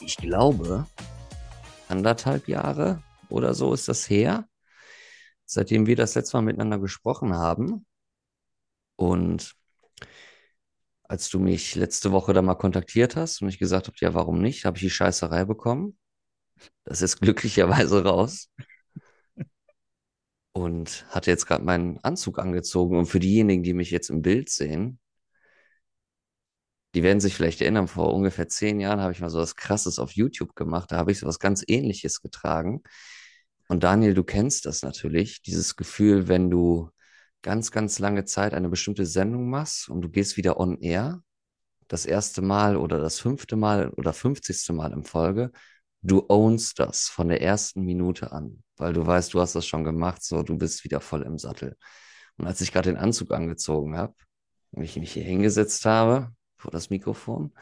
Ich glaube, anderthalb Jahre oder so ist das her, seitdem wir das letzte Mal miteinander gesprochen haben. Und als du mich letzte Woche da mal kontaktiert hast und ich gesagt habe, ja, warum nicht, habe ich die Scheißerei bekommen. Das ist glücklicherweise raus. Und hatte jetzt gerade meinen Anzug angezogen. Und für diejenigen, die mich jetzt im Bild sehen, die werden sich vielleicht erinnern, vor ungefähr zehn Jahren habe ich mal so was Krasses auf YouTube gemacht. Da habe ich so was ganz Ähnliches getragen. Und Daniel, du kennst das natürlich, dieses Gefühl, wenn du ganz, ganz lange Zeit eine bestimmte Sendung machst und du gehst wieder on air, das erste Mal oder das fünfte Mal oder fünfzigste Mal in Folge, du ownst das von der ersten Minute an, weil du weißt, du hast das schon gemacht, so du bist wieder voll im Sattel. Und als ich gerade den Anzug angezogen habe und ich mich hier hingesetzt habe vor das Mikrofon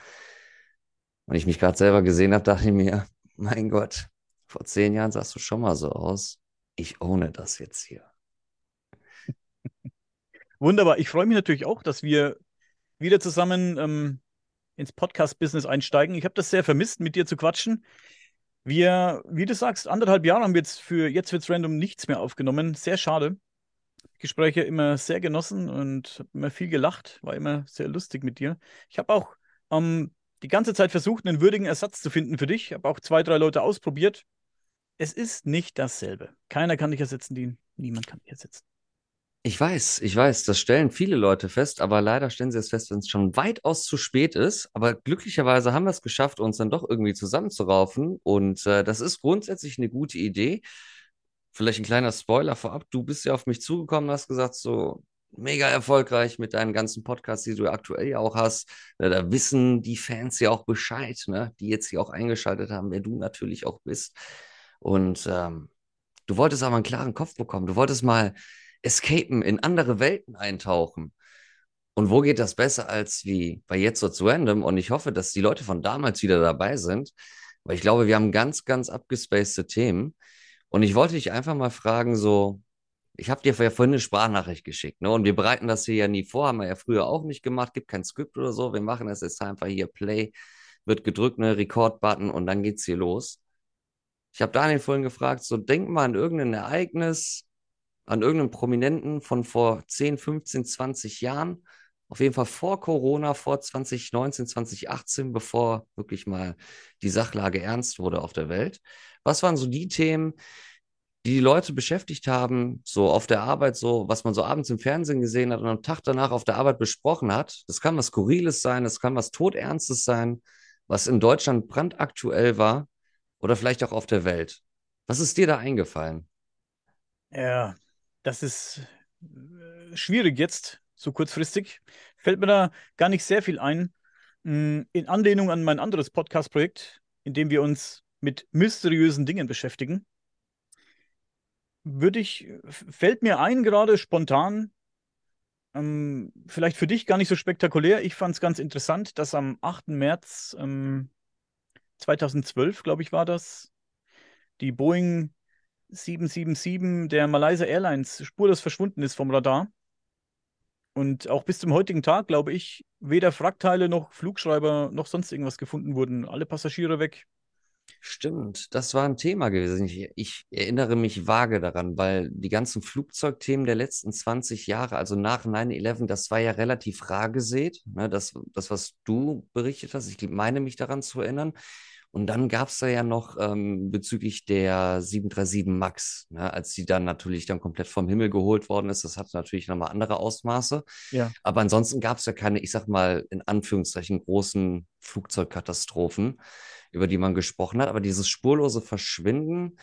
und ich mich gerade selber gesehen habe, dachte ich mir, mein Gott, vor zehn Jahren sahst du schon mal so aus. Ich ohne das jetzt hier. Wunderbar. Ich freue mich natürlich auch, dass wir wieder zusammen ähm, ins Podcast-Business einsteigen. Ich habe das sehr vermisst, mit dir zu quatschen. Wir, wie du sagst, anderthalb Jahre haben wir jetzt für Jetzt wird's random nichts mehr aufgenommen. Sehr schade. Gespräche immer sehr genossen und immer viel gelacht. War immer sehr lustig mit dir. Ich habe auch ähm, die ganze Zeit versucht, einen würdigen Ersatz zu finden für dich. Habe auch zwei, drei Leute ausprobiert. Es ist nicht dasselbe. Keiner kann dich ersetzen, Dean. Niemand kann dich ersetzen. Ich weiß, ich weiß, das stellen viele Leute fest, aber leider stellen sie es fest, wenn es schon weitaus zu spät ist. Aber glücklicherweise haben wir es geschafft, uns dann doch irgendwie zusammenzuraufen. Und äh, das ist grundsätzlich eine gute Idee. Vielleicht ein kleiner Spoiler vorab. Du bist ja auf mich zugekommen, hast gesagt, so mega erfolgreich mit deinen ganzen Podcasts, die du aktuell ja auch hast. Da, wissen die Fans ja auch Bescheid, ne? die jetzt hier auch eingeschaltet haben, wer du natürlich auch bist. Und ähm, du wolltest aber einen klaren Kopf bekommen. Du wolltest mal escapen, in andere Welten eintauchen. Und wo geht das besser als wie bei Jetzt wird's random? Und ich hoffe, dass die Leute von damals wieder dabei sind, weil ich glaube, wir haben ganz, ganz abgespacede Themen. Und ich wollte dich einfach mal fragen, so, ich habe dir vorhin eine Sprachnachricht geschickt, ne? Und wir bereiten das hier ja nie vor, haben wir ja früher auch nicht gemacht, gibt kein Skript oder so. Wir machen das jetzt einfach hier Play, wird gedrückt, ne, Record-Button und dann geht's hier los. Ich habe Daniel vorhin gefragt, so denk mal an irgendein Ereignis, an irgendeinen Prominenten von vor 10, 15, 20 Jahren. Auf jeden Fall vor Corona, vor 2019, 2018, bevor wirklich mal die Sachlage ernst wurde auf der Welt. Was waren so die Themen, die die Leute beschäftigt haben, so auf der Arbeit, so was man so abends im Fernsehen gesehen hat und am Tag danach auf der Arbeit besprochen hat? Das kann was Skurriles sein, das kann was Todernstes sein, was in Deutschland brandaktuell war oder vielleicht auch auf der Welt. Was ist dir da eingefallen? Ja, das ist äh, schwierig jetzt, so kurzfristig. Fällt mir da gar nicht sehr viel ein. Hm, in Anlehnung an mein anderes Podcast-Projekt, in dem wir uns mit mysteriösen Dingen beschäftigen, würde ich, fällt mir ein, gerade spontan, ähm, vielleicht für dich gar nicht so spektakulär. Ich fand es ganz interessant, dass am 8. März ähm, 2012, glaube ich, war das, die Boeing 777 der Malaysia Airlines spurlos verschwunden ist vom Radar. Und auch bis zum heutigen Tag, glaube ich, weder Frackteile noch Flugschreiber noch sonst irgendwas gefunden wurden. Alle Passagiere weg. Stimmt, das war ein Thema gewesen. Ich, ich, erinnere mich vage daran, weil die ganzen Flugzeugthemen der letzten 20 Jahre, also nach 9-11, das war ja relativ rar gesät. Ne? Das, das, was du berichtet hast, ich meine mich daran zu erinnern. Und dann gab es da ja noch ähm, bezüglich der 737 MAX, ne, als die dann natürlich dann komplett vom Himmel geholt worden ist. Das hatte natürlich nochmal andere Ausmaße. Ja. Aber ansonsten gab es ja keine, ich sag mal, in Anführungszeichen großen Flugzeugkatastrophen, über die man gesprochen hat. Aber dieses spurlose Verschwinden,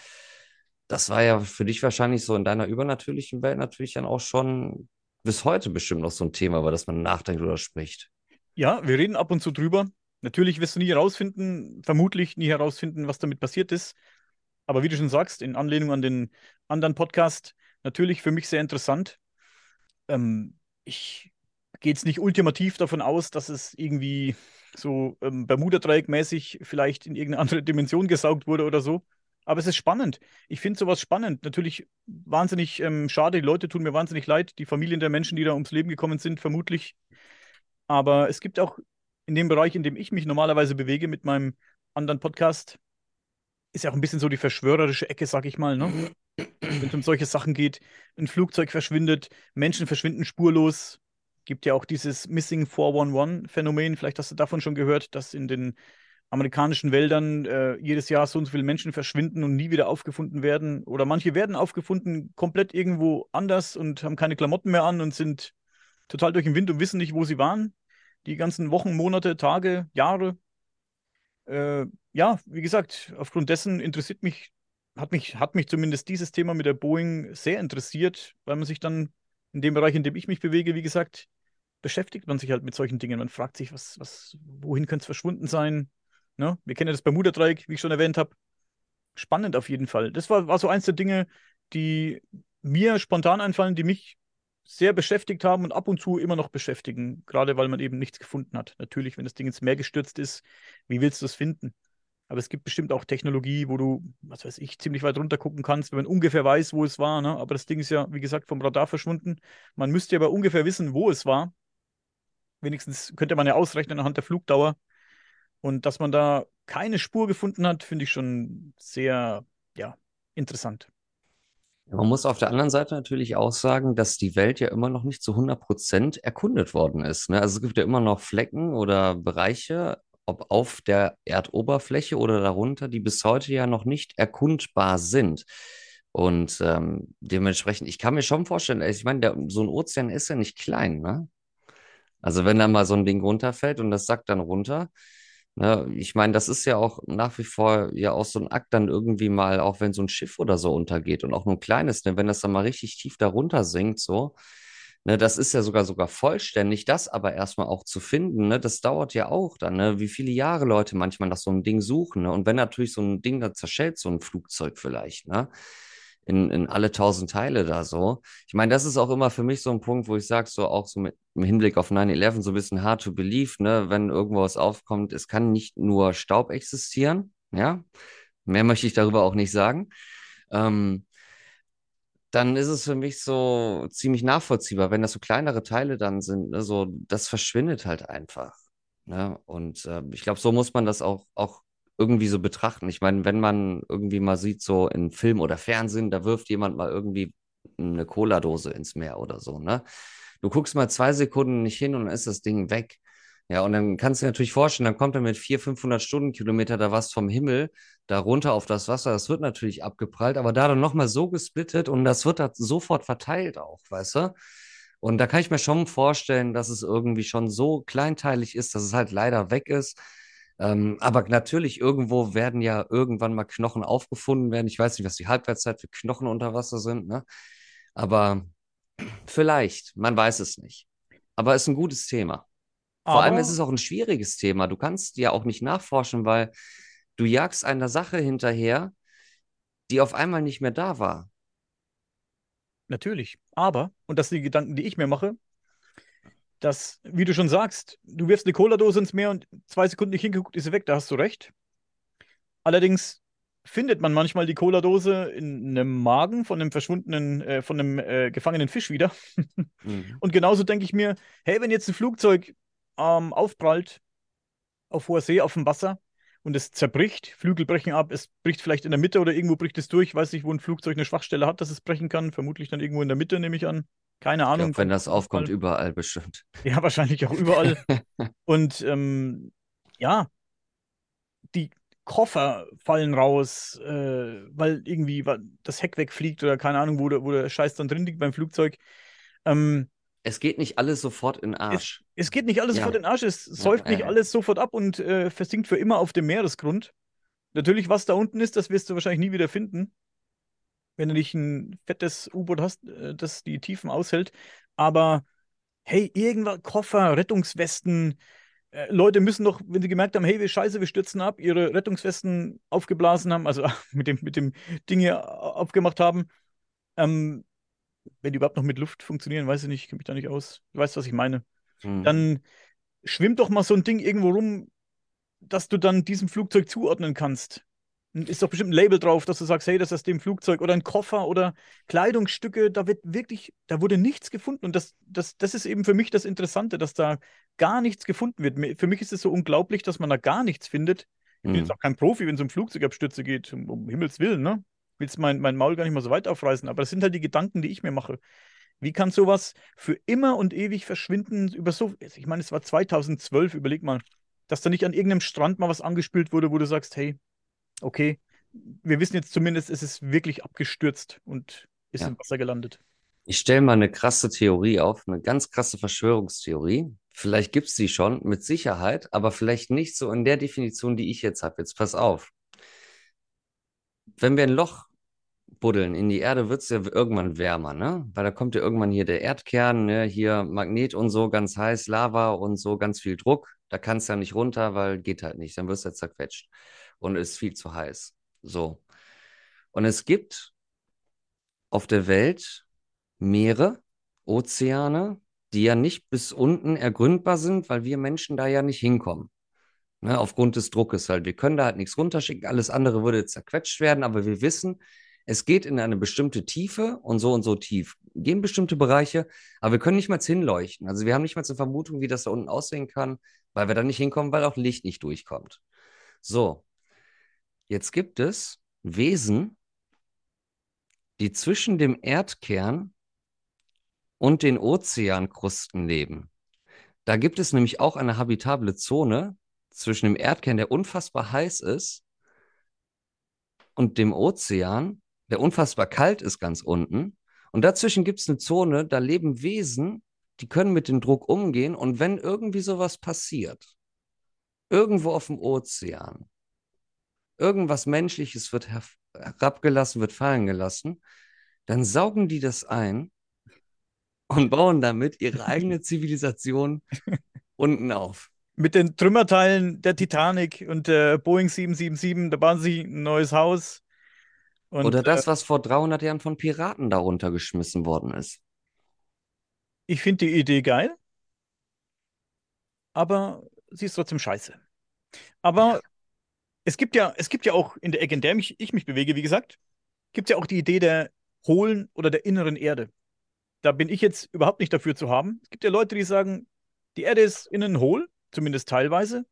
das war ja für dich wahrscheinlich so in deiner übernatürlichen Welt natürlich dann auch schon bis heute bestimmt noch so ein Thema, über das man nachdenkt oder spricht. Ja, wir reden ab und zu drüber. Natürlich wirst du nie herausfinden, vermutlich nie herausfinden, was damit passiert ist. Aber wie du schon sagst, in Anlehnung an den anderen Podcast, natürlich für mich sehr interessant. Ähm, ich gehe jetzt nicht ultimativ davon aus, dass es irgendwie so ähm, Bermuda-Dreieck-mäßig vielleicht in irgendeine andere Dimension gesaugt wurde oder so. Aber es ist spannend. Ich finde sowas spannend. Natürlich wahnsinnig ähm, schade. Die Leute tun mir wahnsinnig leid. Die Familien der Menschen, die da ums Leben gekommen sind, vermutlich. Aber es gibt auch in dem Bereich, in dem ich mich normalerweise bewege mit meinem anderen Podcast, ist ja auch ein bisschen so die verschwörerische Ecke, sag ich mal, ne? Wenn es um solche Sachen geht, ein Flugzeug verschwindet, Menschen verschwinden spurlos. Gibt ja auch dieses Missing 411-Phänomen. Vielleicht hast du davon schon gehört, dass in den amerikanischen Wäldern äh, jedes Jahr so und so viele Menschen verschwinden und nie wieder aufgefunden werden. Oder manche werden aufgefunden komplett irgendwo anders und haben keine Klamotten mehr an und sind total durch den Wind und wissen nicht, wo sie waren. Die ganzen Wochen, Monate, Tage, Jahre. Äh, ja, wie gesagt, aufgrund dessen interessiert mich, hat mich, hat mich zumindest dieses Thema mit der Boeing sehr interessiert, weil man sich dann in dem Bereich, in dem ich mich bewege, wie gesagt, beschäftigt man sich halt mit solchen Dingen. Man fragt sich, was, was, wohin könnte es verschwunden sein? Ne? Wir kennen das Bermuda-Dreieck, wie ich schon erwähnt habe. Spannend auf jeden Fall. Das war, war so eins der Dinge, die mir spontan einfallen, die mich sehr beschäftigt haben und ab und zu immer noch beschäftigen, gerade weil man eben nichts gefunden hat. Natürlich, wenn das Ding ins Meer gestürzt ist, wie willst du es finden? Aber es gibt bestimmt auch Technologie, wo du, was weiß ich, ziemlich weit runter gucken kannst, wenn man ungefähr weiß, wo es war. Ne? Aber das Ding ist ja, wie gesagt, vom Radar verschwunden. Man müsste aber ungefähr wissen, wo es war. Wenigstens könnte man ja ausrechnen anhand der Flugdauer. Und dass man da keine Spur gefunden hat, finde ich schon sehr, ja, interessant. Man muss auf der anderen Seite natürlich auch sagen, dass die Welt ja immer noch nicht zu 100 Prozent erkundet worden ist. Ne? Also es gibt ja immer noch Flecken oder Bereiche, ob auf der Erdoberfläche oder darunter, die bis heute ja noch nicht erkundbar sind. Und ähm, dementsprechend, ich kann mir schon vorstellen, ich meine, so ein Ozean ist ja nicht klein, ne? Also wenn da mal so ein Ding runterfällt und das sackt dann runter, Ne, ich meine, das ist ja auch nach wie vor ja auch so ein Akt dann irgendwie mal, auch wenn so ein Schiff oder so untergeht und auch nur ein kleines, ne, wenn das dann mal richtig tief darunter sinkt, so, ne, das ist ja sogar sogar vollständig, das aber erstmal auch zu finden, ne, das dauert ja auch dann, ne, wie viele Jahre Leute manchmal nach so einem Ding suchen, ne, und wenn natürlich so ein Ding da zerschellt, so ein Flugzeug vielleicht, ne, in, in alle tausend Teile da so. Ich meine, das ist auch immer für mich so ein Punkt, wo ich sage, so auch so mit im Hinblick auf 9-11 so ein bisschen hard to believe, ne, wenn irgendwo was aufkommt, es kann nicht nur Staub existieren, ja. Mehr möchte ich darüber auch nicht sagen. Ähm, dann ist es für mich so ziemlich nachvollziehbar, wenn das so kleinere Teile dann sind, ne, so das verschwindet halt einfach. Ne? Und äh, ich glaube, so muss man das auch, auch irgendwie so betrachten. Ich meine, wenn man irgendwie mal sieht, so in Film oder Fernsehen, da wirft jemand mal irgendwie eine Cola-Dose ins Meer oder so, ne? Du guckst mal zwei Sekunden nicht hin und dann ist das Ding weg. Ja, und dann kannst du dir natürlich vorstellen, dann kommt er mit 400, 500 Stundenkilometer da was vom Himmel da runter auf das Wasser. Das wird natürlich abgeprallt, aber da dann nochmal so gesplittet und das wird da sofort verteilt auch, weißt du? Und da kann ich mir schon vorstellen, dass es irgendwie schon so kleinteilig ist, dass es halt leider weg ist. Ähm, aber natürlich, irgendwo werden ja irgendwann mal Knochen aufgefunden werden. Ich weiß nicht, was die Halbwertszeit für Knochen unter Wasser sind, ne? Aber vielleicht, man weiß es nicht. Aber es ist ein gutes Thema. Vor Aber allem ist es auch ein schwieriges Thema. Du kannst ja auch nicht nachforschen, weil du jagst einer Sache hinterher, die auf einmal nicht mehr da war. natürlich. Aber, und das sind die Gedanken, die ich mir mache, dass, wie du schon sagst, du wirfst eine Cola-Dose ins Meer und zwei Sekunden nicht hingeguckt, ist sie weg, da hast du recht. Allerdings findet man manchmal die Cola-Dose in einem Magen von einem verschwundenen, äh, von einem äh, gefangenen Fisch wieder. Mhm. Und genauso denke ich mir, hey, wenn jetzt ein Flugzeug ähm, aufprallt auf hoher See, auf dem Wasser und es zerbricht, Flügel brechen ab, es bricht vielleicht in der Mitte oder irgendwo bricht es durch, weiß nicht, wo ein Flugzeug eine Schwachstelle hat, dass es brechen kann, vermutlich dann irgendwo in der Mitte, nehme ich an. Keine Ich Ahnung. glaube, wenn kann das aufkommt, überall bestimmt. Ja, wahrscheinlich auch überall. Und ähm, ja, Koffer fallen raus, äh, weil irgendwie das Heck wegfliegt oder keine Ahnung, wo der, wo der Scheiß dann drin liegt beim Flugzeug. Ähm, Es geht nicht alles sofort in den es, Arsch. es geht nicht alles Ja. sofort in Arsch, es säuft nicht äh. alles sofort ab und äh, versinkt für immer auf dem Meeresgrund. Natürlich, was da unten ist, das wirst du wahrscheinlich nie wieder finden, wenn du nicht ein fettes U-Boot hast, äh, das die Tiefen aushält. Aber hey, irgendwas, Koffer, Rettungswesten, Leute müssen doch, wenn sie gemerkt haben, hey, wir scheiße, wir stürzen ab, ihre Rettungswesten aufgeblasen haben, also mit dem, mit dem Ding hier aufgemacht haben. Ähm, wenn die überhaupt noch mit Luft funktionieren, weiß ich nicht, kenne mich da nicht aus. Du weißt, was ich meine. Hm. Dann schwimmt doch mal so ein Ding irgendwo rum, dass du dann diesem Flugzeug zuordnen kannst. ist doch bestimmt ein Label drauf, dass du sagst, hey, das ist dem Flugzeug oder ein Koffer oder Kleidungsstücke, da wird wirklich, da wurde nichts gefunden. Und das, das, das ist eben für mich das Interessante, dass da gar nichts gefunden wird. Für mich ist es so unglaublich, dass man da gar nichts findet. Ich bin Hm. jetzt auch kein Profi, wenn es um Flugzeugabstürze geht, um, um Himmels Willen, ne? Ich will jetzt mein, mein Maul gar nicht mal so weit aufreißen, aber das sind halt die Gedanken, die ich mir mache. Wie kann sowas für immer und ewig verschwinden über so, ich meine, es war 2012, überleg mal, dass da nicht an irgendeinem Strand mal was angespült wurde, wo du sagst, hey, okay, wir wissen jetzt zumindest, es ist wirklich abgestürzt und ist Ja. im Wasser gelandet. Ich stelle mal eine krasse Theorie auf, eine ganz krasse Verschwörungstheorie. Vielleicht gibt's die schon, mit Sicherheit, aber vielleicht nicht so in der Definition, die ich jetzt habe. Jetzt pass auf. Wenn wir ein Loch buddeln in die Erde, wird's ja irgendwann wärmer, ne? Weil da kommt ja irgendwann hier der Erdkern, ne? Hier Magnet und so, ganz heiß, Lava und so, ganz viel Druck. Da kannst du ja nicht runter, weil geht halt nicht. Dann wirst du ja zerquetscht und ist viel zu heiß. So. Und es gibt auf der Welt Meere, Ozeane, die ja nicht bis unten ergründbar sind, weil wir Menschen da ja nicht hinkommen. Ne, aufgrund des Druckes halt. Wir können da halt nichts runterschicken, alles andere würde zerquetscht werden, aber wir wissen, es geht in eine bestimmte Tiefe und so und so tief. Gehen bestimmte Bereiche, aber wir können nicht mal hinleuchten. Also wir haben nicht mal eine Vermutung, wie das da unten aussehen kann, weil wir da nicht hinkommen, weil auch Licht nicht durchkommt. So, jetzt gibt es Wesen, die zwischen dem Erdkern und den Ozeankrusten leben. Da gibt es nämlich auch eine habitable Zone zwischen dem Erdkern, der unfassbar heiß ist, und dem Ozean, der unfassbar kalt ist ganz unten. Und dazwischen gibt es eine Zone, da leben Wesen, die können mit dem Druck umgehen. Und wenn irgendwie sowas passiert, irgendwo auf dem Ozean, irgendwas Menschliches wird her herabgelassen, wird fallen gelassen, dann saugen die das ein und bauen damit ihre eigene Zivilisation unten auf. Mit den Trümmerteilen der Titanic und der Boeing 777, da bauen sie ein neues Haus. Und, Oder äh, das, was vor 300 Jahren von Piraten da runtergeschmissen worden ist. ich finde die Idee geil, aber sie ist trotzdem scheiße. Aber es gibt ja, es gibt ja auch in der Ecke, in der mich, ich mich bewege, wie gesagt, gibt es ja auch die Idee der hohlen oder der inneren Erde. Da bin ich jetzt überhaupt nicht dafür zu haben. Es gibt ja Leute, die sagen, die Erde ist innen hohl, zumindest teilweise,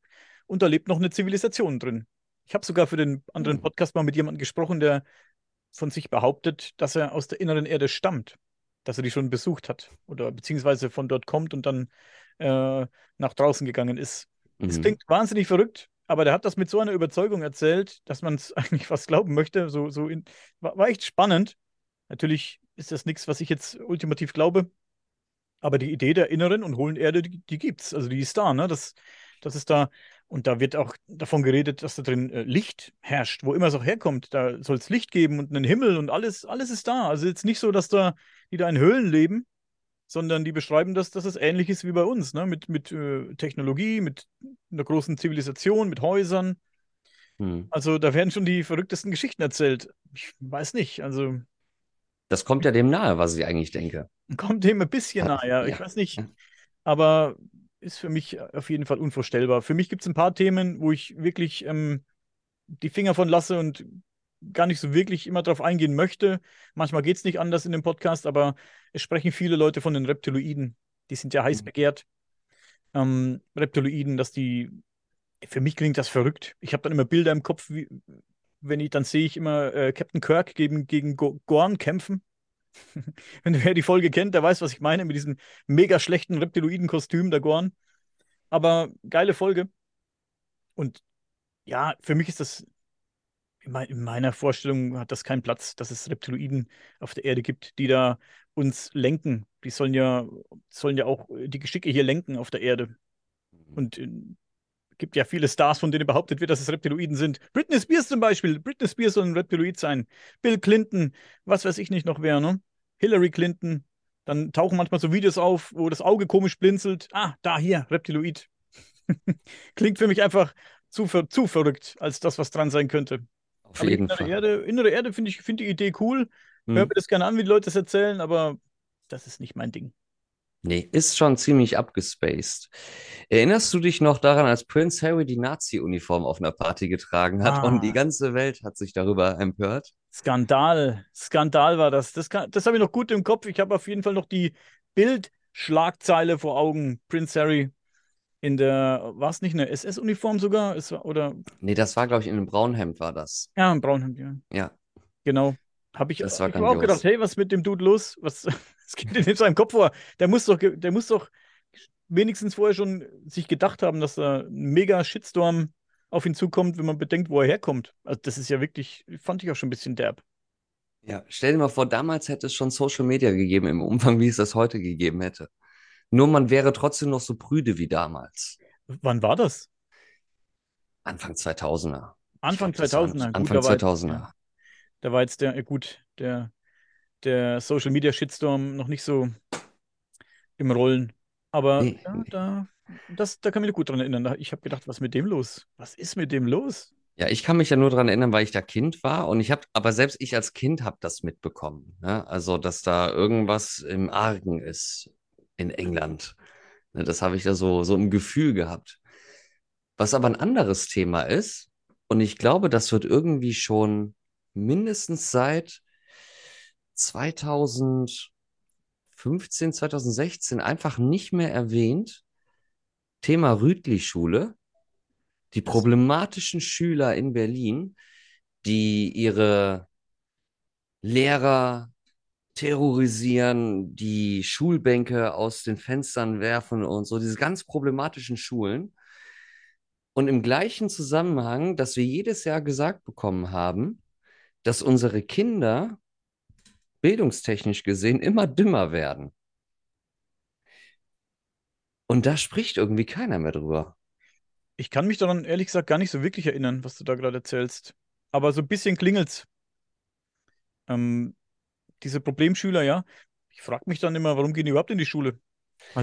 und da lebt noch eine Zivilisation drin. Ich habe sogar für den anderen Hm. Podcast mal mit jemandem gesprochen, der von sich behauptet, dass er aus der inneren Erde stammt, dass er die schon besucht hat oder beziehungsweise von dort kommt und dann äh, nach draußen gegangen ist. Es Mhm. klingt wahnsinnig verrückt, aber der hat das mit so einer Überzeugung erzählt, dass man es eigentlich fast glauben möchte. So, so in, war, war echt spannend. Natürlich ist das nichts, was ich jetzt ultimativ glaube, aber die Idee der inneren und hohlen Erde, die, die gibt's. Also die ist da, ne? Das, das ist da. Und da wird auch davon geredet, dass da drin äh, Licht herrscht, wo immer es auch herkommt. Da soll es Licht geben und einen Himmel und alles, alles ist da. Also jetzt nicht so, dass da die da in Höhlen leben, sondern die beschreiben das, dass es ähnlich ist wie bei uns, ne? Mit, mit äh, Technologie, mit einer großen Zivilisation, mit Häusern. Hm. Also da werden schon die verrücktesten Geschichten erzählt. Ich weiß nicht, also Das kommt ja dem nahe, was ich eigentlich denke. kommt dem ein bisschen nahe. Ja. Ich weiß nicht, aber ist für mich auf jeden Fall unvorstellbar. Für mich gibt es ein paar Themen, wo ich wirklich ähm, die Finger von lasse und gar nicht so wirklich immer drauf eingehen möchte. Manchmal geht es nicht anders in dem Podcast, aber es sprechen viele Leute von den Reptiloiden. Die sind ja heiß Mhm. begehrt. Ähm, Reptiloiden, dass die, für mich klingt das verrückt. Ich habe dann immer Bilder im Kopf, wie, wenn ich, dann sehe ich immer äh, Captain Kirk gegen, gegen Go Gorn kämpfen. Wenn wer die Folge kennt, der weiß, was ich meine, mit diesem mega schlechten Reptiloiden-Kostüm der Gorn. Aber geile Folge. Und ja, für mich ist das, in, mei- in meiner Vorstellung hat das keinen Platz, dass es Reptiloiden auf der Erde gibt, die da uns lenken. Die sollen ja, sollen ja auch die Geschicke hier lenken auf der Erde. Und äh, gibt ja viele Stars, von denen behauptet wird, dass es Reptiloiden sind. Britney Spears zum Beispiel. Britney Spears soll ein Reptiloid sein. Bill Clinton, was weiß ich nicht noch wer, ne? Hillary Clinton. Dann tauchen manchmal so Videos auf, wo das Auge komisch blinzelt. Ah, da hier, Reptiloid. Klingt für mich einfach zu, ver zu verrückt, als das, was dran sein könnte. Auf Aber jeden innere Fall. Erde, innere Erde finde ich find die Idee cool. Hör Hm. mir das gerne an, wie die Leute das erzählen, aber das ist nicht mein Ding. Nee, ist schon ziemlich abgespaced. Erinnerst du dich noch daran, als Prince Harry die Nazi-Uniform auf einer Party getragen hat und die Ah, ganze Welt hat sich darüber empört? Skandal. Skandal war das. Das, kann, das habe ich noch gut im Kopf. Ich habe auf jeden Fall noch die Bildschlagzeile vor Augen. Prince Harry in der, war es nicht eine SS-Uniform sogar? Es war, oder, Nee, das war, glaube ich, in einem braunen Hemd war das. ja, ein Braunhemd, ja. Ja, Genau. Habe ich, das war ich auch gedacht, hey, was ist mit dem Dude los? Was, was geht denn in seinem Kopf vor? Der muss doch, der muss doch wenigstens vorher schon sich gedacht haben, dass da ein mega Shitstorm auf ihn zukommt, wenn man bedenkt, wo er herkommt. Also das ist ja wirklich, fand ich auch schon ein bisschen derb. Ja, stell dir mal vor, damals hätte es schon Social Media gegeben im Umfang, wie es das heute gegeben hätte. Nur man wäre trotzdem noch so prüde wie damals. Wann war das? Anfang 2000er. Ich Anfang glaube, das war 2000er. Gut, Anfang da war jetzt, ja, 2000er. Da war jetzt der, ja gut, der, der Social Media Shitstorm noch nicht so im Rollen. Aber Nee, ja, da, das, da kann ich mich gut dran erinnern. Ich habe gedacht, was ist mit dem los? Was ist mit dem los? Ja, ich kann mich ja nur daran erinnern, weil ich da Kind war und ich habe, aber selbst ich als Kind habe das mitbekommen. Ne? Also, dass da irgendwas im Argen ist in England. Ne, das habe ich da so, so im Gefühl gehabt. Was aber ein anderes Thema ist, und ich glaube, das wird irgendwie schon mindestens seit 2015, 2016 einfach nicht mehr erwähnt. Thema Rütli-Schule, die problematischen Schüler in Berlin, die ihre Lehrer terrorisieren, die Schulbänke aus den Fenstern werfen und so, diese ganz problematischen Schulen. Und im gleichen Zusammenhang, dass wir jedes Jahr gesagt bekommen haben, dass unsere Kinder bildungstechnisch gesehen immer dümmer werden. Und da spricht irgendwie keiner mehr drüber. ich kann mich daran ehrlich gesagt gar nicht so wirklich erinnern, was du da gerade erzählst. Aber so ein bisschen klingelt's. Ähm, diese Problemschüler, ja. Ich frage mich dann immer, warum gehen die überhaupt in die Schule?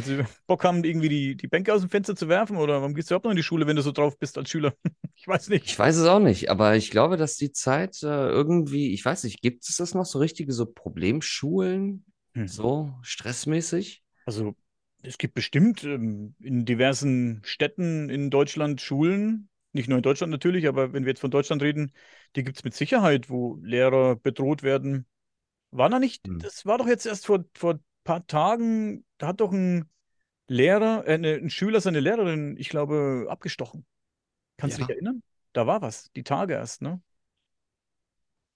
Sie Bock haben, irgendwie die, die Bänke aus dem Fenster zu werfen? Oder warum gehst du überhaupt noch in die Schule, wenn du so drauf bist als Schüler? Ich weiß nicht. Ich weiß es auch nicht, aber ich glaube, dass die Zeit äh, irgendwie, ich weiß nicht, gibt es das noch so richtige so Problemschulen, Hm. so stressmäßig? Also, es gibt bestimmt ähm, in diversen Städten in Deutschland Schulen, nicht nur in Deutschland natürlich, aber wenn wir jetzt von Deutschland reden, die gibt es mit Sicherheit, wo Lehrer bedroht werden. War da nicht, Hm. das war doch jetzt erst vor, vor paar Tagen, da hat doch ein Lehrer, äh, ne, ein Schüler seine Lehrerin, ich glaube, abgestochen. Kannst du dich erinnern? Da war was, die Tage erst, ne? Ein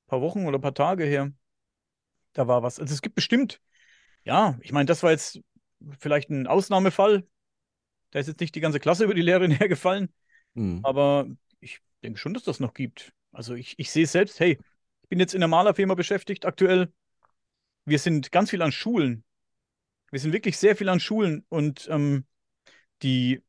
paar Wochen oder ein paar Tage her, da war was. Also es gibt bestimmt, ja, ich meine, das war jetzt vielleicht ein Ausnahmefall. Da ist jetzt nicht die ganze Klasse über die Lehrerin hergefallen, Hm. aber ich denke schon, dass das noch gibt. Also ich, ich sehe selbst, hey, ich bin jetzt in der Malerfirma beschäftigt aktuell. Wir sind ganz viel an Schulen. Wir sind wirklich sehr viel an Schulen und ähm, die,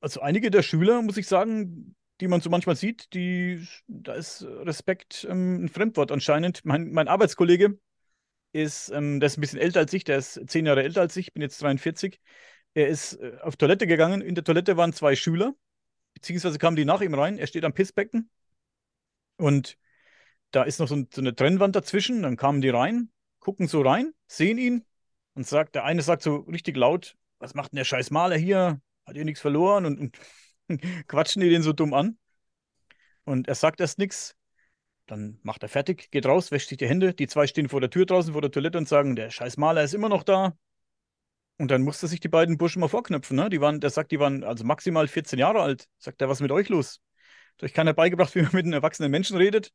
also einige der Schüler, muss ich sagen, die man so manchmal sieht, die, da ist Respekt ähm, ein Fremdwort anscheinend. Mein, mein Arbeitskollege ist, ähm, der ist ein bisschen älter als ich, der ist zehn Jahre älter als ich, bin jetzt 43. Er ist äh, auf Toilette gegangen. In der Toilette waren zwei Schüler, beziehungsweise kamen die nach ihm rein. Er steht am Pissbecken und da ist noch so, ein, so eine Trennwand dazwischen. Dann kamen die rein, gucken so rein, sehen ihn und sagt, der eine sagt so richtig laut, was macht denn der scheiß Maler hier? Hat ihr nichts verloren? Und, und quatschen die den so dumm an. Und er sagt erst nichts. Dann macht er fertig, geht raus, wäscht sich die Hände. Die zwei stehen vor der Tür draußen, vor der Toilette und sagen, der scheiß Maler ist immer noch da. Und dann musste sich die beiden Burschen mal vorknöpfen. Ne? Die waren, der sagt, die waren also maximal 14 Jahre alt. Sagt er, was ist mit euch los? Hat euch keiner beigebracht, wie man mit einem erwachsenen Menschen redet?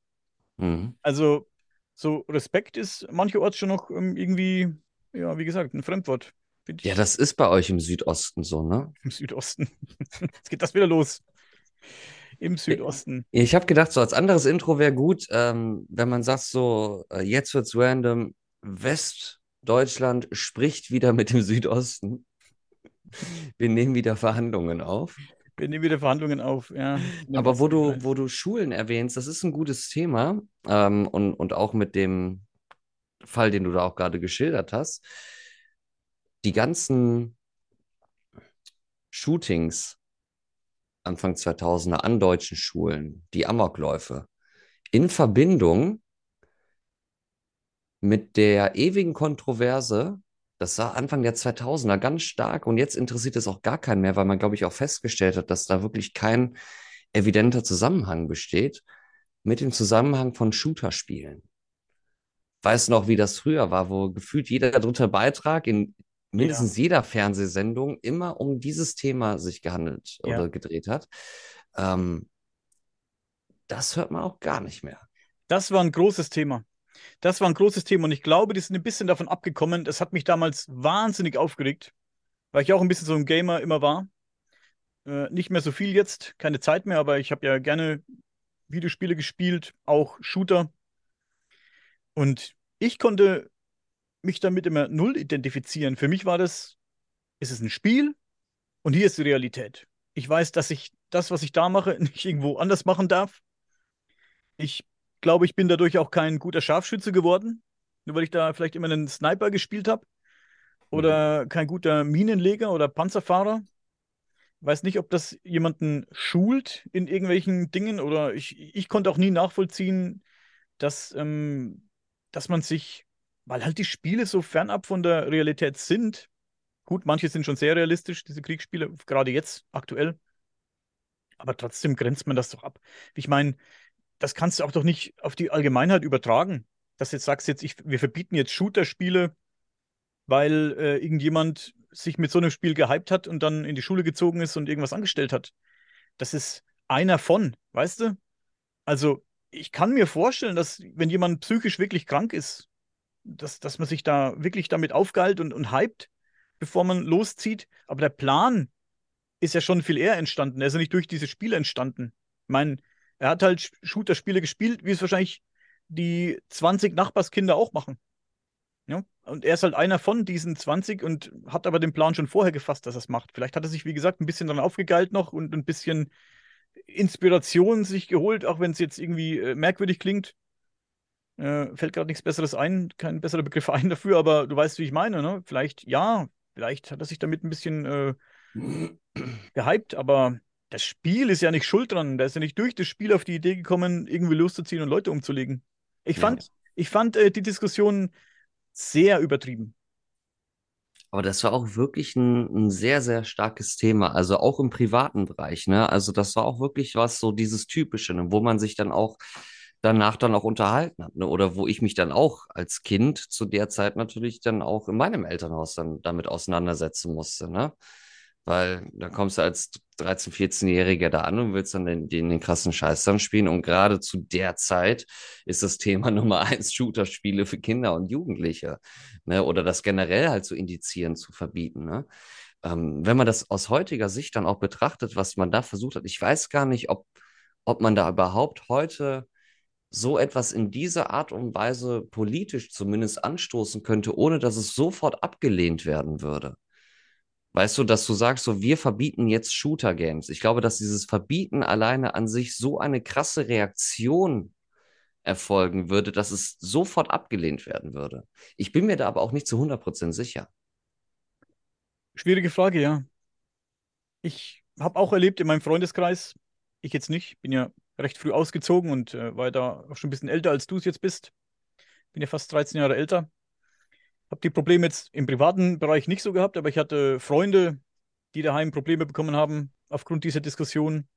Hm. Also, so Respekt ist mancherorts schon noch ähm, irgendwie, ja, wie gesagt, ein Fremdwort. Ja, ich das ist bei euch im Südosten so, ne? im Südosten. Jetzt geht das wieder los. Im Südosten. Ich habe gedacht, so als anderes Intro wäre gut, ähm, wenn man sagt, so, äh, jetzt wird's random, Westdeutschland spricht wieder mit dem Südosten. Wir nehmen wieder Verhandlungen auf. Wir nehmen wieder Verhandlungen auf, ja. Aber wo du, wo du Schulen erwähnst, das ist ein gutes Thema. Ähm, und, und auch mit dem Fall, den du da auch gerade geschildert hast. Die ganzen Shootings Anfang 2000er an deutschen Schulen, die Amokläufe, in Verbindung mit der ewigen Kontroverse, Das war Anfang der 2000er ganz stark und jetzt interessiert es auch gar keinen mehr, weil man, glaube ich, auch festgestellt hat, dass da wirklich kein evidenter Zusammenhang besteht mit dem Zusammenhang von Shooter-Spielen. Weißt du noch, wie das früher war, wo gefühlt jeder dritte Beitrag in mindestens ja. jeder Fernsehsendung immer um dieses Thema sich gehandelt ja. oder gedreht hat? Ähm, das hört man auch gar nicht mehr. Das war ein großes Thema. Das war ein großes Thema und ich glaube, die sind ein bisschen davon abgekommen. Das hat mich damals wahnsinnig aufgeregt, weil ich auch ein bisschen so ein Gamer immer war. Äh, nicht mehr so viel jetzt, keine Zeit mehr, aber ich habe ja gerne Videospiele gespielt, auch Shooter. Und ich konnte mich damit immer null identifizieren. Für mich war das, ist es ein Spiel und hier ist die Realität. Ich weiß, dass ich das, was ich da mache, nicht irgendwo anders machen darf. Ich glaube, ich bin dadurch auch kein guter Scharfschütze geworden, nur weil ich da vielleicht immer einen Sniper gespielt habe. Oder mhm. kein guter Minenleger oder Panzerfahrer. Weiß nicht, ob das jemanden schult in irgendwelchen Dingen oder ich, ich konnte auch nie nachvollziehen, dass, ähm, dass man sich, weil halt die Spiele so fernab von der Realität sind, gut, manche sind schon sehr realistisch, diese Kriegsspiele, gerade jetzt, aktuell, aber trotzdem grenzt man das doch ab. Ich meine, das kannst du auch doch nicht auf die Allgemeinheit übertragen. Dass jetzt sagst, jetzt ich, wir verbieten jetzt Shooter-Spiele, weil äh, irgendjemand sich mit so einem Spiel gehypt hat und dann in die Schule gezogen ist und irgendwas angestellt hat. Das ist einer von, weißt du? Also, ich kann mir vorstellen, dass wenn jemand psychisch wirklich krank ist, dass, dass man sich da wirklich damit aufgeilt und, und hypt, bevor man loszieht. Aber der Plan ist ja schon viel eher entstanden. Er ist ja nicht durch dieses Spiel entstanden. Ich meine, er hat halt Shooter-Spiele gespielt, wie es wahrscheinlich die 20 Nachbarskinder auch machen. Ja? Und er ist halt einer von diesen 20 und hat aber den Plan schon vorher gefasst, dass er es macht. Vielleicht hat er sich, wie gesagt, ein bisschen dran aufgegeilt noch und ein bisschen Inspiration sich geholt, auch wenn es jetzt irgendwie äh, merkwürdig klingt. Äh, fällt gerade nichts Besseres ein, kein besserer Begriff ein dafür, aber du weißt, wie ich meine, ne? Vielleicht, ja, vielleicht hat er sich damit ein bisschen äh, gehypt, aber das Spiel ist ja nicht schuld dran. Da ist ja nicht durch das Spiel auf die Idee gekommen, irgendwie loszuziehen und Leute umzulegen. Ich fand, ja. ich fand äh, die Diskussion sehr übertrieben. Aber das war auch wirklich ein, ein, sehr, sehr starkes Thema. Also auch im privaten Bereich. Ne? Also das war auch wirklich was, so dieses Typische, ne? wo man sich dann auch danach dann auch unterhalten hat. Ne? Oder wo ich mich dann auch als Kind zu der Zeit natürlich dann auch in meinem Elternhaus dann damit auseinandersetzen musste. Ne? Weil da kommst du als 13-, 14-Jähriger da an und willst dann den, den, den krassen Scheiß dann spielen. Und gerade zu der Zeit ist das Thema Nummer eins Shooter-Spiele für Kinder und Jugendliche. Ne? Oder das generell halt zu indizieren, zu verbieten. Ne? Ähm, wenn man das aus heutiger Sicht dann auch betrachtet, was man da versucht hat, ich weiß gar nicht, ob, ob man da überhaupt heute so etwas in dieser Art und Weise politisch zumindest anstoßen könnte, ohne dass es sofort abgelehnt werden würde. Weißt du, dass du sagst, so, wir verbieten jetzt Shooter-Games. Ich glaube, dass dieses Verbieten alleine an sich so eine krasse Reaktion erfolgen würde, dass es sofort abgelehnt werden würde. Ich bin mir da aber auch nicht zu 100% sicher. Schwierige Frage, ja. Ich habe auch erlebt in meinem Freundeskreis, ich jetzt nicht, bin ja recht früh ausgezogen und äh, war da auch schon ein bisschen älter, als du es jetzt bist. Bin ja fast 13 Jahre älter. Habe die Probleme jetzt im privaten Bereich nicht so gehabt, aber ich hatte Freunde, die daheim Probleme bekommen haben aufgrund dieser Diskussion.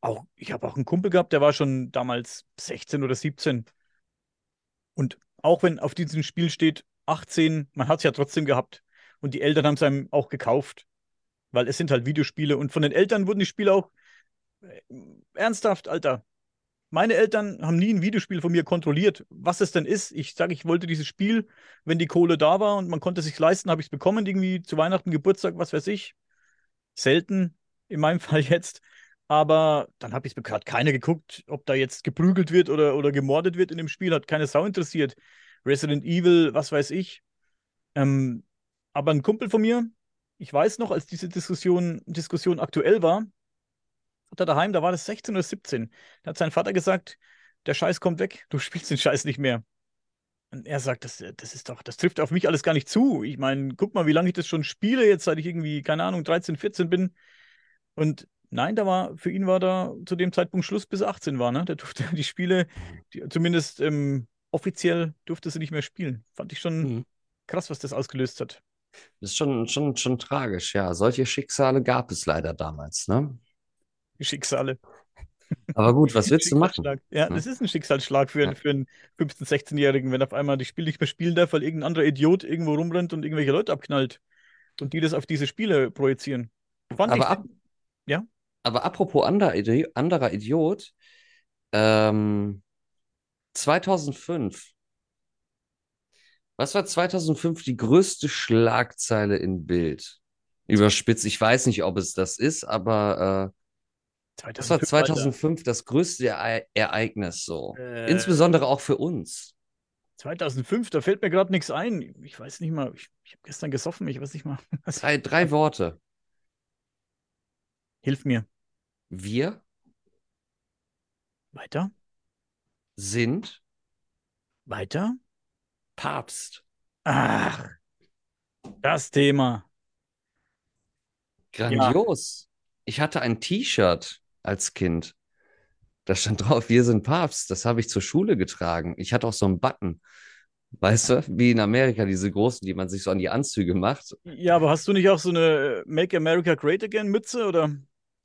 Auch, ich habe auch einen Kumpel gehabt, der war schon damals 16 oder 17. Und auch wenn auf diesem Spiel steht 18, man hat es ja trotzdem gehabt. Und die Eltern haben es einem auch gekauft. Weil es sind halt Videospiele. Und von den Eltern wurden die Spiele auch äh, ernsthaft, Alter, meine Eltern haben nie ein Videospiel von mir kontrolliert, was es denn ist. Ich sage, ich wollte dieses Spiel, wenn die Kohle da war und man konnte es sich leisten, habe ich es bekommen, irgendwie zu Weihnachten, Geburtstag, was weiß ich. Selten, in meinem Fall jetzt. Aber dann habe ich es gerade keiner geguckt, ob da jetzt geprügelt wird oder, oder gemordet wird in dem Spiel, hat keine Sau interessiert. Resident Evil, was weiß ich. Ähm, aber ein Kumpel von mir, ich weiß noch, als diese Diskussion, Diskussion aktuell war, da daheim, da war das 16 oder 17. Da hat sein Vater gesagt, der Scheiß kommt weg, du spielst den Scheiß nicht mehr. Und er sagt, das, das ist doch, das trifft auf mich alles gar nicht zu. Ich meine, guck mal, wie lange ich das schon spiele, jetzt seit ich irgendwie, keine Ahnung, 13, 14 bin. Und nein, da war, für ihn war da zu dem Zeitpunkt Schluss, bis er 18 war, ne? Der durfte die Spiele, die, zumindest ähm, offiziell durfte sie nicht mehr spielen. Fand ich schon mhm. krass, was das ausgelöst hat. Das ist schon, schon, schon tragisch, ja. Solche Schicksale gab es leider damals, ne? Schicksale. Aber gut, was willst du machen? Ja, das ist ein Schicksalsschlag für, Ja. für einen 15-, 16-Jährigen, wenn auf einmal die Spiele nicht mehr spielen darf, weil irgendein anderer Idiot irgendwo rumrennt und irgendwelche Leute abknallt und die das auf diese Spiele projizieren. Fand. Aber, ab, Ja. aber apropos anderer, anderer Idiot, ähm, 2005. Was war 2005 die größte Schlagzeile in Bild? Überspitzt, ich weiß nicht, ob es das ist, aber äh, was war 2005, Alter. 2005 das größte Ere Ereignis so? Äh, Insbesondere auch für uns. 2005, da fällt mir gerade nichts ein. Ich weiß nicht mal, ich, ich habe gestern gesoffen, ich weiß nicht mal. Drei, drei Worte. hilf mir. Wir Weiter? sind Weiter? Papst. Ach, das Thema. Grandios. Ich hatte ein T-Shirt als Kind. Da stand drauf, wir sind Papst. Das habe ich zur Schule getragen. Ich hatte auch so einen Button. Weißt du, wie in Amerika, diese großen, die man sich so an die Anzüge macht. Ja, aber hast du nicht auch so eine Make America Great Again Mütze oder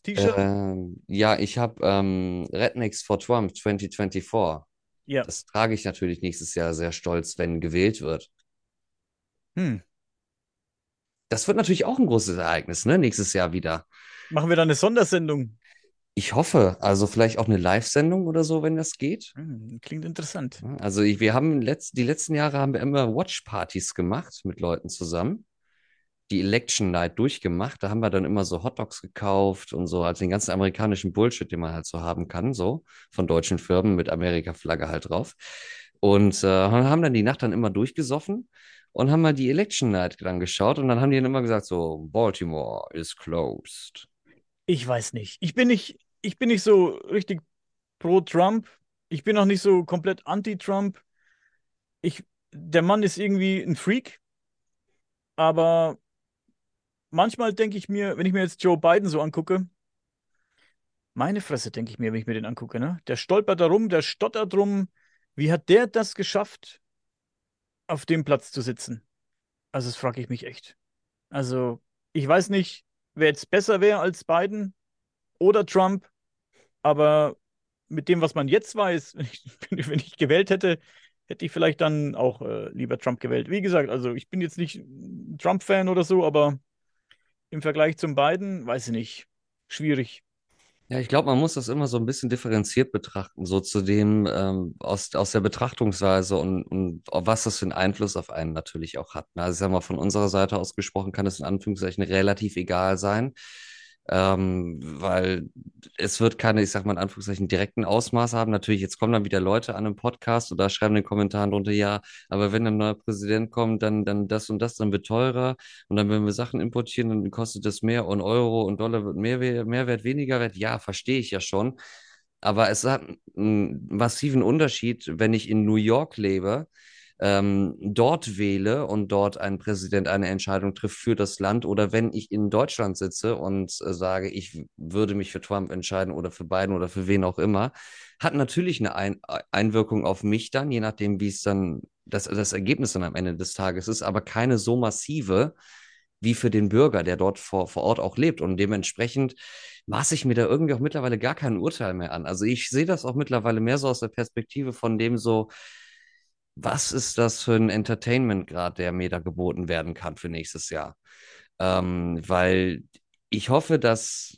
T-Shirt? Ähm, ja, ich habe ähm, Rednecks for Trump 2024. ja. Das trage ich natürlich nächstes Jahr sehr stolz, wenn gewählt wird. Hm. Das wird natürlich auch ein großes Ereignis, ne? Nächstes Jahr wieder. Machen wir da eine Sondersendung? Ich hoffe, also vielleicht auch eine Live-Sendung oder so, wenn das geht. Hm, klingt interessant. Also ich, wir haben letzt, die letzten Jahre haben wir immer Watch-Partys gemacht mit Leuten zusammen. Die Election Night durchgemacht. Da haben wir dann immer so Hotdogs gekauft und so, also den ganzen amerikanischen Bullshit, den man halt so haben kann, so von deutschen Firmen mit Amerika-Flagge halt drauf. Und äh, haben dann die Nacht dann immer durchgesoffen und haben mal die Election Night dann geschaut und dann haben die dann immer gesagt so, Baltimore is closed. Ich weiß nicht. Ich bin nicht, ich bin nicht so richtig pro Trump. Ich bin auch nicht so komplett anti-Trump. Ich, der Mann ist irgendwie ein Freak, aber manchmal denke ich mir, wenn ich mir jetzt Joe Biden so angucke, meine Fresse, denke ich mir, wenn ich mir den angucke, ne? Der stolpert da rum, der stottert rum. Wie hat der das geschafft, auf dem Platz zu sitzen? Also, das frage ich mich echt. Also, ich weiß nicht, wer jetzt besser wäre als Biden oder Trump, aber mit dem, was man jetzt weiß, wenn ich, wenn ich gewählt hätte, hätte ich vielleicht dann auch äh, lieber Trump gewählt. Wie gesagt, also ich bin jetzt nicht Trump-Fan oder so, aber im Vergleich zum Biden, weiß ich nicht, schwierig. Ja, ich glaube, man muss das immer so ein bisschen differenziert betrachten, so zu dem ähm, aus, aus der Betrachtungsweise und, und was das für einen Einfluss auf einen natürlich auch hat. Also ich sag mal, von unserer Seite aus gesprochen kann es in Anführungszeichen relativ egal sein, ähm, weil es wird keine, ich sag mal in Anführungszeichen, direkten Ausmaß haben. Natürlich, jetzt kommen dann wieder Leute an einem Podcast oder schreiben in den Kommentaren drunter, ja, aber wenn ein neuer Präsident kommt, dann, dann das und das, dann wird teurer. Und dann, wenn wir Sachen importieren, dann kostet es mehr und Euro und Dollar wird mehr, Mehrwert, weniger Wert. Ja, verstehe ich ja schon. Aber es hat einen massiven Unterschied, wenn ich in New York lebe, ähm, dort wähle und dort ein Präsident eine Entscheidung trifft für das Land oder wenn ich in Deutschland sitze und äh, sage, ich würde mich für Trump entscheiden oder für Biden oder für wen auch immer, hat natürlich eine Ein Einwirkung auf mich dann, je nachdem, wie es dann das, das Ergebnis dann am Ende des Tages ist, aber keine so massive wie für den Bürger, der dort vor, vor Ort auch lebt. Und dementsprechend maße ich mir da irgendwie auch mittlerweile gar kein Urteil mehr an. Also ich sehe das auch mittlerweile mehr so aus der Perspektive von dem so, was ist das für ein Entertainment-Grad, der mir da geboten werden kann für nächstes Jahr? Ähm, weil ich hoffe, dass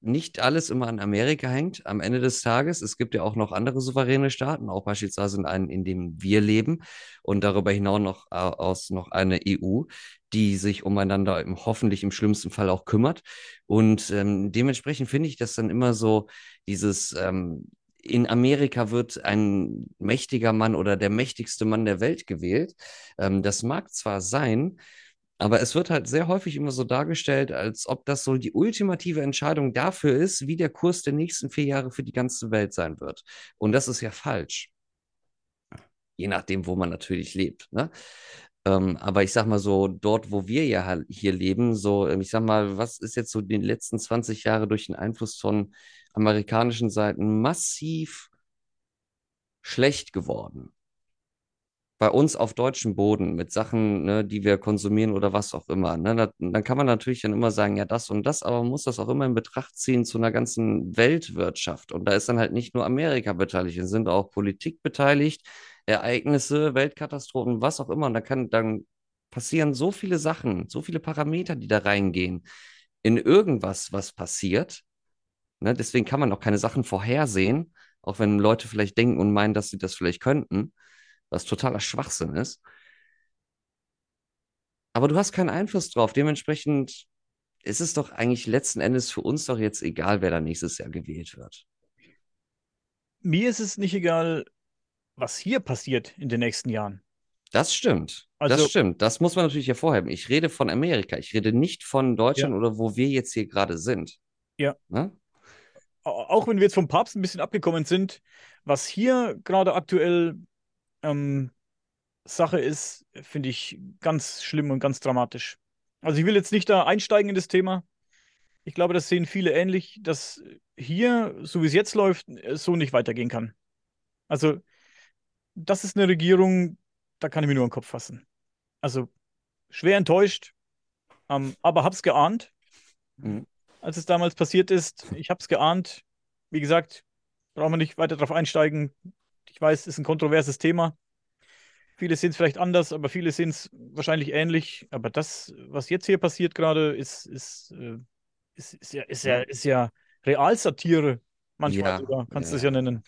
nicht alles immer an Amerika hängt am Ende des Tages. Es gibt ja auch noch andere souveräne Staaten, auch beispielsweise in einem, in dem wir leben und darüber hinaus noch äh, aus noch eine EU, die sich umeinander im, hoffentlich im schlimmsten Fall auch kümmert. Und ähm, dementsprechend finde ich das dann immer so dieses ähm, in Amerika wird ein mächtiger Mann oder der mächtigste Mann der Welt gewählt. Ähm, das mag zwar sein, aber es wird halt sehr häufig immer so dargestellt, als ob das so die ultimative Entscheidung dafür ist, wie der Kurs der nächsten vier Jahre für die ganze Welt sein wird. Und das ist ja falsch. Je nachdem, wo man natürlich lebt. Ne? Ähm, aber ich sag mal so, dort, wo wir ja hier leben, so, ich sag mal, was ist jetzt so die letzten 20 Jahre durch den Einfluss von amerikanischen Seiten massiv schlecht geworden? bei uns auf deutschem Boden mit Sachen, ne, die wir konsumieren oder was auch immer, ne, da, dann kann man natürlich dann immer sagen, ja, das und das, aber man muss das auch immer in Betracht ziehen zu einer ganzen Weltwirtschaft. Und da ist dann halt nicht nur Amerika beteiligt, es sind auch Politik beteiligt, Ereignisse, Weltkatastrophen, was auch immer. Und da kann dann passieren so viele Sachen, so viele Parameter, die da reingehen in irgendwas, was passiert. Ne, deswegen kann man auch keine Sachen vorhersehen, auch wenn Leute vielleicht denken und meinen, dass sie das vielleicht könnten was totaler Schwachsinn ist. Aber du hast keinen Einfluss drauf. Dementsprechend ist es doch eigentlich letzten Endes für uns doch jetzt egal, wer da nächstes Jahr gewählt wird. Mir ist es nicht egal, was hier passiert in den nächsten Jahren. Das stimmt. Also, das stimmt. Das muss man natürlich hervorheben. Ich rede von Amerika. Ich rede nicht von Deutschland ja, oder wo wir jetzt hier gerade sind. ja. Ne? Auch wenn wir jetzt vom Papst ein bisschen abgekommen sind, was hier gerade aktuell ähm, Sache ist, finde ich ganz schlimm und ganz dramatisch. Also ich will jetzt nicht da einsteigen in das Thema. Ich glaube, das sehen viele ähnlich, dass hier, so wie es jetzt läuft, so nicht weitergehen kann. Also das ist eine Regierung, da kann ich mir nur den Kopf fassen. Also schwer enttäuscht, ähm, aber hab's geahnt, Mhm. als es damals passiert ist. Ich hab's geahnt. Wie gesagt, brauchen wir nicht weiter drauf einsteigen. Ich weiß, es ist ein kontroverses Thema. Viele sehen es vielleicht anders, aber viele sehen es wahrscheinlich ähnlich. Aber das, was jetzt hier passiert gerade, ist, ist, äh, ist, ist, ja, ist, ja, ist ja Realsatire. Manchmal ja, sogar, kannst du ja. es ja. nennen.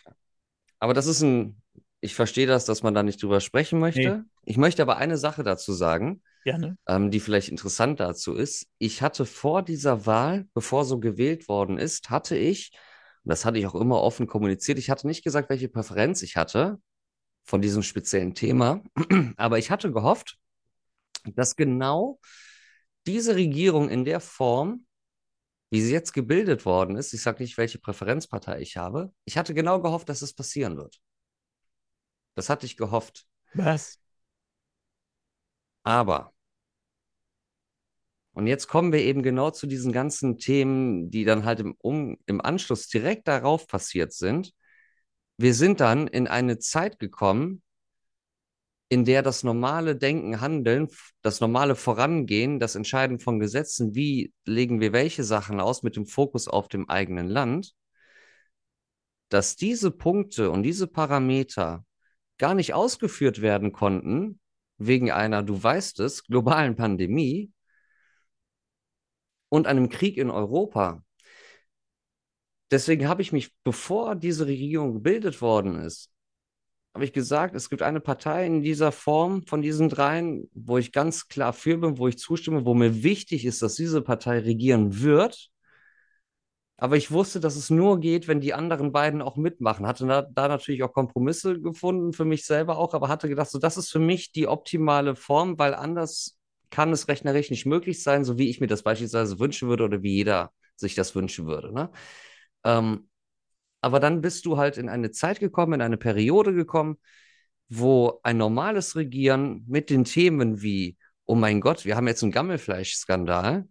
Aber das ist ein, ich verstehe das, dass man da nicht drüber sprechen Nee, möchte. Ich möchte aber eine Sache dazu sagen. gerne. ähm, die vielleicht interessant dazu ist. Ich hatte vor dieser Wahl, bevor so gewählt worden ist, hatte ich, und das hatte ich auch immer offen kommuniziert, ich hatte nicht gesagt, welche Präferenz ich hatte von diesem speziellen Thema, aber ich hatte gehofft, dass genau diese Regierung in der Form, wie sie jetzt gebildet worden ist, ich sage nicht, welche Präferenzpartei ich habe, ich hatte genau gehofft, dass es passieren wird. Das hatte ich gehofft. Was? Aber Und jetzt kommen wir eben genau zu diesen ganzen Themen, die dann halt im, um, im Anschluss direkt darauf passiert sind. Wir sind dann in eine Zeit gekommen, in der das normale Denken, Handeln, das normale Vorangehen, das Entscheiden von Gesetzen, wie legen wir welche Sachen aus mit dem Fokus auf dem eigenen Land, dass diese Punkte und diese Parameter gar nicht ausgeführt werden konnten wegen einer, du weißt es, globalen Pandemie und einem Krieg in Europa. Deswegen habe ich mich, bevor diese Regierung gebildet worden ist, habe ich gesagt, es gibt eine Partei in dieser Form von diesen dreien, wo ich ganz klar für bin, wo ich zustimme, wo mir wichtig ist, dass diese Partei regieren wird. Aber ich wusste, dass es nur geht, wenn die anderen beiden auch mitmachen. Hatte da, da natürlich auch Kompromisse gefunden, für mich selber auch, aber hatte gedacht, so, das ist für mich die optimale Form, weil anders kann es rechnerisch nicht möglich sein, so wie ich mir das beispielsweise wünschen würde oder wie jeder sich das wünschen würde. Ne? Ähm, aber dann bist du halt in eine Zeit gekommen, in eine Periode gekommen, wo ein normales Regieren mit den Themen wie, oh mein Gott, wir haben jetzt einen Gammelfleischskandal,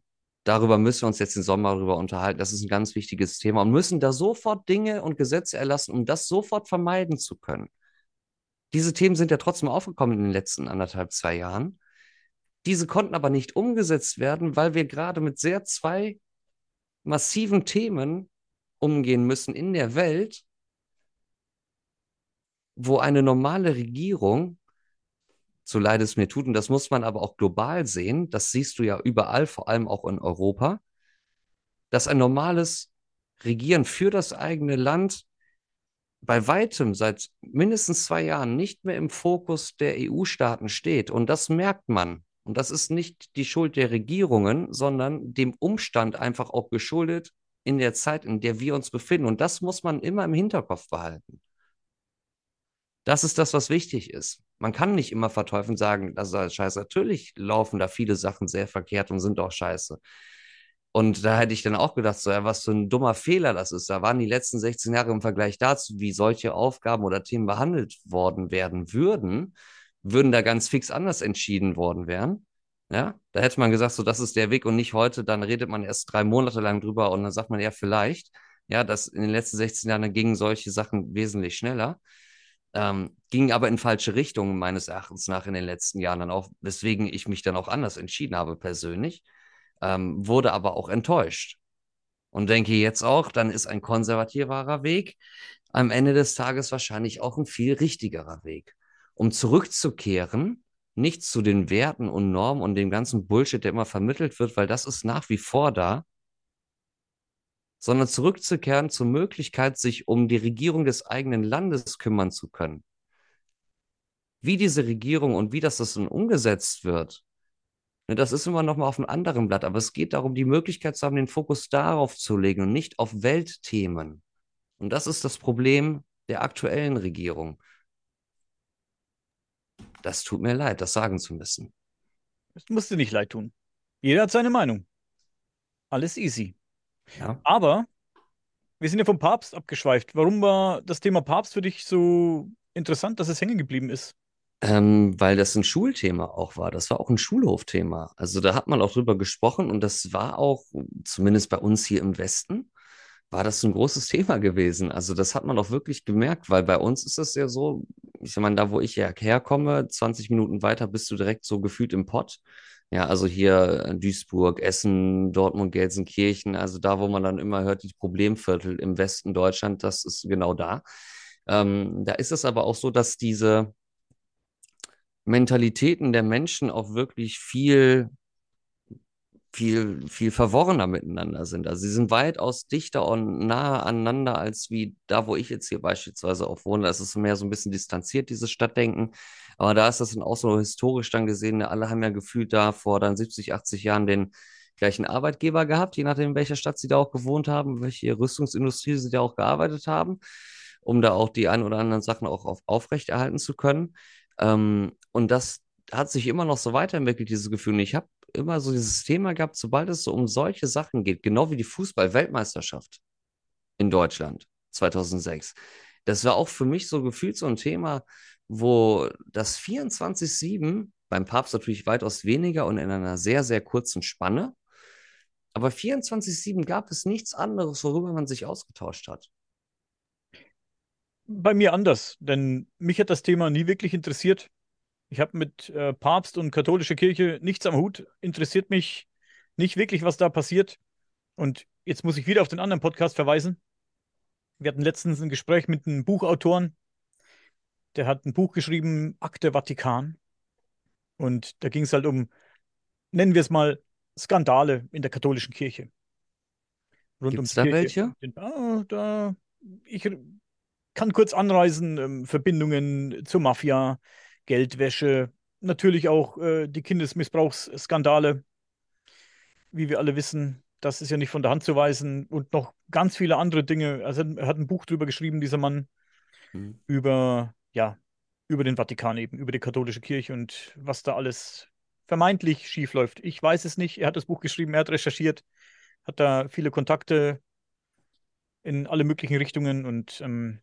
darüber müssen wir uns jetzt den Sommer darüber unterhalten, das ist ein ganz wichtiges Thema und müssen da sofort Dinge und Gesetze erlassen, um das sofort vermeiden zu können. Diese Themen sind ja trotzdem aufgekommen in den letzten anderthalb, zwei Jahren. Diese konnten aber nicht umgesetzt werden, weil wir gerade mit sehr zwei massiven Themen umgehen müssen in der Welt, wo eine normale Regierung, so leid es mir tut, und das muss man aber auch global sehen, das siehst du ja überall, vor allem auch in Europa, dass ein normales Regieren für das eigene Land bei weitem seit mindestens zwei Jahren nicht mehr im Fokus der EU-Staaten steht. Und das merkt man. Und das ist nicht die Schuld der Regierungen, sondern dem Umstand einfach auch geschuldet in der Zeit, in der wir uns befinden. Und das muss man immer im Hinterkopf behalten. Das ist das, was wichtig ist. Man kann nicht immer verteufeln und sagen, das ist alles scheiße. Natürlich laufen da viele Sachen sehr verkehrt und sind auch scheiße. Und da hätte ich dann auch gedacht, so, ja, was für ein dummer Fehler das ist. Da waren die letzten 16 Jahre im Vergleich dazu, wie solche Aufgaben oder Themen behandelt worden werden würden, würden da ganz fix anders entschieden worden wären. Ja, da hätte man gesagt, so, das ist der Weg und nicht heute. Dann redet man erst drei Monate lang drüber und dann sagt man ja vielleicht, ja, dass in den letzten 16 Jahren gingen solche Sachen wesentlich schneller. Ähm, ging aber in falsche Richtungen meines Erachtens nach in den letzten Jahren dann auch, weswegen ich mich dann auch anders entschieden habe persönlich, ähm, wurde aber auch enttäuscht. Und denke jetzt auch, dann ist ein konservativerer Weg am Ende des Tages wahrscheinlich auch ein viel richtigerer Weg. Um zurückzukehren, nicht zu den Werten und Normen und dem ganzen Bullshit, der immer vermittelt wird, weil das ist nach wie vor da, sondern zurückzukehren zur Möglichkeit, sich um die Regierung des eigenen Landes kümmern zu können. Wie diese Regierung und wie das, dann umgesetzt wird, ne, das ist immer noch mal auf einem anderen Blatt, aber es geht darum, die Möglichkeit zu haben, den Fokus darauf zu legen und nicht auf Weltthemen. Und das ist das Problem der aktuellen Regierung. Das tut mir leid, das sagen zu müssen. Das musst du nicht leid tun. Jeder hat seine Meinung. Alles easy. Ja. Aber wir sind ja vom Papst abgeschweift. Warum war das Thema Papst für dich so interessant, dass es hängen geblieben ist? Ähm, weil das ein Schulthema auch war. Das war auch ein Schulhofthema. Also da hat man auch drüber gesprochen und das war auch, zumindest bei uns hier im Westen, war das ein großes Thema gewesen. Also das hat man auch wirklich gemerkt, weil bei uns ist es ja so, ich meine, da wo ich ja herkomme, 20 Minuten weiter bist du direkt so gefühlt im Pott. Ja, also hier Duisburg, Essen, Dortmund, Gelsenkirchen, also da, wo man dann immer hört, die Problemviertel im Westen Deutschland, das ist genau da. Ähm, da ist es aber auch so, dass diese Mentalitäten der Menschen auch wirklich viel viel, viel verworrener miteinander sind. Also sie sind weitaus dichter und nahe aneinander als wie da, wo ich jetzt hier beispielsweise auch wohne. Das ist mehr so ein bisschen distanziert, dieses Stadtdenken. Aber da ist das dann auch so historisch dann gesehen. Alle haben ja gefühlt da vor dann 70, 80 Jahren den gleichen Arbeitgeber gehabt, je nachdem, in welcher Stadt sie da auch gewohnt haben, welche Rüstungsindustrie sie da auch gearbeitet haben, um da auch die ein oder anderen Sachen auch auf, aufrechterhalten zu können. Ähm, und das hat sich immer noch so weiterentwickelt, dieses Gefühl. Und ich habe immer so dieses Thema gehabt, sobald es so um solche Sachen geht, genau wie die Fußball-Weltmeisterschaft in Deutschland 2006. Das war auch für mich so gefühlt so ein Thema, wo das 24-7 beim Papst natürlich weitaus weniger und in einer sehr, sehr kurzen Spanne. Aber 24-7 gab es nichts anderes, worüber man sich ausgetauscht hat. Bei mir anders, denn mich hat das Thema nie wirklich interessiert. Ich habe mit äh, Papst und katholischer Kirche nichts am Hut. Interessiert mich nicht wirklich, was da passiert. Und jetzt muss ich wieder auf den anderen Podcast verweisen. Wir hatten letztens ein Gespräch mit einem Buchautoren. Der hat ein Buch geschrieben, Akte Vatikan. Und da ging es halt um, nennen wir es mal, Skandale in der katholischen Kirche. Rund Gibt's da Kirche. welche? Ah, da, ich kann kurz anreisen, ähm, Verbindungen zur Mafia, Geldwäsche, natürlich auch äh, die Kindesmissbrauchsskandale, wie wir alle wissen. Das ist ja nicht von der Hand zu weisen und noch ganz viele andere Dinge. Also er hat ein Buch drüber geschrieben, dieser Mann, mhm. über, ja, über den Vatikan eben, über die katholische Kirche und was da alles vermeintlich schief läuft. Ich weiß es nicht. Er hat das Buch geschrieben, er hat recherchiert, hat da viele Kontakte in alle möglichen Richtungen und ähm,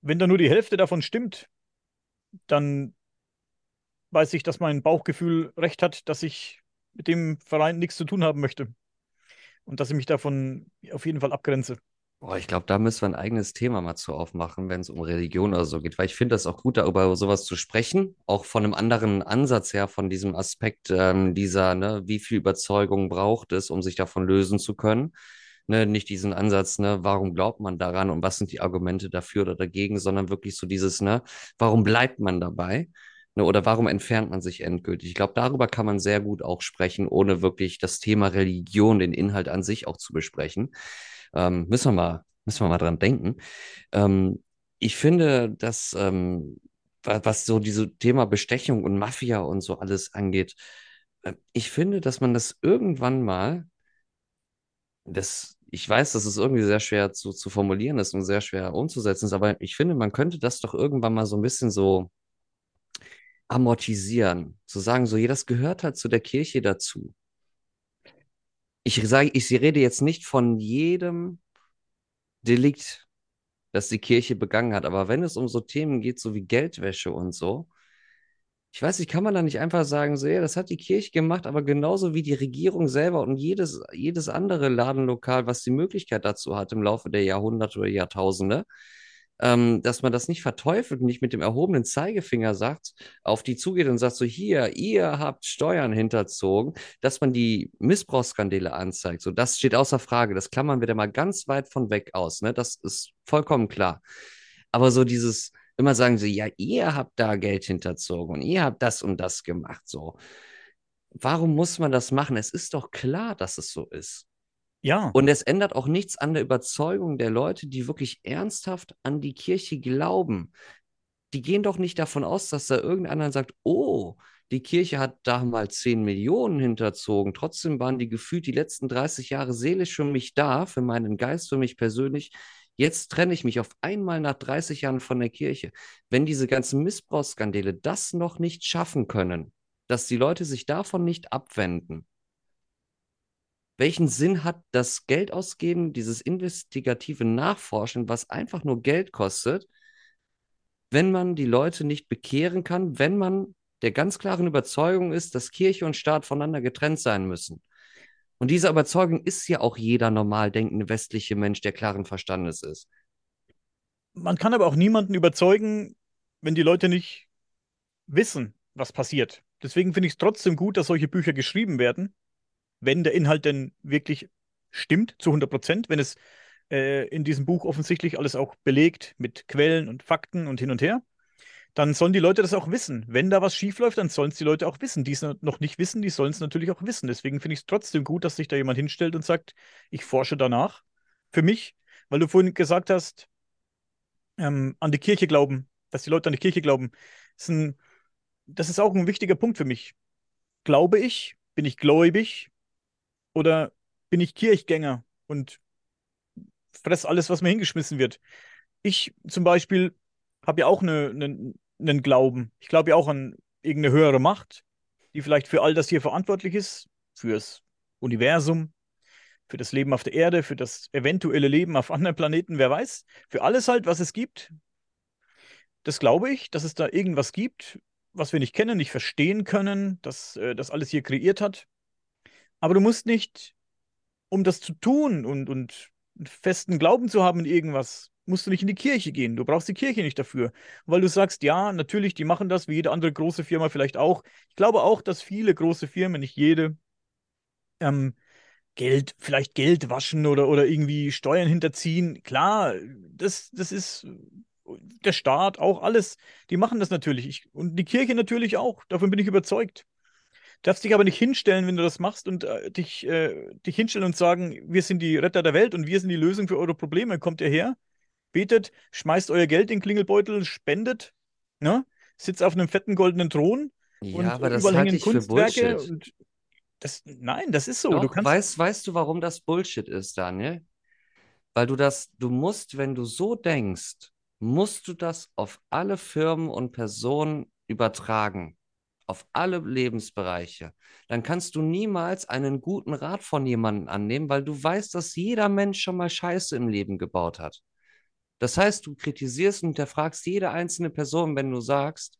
wenn da nur die Hälfte davon stimmt, dann weiß ich, dass mein Bauchgefühl recht hat, dass ich mit dem Verein nichts zu tun haben möchte. Und dass ich mich davon auf jeden Fall abgrenze. Boah, ich glaube, da müssen wir ein eigenes Thema mal zu aufmachen, wenn es um Religion oder so geht, weil ich finde das auch gut, darüber sowas zu sprechen, auch von einem anderen Ansatz her, von diesem Aspekt ähm, dieser, ne, wie viel Überzeugung braucht es, um sich davon lösen zu können. Ne, nicht diesen Ansatz, ne, warum glaubt man daran und was sind die Argumente dafür oder dagegen, sondern wirklich so dieses, ne, warum bleibt man dabei? Ne, oder warum entfernt man sich endgültig? Ich glaube, darüber kann man sehr gut auch sprechen, ohne wirklich das Thema Religion, den Inhalt an sich auch zu besprechen. Ähm, müssen wir mal, müssen wir mal dran denken. Ähm, ich finde, dass ähm, was so dieses Thema Bestechung und Mafia und so alles angeht, äh, ich finde, dass man das irgendwann mal, das, ich weiß, dass es irgendwie sehr schwer zu, zu formulieren ist und sehr schwer umzusetzen ist, aber ich finde, man könnte das doch irgendwann mal so ein bisschen so amortisieren. Zu sagen, so, ja, das gehört halt zu der Kirche dazu. Ich sage, ich rede jetzt nicht von jedem Delikt, das die Kirche begangen hat, aber wenn es um so Themen geht, so wie Geldwäsche und so, ich weiß nicht, kann man da nicht einfach sagen, so, ja, das hat die Kirche gemacht, aber genauso wie die Regierung selber und jedes, jedes andere Ladenlokal, was die Möglichkeit dazu hat im Laufe der Jahrhunderte oder Jahrtausende, ähm, dass man das nicht verteufelt und nicht mit dem erhobenen Zeigefinger sagt, auf die zugeht und sagt so, hier, ihr habt Steuern hinterzogen, dass man die Missbrauchsskandale anzeigt. So, das steht außer Frage. Das klammern wir da mal ganz weit von weg aus. Ne? Das ist vollkommen klar. Aber so dieses, immer sagen sie, ja, ihr habt da Geld hinterzogen und ihr habt das und das gemacht. So, warum muss man das machen? Es ist doch klar, dass es so ist. Ja. Und es ändert auch nichts an der Überzeugung der Leute, die wirklich ernsthaft an die Kirche glauben. Die gehen doch nicht davon aus, dass da irgendeiner sagt, oh, die Kirche hat damals 10 Millionen hinterzogen. Trotzdem waren die gefühlt die letzten 30 Jahre seelisch für mich da, für meinen Geist, für mich persönlich. Jetzt trenne ich mich auf einmal nach 30 Jahren von der Kirche. Wenn diese ganzen Missbrauchsskandale das noch nicht schaffen können, dass die Leute sich davon nicht abwenden, welchen Sinn hat das Geld ausgeben, dieses investigative Nachforschen, was einfach nur Geld kostet, wenn man die Leute nicht bekehren kann, wenn man der ganz klaren Überzeugung ist, dass Kirche und Staat voneinander getrennt sein müssen. Und diese Überzeugung ist ja auch jeder normal denkende westliche Mensch, der klaren Verstandes ist. Man kann aber auch niemanden überzeugen, wenn die Leute nicht wissen, was passiert. Deswegen finde ich es trotzdem gut, dass solche Bücher geschrieben werden, wenn der Inhalt denn wirklich stimmt zu 100 Prozent, wenn es äh, in diesem Buch offensichtlich alles auch belegt mit Quellen und Fakten und hin und her, dann sollen die Leute das auch wissen. Wenn da was schiefläuft, dann sollen es die Leute auch wissen. Die es noch nicht wissen, die sollen es natürlich auch wissen. Deswegen finde ich es trotzdem gut, dass sich da jemand hinstellt und sagt, ich forsche danach. Für mich, weil du vorhin gesagt hast, ähm, an die Kirche glauben, dass die Leute an die Kirche glauben, ist ein, das ist auch ein wichtiger Punkt für mich. Glaube ich, bin ich gläubig, oder bin ich Kirchgänger und fress alles, was mir hingeschmissen wird? Ich zum Beispiel habe ja auch eine, eine, einen Glauben. Ich glaube ja auch an irgendeine höhere Macht, die vielleicht für all das hier verantwortlich ist, fürs Universum, für das Leben auf der Erde, für das eventuelle Leben auf anderen Planeten, wer weiß, für alles halt, was es gibt. Das glaube ich, dass es da irgendwas gibt, was wir nicht kennen, nicht verstehen können, dass äh, das alles hier kreiert hat. Aber du musst nicht, um das zu tun und, und festen Glauben zu haben in irgendwas, musst du nicht in die Kirche gehen. Du brauchst die Kirche nicht dafür. Weil du sagst, ja, natürlich, die machen das, wie jede andere große Firma vielleicht auch. Ich glaube auch, dass viele große Firmen, nicht jede, ähm, Geld, vielleicht Geld waschen oder, oder irgendwie Steuern hinterziehen. Klar, das, das ist der Staat, auch alles. Die machen das natürlich. Ich, und die Kirche natürlich auch. Davon bin ich überzeugt darfst dich aber nicht hinstellen, wenn du das machst und äh, dich, äh, dich hinstellen und sagen, wir sind die Retter der Welt und wir sind die Lösung für eure Probleme. Kommt ihr her, betet, schmeißt euer Geld in den Klingelbeutel, spendet, ne? sitzt auf einem fetten goldenen Thron ja, und aber das überall halte ich für Kunstwerke. Bullshit. Und das, nein, das ist so. Doch, du kannst, weißt, weißt du, warum das Bullshit ist, Daniel? Weil du das, du musst, wenn du so denkst, musst du das auf alle Firmen und Personen übertragen auf alle Lebensbereiche, dann kannst du niemals einen guten Rat von jemandem annehmen, weil du weißt, dass jeder Mensch schon mal Scheiße im Leben gebaut hat. Das heißt, du kritisierst und hinterfragst jede einzelne Person, wenn du sagst,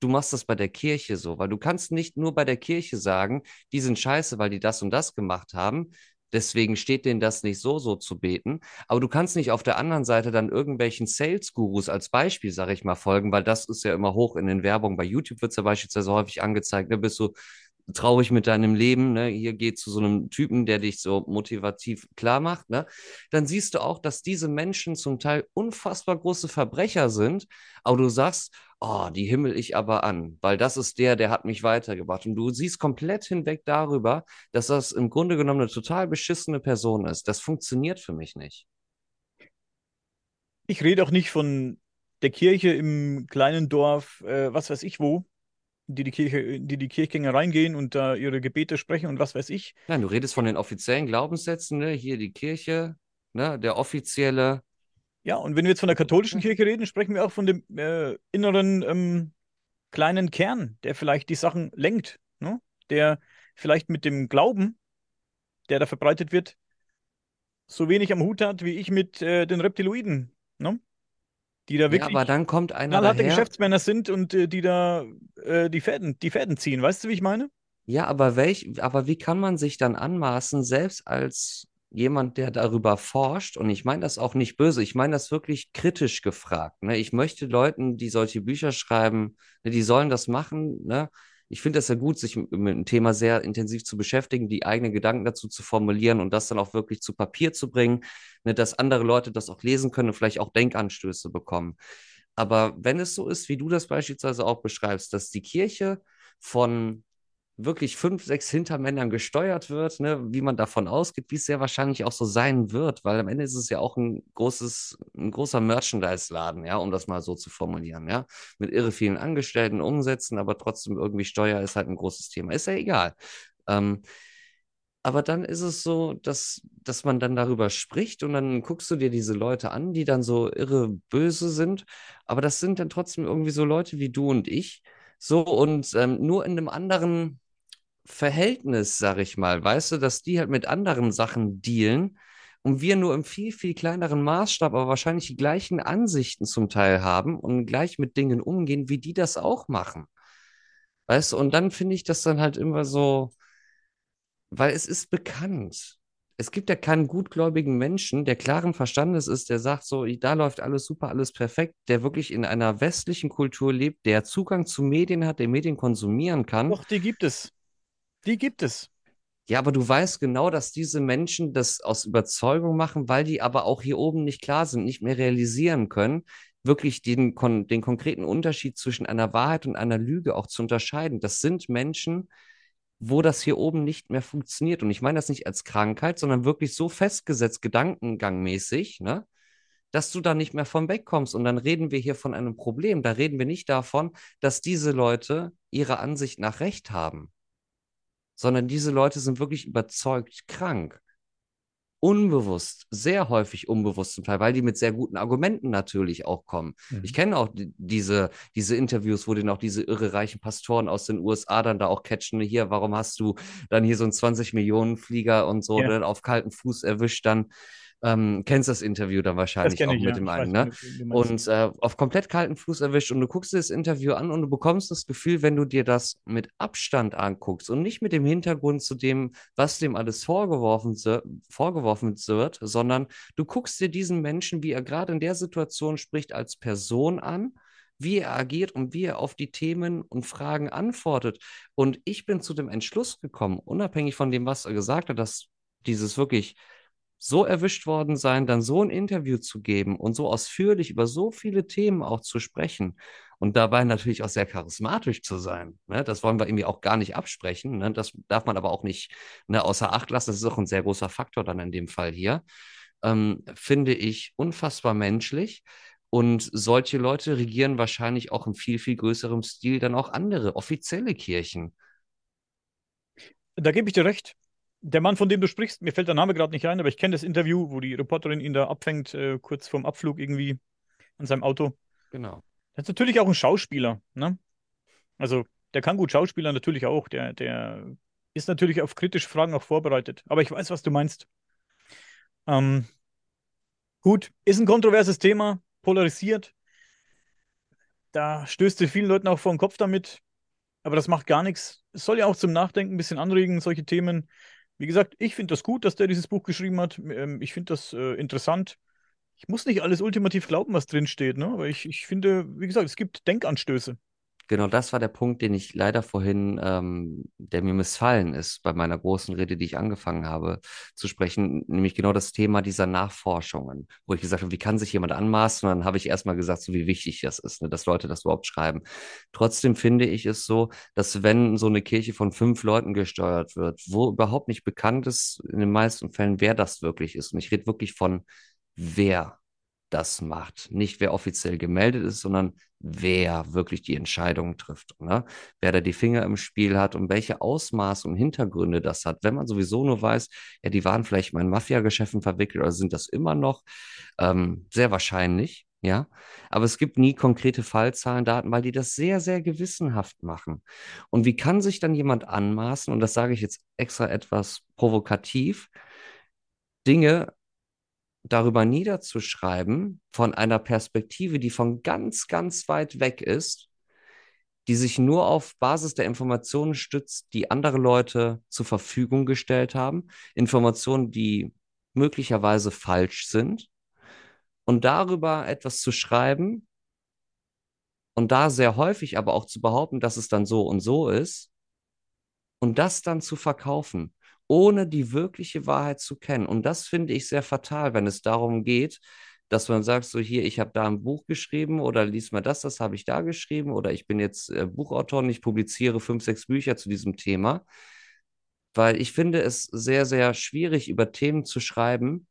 du machst das bei der Kirche so, weil du kannst nicht nur bei der Kirche sagen, die sind scheiße, weil die das und das gemacht haben, Deswegen steht denen das nicht so, so zu beten. Aber du kannst nicht auf der anderen Seite dann irgendwelchen Sales-Gurus als Beispiel, sage ich mal, folgen, weil das ist ja immer hoch in den Werbungen. Bei YouTube wird es ja beispielsweise häufig angezeigt, da ne, bist du traurig mit deinem Leben, ne? hier geht zu so einem Typen, der dich so motivativ klar macht, ne? dann siehst du auch, dass diese Menschen zum Teil unfassbar große Verbrecher sind, aber du sagst, oh, die himmel ich aber an, weil das ist der, der hat mich weitergebracht. Und du siehst komplett hinweg darüber, dass das im Grunde genommen eine total beschissene Person ist. Das funktioniert für mich nicht. ich rede auch nicht von der Kirche im kleinen Dorf, äh, was weiß ich wo, die die Kirche, die die Kirchgänger reingehen und da ihre Gebete sprechen und was weiß ich. Nein, du redest von den offiziellen Glaubenssätzen, ne? Hier die Kirche, ne? Der offizielle. Ja, und wenn wir jetzt von der katholischen Kirche reden, sprechen wir auch von dem äh, inneren ähm, kleinen Kern, der vielleicht die Sachen lenkt, ne? der vielleicht mit dem Glauben, der da verbreitet wird, so wenig am Hut hat wie ich mit äh, den Reptiloiden, ne? Die da Ja, aber wirklich dann kommt einer knallharte daher. Geschäftsmänner sind und äh, die da äh, die Fäden, die Fäden ziehen. Weißt du, wie ich meine? Ja, aber welch, aber wie kann man sich dann anmaßen, selbst als jemand, der darüber forscht, und ich meine das auch nicht böse, ich meine das wirklich kritisch gefragt. Ne? Ich möchte Leuten, die solche Bücher schreiben, ne, die sollen das machen. Ne? Ich finde das ja gut, sich mit dem Thema sehr intensiv zu beschäftigen, die eigenen Gedanken dazu zu formulieren und das dann auch wirklich zu Papier zu bringen, ne, dass andere Leute das auch lesen können und vielleicht auch Denkanstöße bekommen. Aber wenn es so ist, wie du das beispielsweise auch beschreibst, dass die Kirche von wirklich fünf, sechs Hintermännern gesteuert wird, ne, wie man davon ausgeht, wie es sehr wahrscheinlich auch so sein wird, weil am Ende ist es ja auch ein großes, ein großer Merchandise-Laden, ja, um das mal so zu formulieren, ja, mit irre vielen Angestellten umsetzen, aber trotzdem irgendwie Steuer ist halt ein großes Thema. Ist ja egal. Ähm, aber dann ist es so, dass, dass man dann darüber spricht und dann guckst du dir diese Leute an, die dann so irre böse sind. Aber das sind dann trotzdem irgendwie so Leute wie du und ich. So und ähm, nur in einem anderen, Verhältnis, sag ich mal, weißt du, dass die halt mit anderen Sachen dealen und wir nur im viel, viel kleineren Maßstab, aber wahrscheinlich die gleichen Ansichten zum Teil haben und gleich mit Dingen umgehen, wie die das auch machen. Weißt du, und dann finde ich das dann halt immer so, weil es ist bekannt. Es gibt ja keinen gutgläubigen Menschen, der klaren Verstandes ist, der sagt so, da läuft alles super, alles perfekt, der wirklich in einer westlichen Kultur lebt, der Zugang zu Medien hat, der Medien konsumieren kann. Doch, die gibt es. Die gibt es. Ja, aber du weißt genau, dass diese Menschen das aus Überzeugung machen, weil die aber auch hier oben nicht klar sind, nicht mehr realisieren können, wirklich den, den konkreten Unterschied zwischen einer Wahrheit und einer Lüge auch zu unterscheiden. Das sind Menschen, wo das hier oben nicht mehr funktioniert. Und ich meine das nicht als Krankheit, sondern wirklich so festgesetzt, gedankengangmäßig, ne? dass du da nicht mehr von wegkommst. Und dann reden wir hier von einem Problem. Da reden wir nicht davon, dass diese Leute ihrer Ansicht nach Recht haben sondern diese Leute sind wirklich überzeugt krank. Unbewusst, sehr häufig unbewusst zum Teil, weil die mit sehr guten Argumenten natürlich auch kommen. Mhm. Ich kenne auch die, diese, diese Interviews, wo dann auch diese irre reichen Pastoren aus den USA dann da auch catchen, hier, warum hast du dann hier so einen 20-Millionen-Flieger und so ja. dann auf kalten Fuß erwischt dann. Ähm, kennst das Interview dann wahrscheinlich auch ich, mit ja. dem einen, ne? Und äh, auf komplett kalten Fuß erwischt und du guckst dir das Interview an und du bekommst das Gefühl, wenn du dir das mit Abstand anguckst und nicht mit dem Hintergrund zu dem, was dem alles vorgeworfen, vorgeworfen wird, sondern du guckst dir diesen Menschen, wie er gerade in der Situation spricht, als Person an wie er agiert und wie er auf die Themen und Fragen antwortet. Und ich bin zu dem Entschluss gekommen, unabhängig von dem, was er gesagt hat, dass dieses wirklich so erwischt worden sein, dann so ein Interview zu geben und so ausführlich über so viele Themen auch zu sprechen und dabei natürlich auch sehr charismatisch zu sein. Ne? Das wollen wir irgendwie auch gar nicht absprechen. Ne? Das darf man aber auch nicht ne, außer Acht lassen. Das ist auch ein sehr großer Faktor dann in dem Fall hier. Ähm, finde ich unfassbar menschlich. Und solche Leute regieren wahrscheinlich auch in viel, viel größerem Stil dann auch andere offizielle Kirchen. Da gebe ich dir recht der Mann, von dem du sprichst, mir fällt der Name gerade nicht ein, aber ich kenne das Interview, wo die Reporterin ihn da abfängt, äh, kurz vorm Abflug irgendwie an seinem Auto. Genau. Das ist natürlich auch ein Schauspieler, ne? Also, der kann gut Schauspieler natürlich auch. Der, der ist natürlich auf kritische Fragen auch vorbereitet. Aber ich weiß, was du meinst. Ähm, gut, ist ein kontroverses Thema, polarisiert. Da stößt du vielen Leuten auch vor den Kopf damit. Aber das macht gar nichts. Es soll ja auch zum Nachdenken ein bisschen anregen, solche Themen. Wie gesagt, ich finde das gut, dass der dieses Buch geschrieben hat. Ähm, ich finde das äh, interessant. Ich muss nicht alles ultimativ glauben, was drin steht, ne? aber ich, ich finde, wie gesagt, es gibt Denkanstöße. Genau, das war der Punkt, den ich leider vorhin, ähm, der mir missfallen ist bei meiner großen Rede, die ich angefangen habe zu sprechen, nämlich genau das Thema dieser Nachforschungen, wo ich gesagt habe, wie kann sich jemand anmaßen? Und dann habe ich erstmal gesagt, so wie wichtig das ist, ne, dass Leute das überhaupt schreiben. Trotzdem finde ich es so, dass wenn so eine Kirche von fünf Leuten gesteuert wird, wo überhaupt nicht bekannt ist, in den meisten Fällen, wer das wirklich ist, und ich rede wirklich von wer das macht. Nicht wer offiziell gemeldet ist, sondern wer wirklich die Entscheidung trifft. Ne? Wer da die Finger im Spiel hat und welche Ausmaße und Hintergründe das hat. Wenn man sowieso nur weiß, ja, die waren vielleicht mal in Mafia-Geschäften verwickelt oder sind das immer noch, ähm, sehr wahrscheinlich. Ja, aber es gibt nie konkrete Fallzahlen, Daten, weil die das sehr, sehr gewissenhaft machen. Und wie kann sich dann jemand anmaßen, und das sage ich jetzt extra etwas provokativ, Dinge darüber niederzuschreiben von einer Perspektive, die von ganz, ganz weit weg ist, die sich nur auf Basis der Informationen stützt, die andere Leute zur Verfügung gestellt haben, Informationen, die möglicherweise falsch sind und darüber etwas zu schreiben und da sehr häufig aber auch zu behaupten, dass es dann so und so ist und das dann zu verkaufen, ohne die wirkliche Wahrheit zu kennen. Und das finde ich sehr fatal, wenn es darum geht, dass man sagt, so hier, ich habe da ein Buch geschrieben oder lies mal das, das habe ich da geschrieben oder ich bin jetzt äh, Buchautor und ich publiziere fünf, sechs Bücher zu diesem Thema. Weil ich finde es sehr, sehr schwierig, über Themen zu schreiben,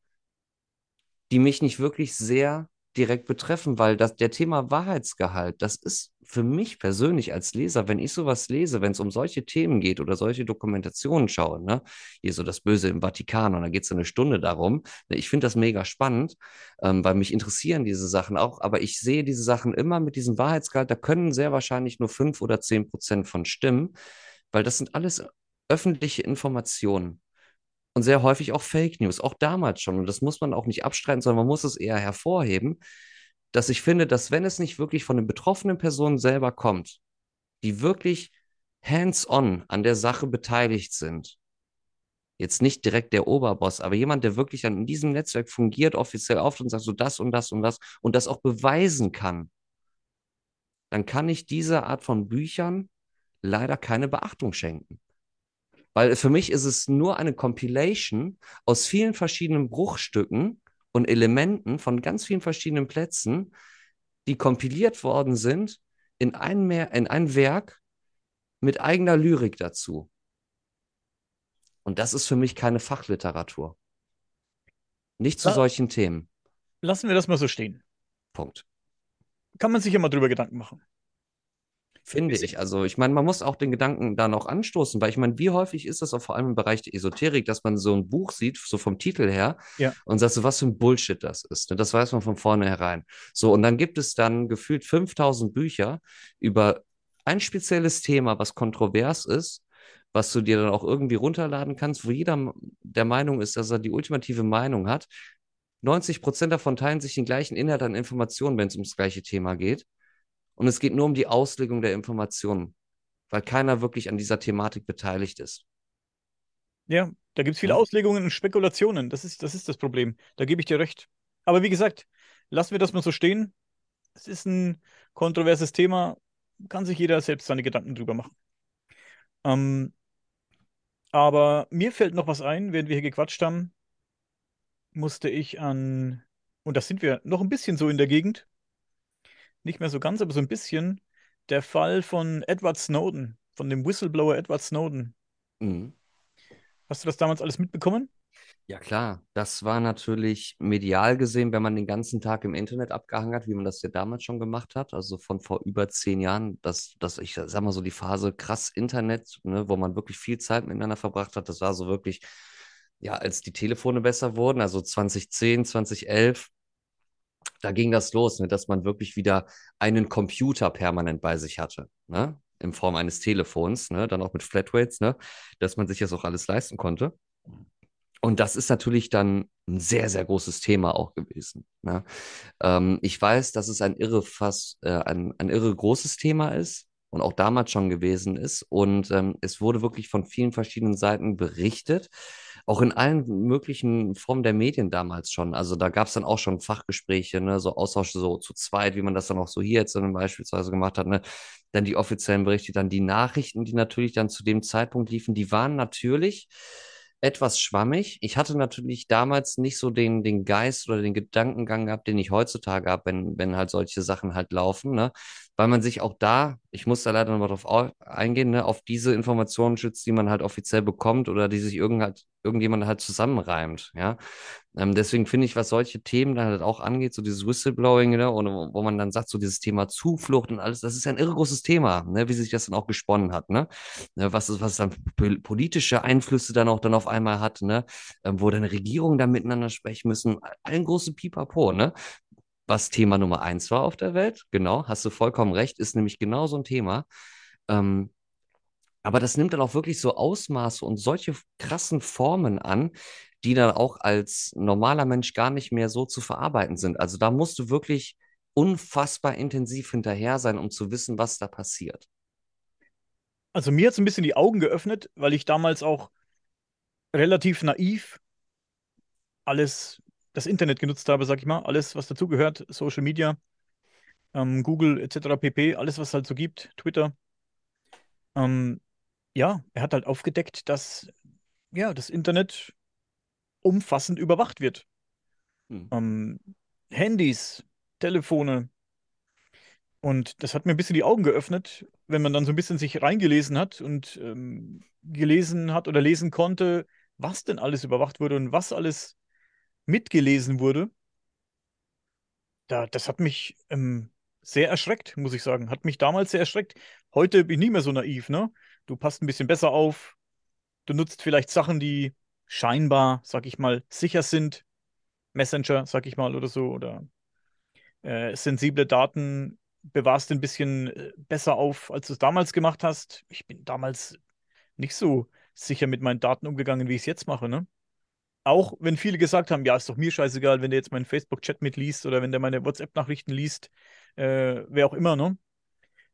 die mich nicht wirklich sehr direkt betreffen, weil das, der Thema Wahrheitsgehalt, das ist für mich persönlich als Leser, wenn ich sowas lese, wenn es um solche Themen geht oder solche Dokumentationen schaue, ne, hier so das Böse im Vatikan und da geht es eine Stunde darum, ne, ich finde das mega spannend, ähm, weil mich interessieren diese Sachen auch, aber ich sehe diese Sachen immer mit diesem Wahrheitsgehalt, da können sehr wahrscheinlich nur fünf oder zehn Prozent von stimmen, weil das sind alles öffentliche Informationen und sehr häufig auch Fake News, auch damals schon. Und das muss man auch nicht abstreiten, sondern man muss es eher hervorheben, dass ich finde, dass wenn es nicht wirklich von den betroffenen Personen selber kommt, die wirklich hands-on an der Sache beteiligt sind, jetzt nicht direkt der Oberboss, aber jemand, der wirklich dann in diesem Netzwerk fungiert, offiziell auf und sagt so das und das und das und das auch beweisen kann, dann kann ich dieser Art von Büchern leider keine Beachtung schenken. Weil für mich ist es nur eine Compilation aus vielen verschiedenen Bruchstücken und Elementen von ganz vielen verschiedenen Plätzen, die kompiliert worden sind in ein, mehr, in ein Werk mit eigener Lyrik dazu. Und das ist für mich keine Fachliteratur. Nicht zu La solchen Themen. lassen wir das mal so stehen. Punkt. Kann man sich ja mal drüber Gedanken machen. Finde ich. Also, ich meine, man muss auch den Gedanken da noch anstoßen, weil ich meine, wie häufig ist das auch vor allem im Bereich der Esoterik, dass man so ein Buch sieht, so vom Titel her, Ja. und sagt so, was für ein Bullshit das ist. Ne? Das weiß man von vornherein. So, und dann gibt es dann gefühlt 5000 Bücher über ein spezielles Thema, was kontrovers ist, was du dir dann auch irgendwie runterladen kannst, wo jeder der Meinung ist, dass er die ultimative Meinung hat. 90 Prozent davon teilen sich den gleichen Inhalt an Informationen, wenn es ums gleiche Thema geht. Und es geht nur um die Auslegung der Informationen, weil keiner wirklich an dieser Thematik beteiligt ist. Ja, da gibt es viele. Auslegungen und Spekulationen. Das ist, das ist das Problem. Da gebe ich dir recht. Aber wie gesagt, lassen wir das mal so stehen. Es ist ein kontroverses Thema. Kann sich jeder selbst seine Gedanken drüber machen. Ähm, aber mir fällt noch was ein, während wir hier gequatscht haben, musste ich an, und das sind wir noch ein bisschen so in der Gegend, nicht mehr so ganz, aber so ein bisschen, der Fall von Edward Snowden, von dem Whistleblower Edward Snowden. Mhm. Hast du das damals alles mitbekommen? Ja, klar. Das war natürlich medial gesehen, wenn man den ganzen Tag im Internet abgehangen hat, wie man das ja damals schon gemacht hat, also von vor über zehn Jahren, dass, dass ich sag mal so die Phase krass Internet, ne, wo man wirklich viel Zeit miteinander verbracht hat, das war so wirklich, ja, als die Telefone besser wurden, also 2010, 2011, da ging das los, ne, dass man wirklich wieder einen Computer permanent bei sich hatte, ne, in Form eines Telefons, ne, dann auch mit Flatrates, ne, dass man sich das auch alles leisten konnte. Und das ist natürlich dann ein sehr, sehr großes Thema auch gewesen. Ne? Ähm, ich weiß, dass es ein irre fast, äh, ein, ein irre großes Thema ist und auch damals schon gewesen ist. Und ähm, es wurde wirklich von vielen verschiedenen Seiten berichtet, auch in allen möglichen Formen der Medien damals schon. Also da gab es dann auch schon Fachgespräche, ne? so Austausche so zu zweit, wie man das dann auch so hier jetzt dann beispielsweise gemacht hat. Ne? Dann die offiziellen Berichte, dann die Nachrichten, die natürlich dann zu dem Zeitpunkt liefen, die waren natürlich etwas schwammig. Ich hatte natürlich damals nicht so den, den Geist oder den Gedankengang gehabt, den ich heutzutage habe, wenn, wenn halt solche Sachen halt laufen, ne? Weil man sich auch da, ich muss da leider nochmal drauf au- eingehen, ne, auf diese Informationen schützt, die man halt offiziell bekommt oder die sich irgend halt, irgendjemand halt zusammenreimt, ja. Ähm, deswegen finde ich, was solche Themen dann halt auch angeht, so dieses Whistleblowing, ne, und wo man dann sagt, so dieses Thema Zuflucht und alles, das ist ja ein irre großes Thema, ne, wie sich das dann auch gesponnen hat, ne? ne, was, was dann pol- politische Einflüsse dann auch dann auf einmal hat, ne, ähm, wo dann Regierungen dann miteinander sprechen müssen, ein großes Pipapo, ne, was Thema Nummer eins war auf der Welt, genau, hast du vollkommen recht, ist nämlich genau so ein Thema, ähm, aber das nimmt dann auch wirklich so Ausmaße und solche krassen Formen an, die dann auch als normaler Mensch gar nicht mehr so zu verarbeiten sind. Also da musst du wirklich unfassbar intensiv hinterher sein, um zu wissen, was da passiert. Also mir hat es ein bisschen die Augen geöffnet, weil ich damals auch relativ naiv alles, das Internet genutzt habe, sag ich mal, alles, was dazugehört, Social Media, ähm, Google etc. pp., alles, was es halt so gibt, Twitter. Ähm, ja, er hat halt aufgedeckt, dass ja, das Internet umfassend überwacht wird. Hm. Ähm, Handys, Telefone. Und das hat mir ein bisschen die Augen geöffnet, wenn man dann so ein bisschen sich reingelesen hat und ähm, gelesen hat oder lesen konnte, was denn alles überwacht wurde und was alles mitgelesen wurde. Da, das hat mich ähm, sehr erschreckt, muss ich sagen. Hat mich damals sehr erschreckt. Heute bin ich nicht mehr so naiv, ne? Du passt ein bisschen besser auf. Du nutzt vielleicht Sachen, die scheinbar, sag ich mal, sicher sind. Messenger, sag ich mal, oder so, oder äh, sensible Daten bewahrst ein bisschen äh, besser auf, als du es damals gemacht hast. Ich bin damals nicht so sicher mit meinen Daten umgegangen, wie ich es jetzt mache, ne? Auch wenn viele gesagt haben, ja, ist doch mir scheißegal, wenn der jetzt meinen Facebook-Chat mitliest oder wenn der meine WhatsApp-Nachrichten liest, äh, wer auch immer, ne?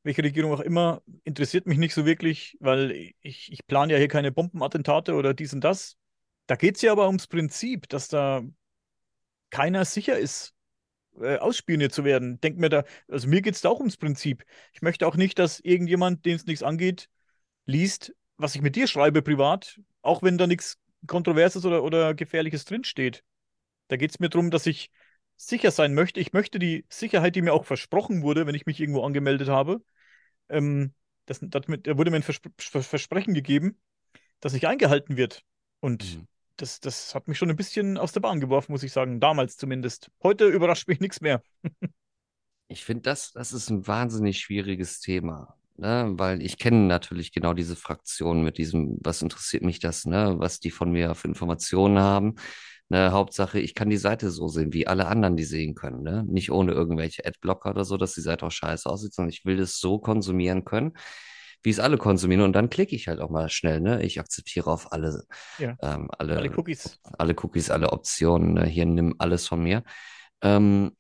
Welche Regierung auch immer, interessiert mich nicht so wirklich, weil ich, ich plane ja hier keine Bombenattentate oder dies und das. Da geht es ja aber ums Prinzip, dass da keiner sicher ist, äh, ausspioniert zu werden. Denk mir da, also mir geht es da auch ums Prinzip. Ich möchte auch nicht, dass irgendjemand, dem es nichts angeht, liest, was ich mit dir schreibe privat, auch wenn da nichts Kontroverses oder, oder Gefährliches drinsteht. Da geht es mir darum, dass ich sicher sein möchte. Ich möchte die Sicherheit, die mir auch versprochen wurde, wenn ich mich irgendwo angemeldet habe, ähm, das, das da wurde mir ein Vers Versprechen gegeben, das nicht eingehalten wird. Und Mhm. das, das hat mich schon ein bisschen aus der Bahn geworfen, muss ich sagen. Damals zumindest. Heute überrascht mich nichts mehr. Ich finde, das, das ist ein wahnsinnig schwieriges Thema, ne? Weil ich kenne natürlich genau diese Fraktion mit diesem, was interessiert mich das, ne? Was die von mir für Informationen haben. Ne? Hauptsache, ich kann die Seite so sehen, wie alle anderen die sehen können, ne? Nicht ohne irgendwelche Adblocker oder so, dass die Seite auch scheiße aussieht, sondern ich will das so konsumieren können, wie es alle konsumieren. Und dann klicke ich halt auch mal schnell, ne? Ich akzeptiere auf alle, Ja, ähm, alle alle, Cookies. alle Cookies, alle Optionen, ne? Hier nimm alles von mir. Ähm,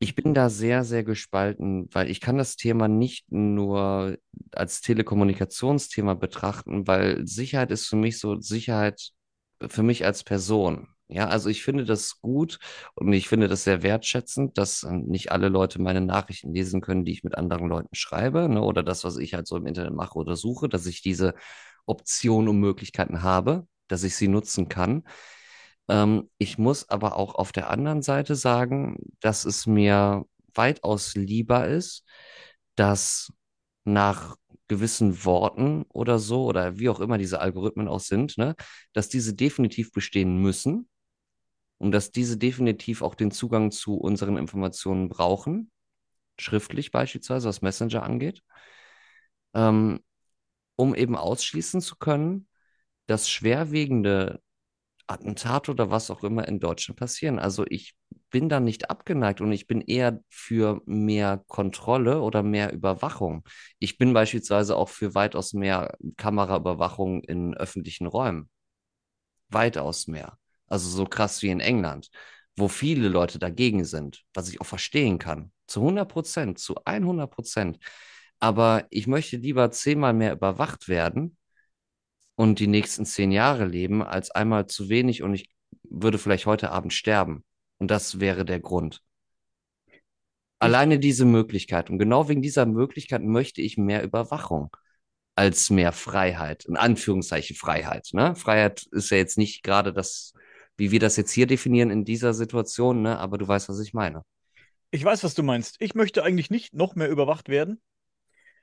ich bin da sehr, sehr gespalten, weil ich kann das Thema nicht nur als Telekommunikationsthema betrachten, weil Sicherheit ist für mich so Sicherheit für mich als Person. Ja, also ich finde das gut und ich finde das sehr wertschätzend, dass äh, nicht alle Leute meine Nachrichten lesen können, die ich mit anderen Leuten schreibe, ne, oder das, was ich halt so im Internet mache oder suche, dass ich diese Optionen und Möglichkeiten habe, dass ich sie nutzen kann. Ähm, ich muss aber auch auf der anderen Seite sagen, dass es mir weitaus lieber ist, dass nach gewissen Worten oder so, oder wie auch immer diese Algorithmen auch sind, ne, dass diese definitiv bestehen müssen und dass diese definitiv auch den Zugang zu unseren Informationen brauchen, schriftlich beispielsweise, was Messenger angeht, ähm, um eben ausschließen zu können, dass schwerwiegende Attentat oder was auch immer in Deutschland passieren. Also ich bin da nicht abgeneigt und ich bin eher für mehr Kontrolle oder mehr Überwachung. Ich bin beispielsweise auch für weitaus mehr Kameraüberwachung in öffentlichen Räumen. Weitaus mehr. Also so krass wie in England, wo viele Leute dagegen sind, was ich auch verstehen kann. Zu 100 Prozent, zu 100 Prozent. Aber ich möchte lieber zehnmal mehr überwacht werden und die nächsten zehn Jahre leben, als einmal zu wenig und ich würde vielleicht heute Abend sterben. Und das wäre der Grund. Alleine diese Möglichkeit. Und genau wegen dieser Möglichkeit möchte ich mehr Überwachung als mehr Freiheit. In Anführungszeichen Freiheit. Ne? Freiheit ist ja jetzt nicht gerade das, wie wir das jetzt hier definieren in dieser Situation, ne? aber du weißt, was ich meine. ich weiß, was du meinst. Ich möchte eigentlich nicht noch mehr überwacht werden.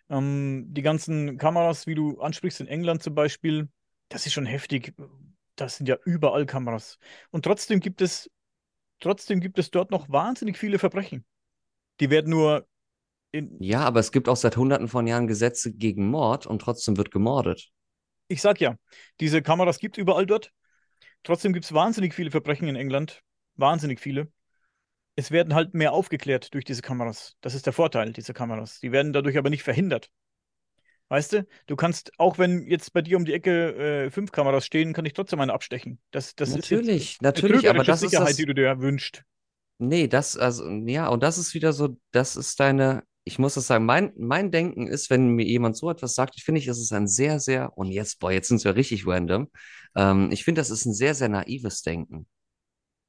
Ähm, die ganzen Kameras, wie du ansprichst, in England zum Beispiel, das ist schon heftig. Das sind ja überall Kameras. Und trotzdem gibt es, trotzdem gibt es dort noch wahnsinnig viele Verbrechen. Die werden nur in, Ja, aber es gibt auch seit Hunderten von Jahren Gesetze gegen Mord und trotzdem wird gemordet. ich sag ja, diese Kameras gibt es überall dort. Trotzdem gibt es wahnsinnig viele Verbrechen in England. Wahnsinnig viele. Es werden halt mehr aufgeklärt durch diese Kameras. Das ist der Vorteil dieser Kameras. Die werden dadurch aber nicht verhindert. Weißt du, du kannst, auch wenn jetzt bei dir um die Ecke äh, fünf Kameras stehen, kann ich trotzdem eine abstechen. Das, das ist Natürlich, eine natürlich, aber das ist Sicherheit, das. die du dir wünschst. Nee, das, also, ja, und das ist wieder so, das ist deine, ich muss das sagen, mein, mein Denken ist, wenn mir jemand so etwas sagt, ich finde, ich, das ist ein sehr, sehr, und jetzt, boah, jetzt sind es ja richtig random. Ähm, ich finde, das ist ein sehr, sehr naives Denken.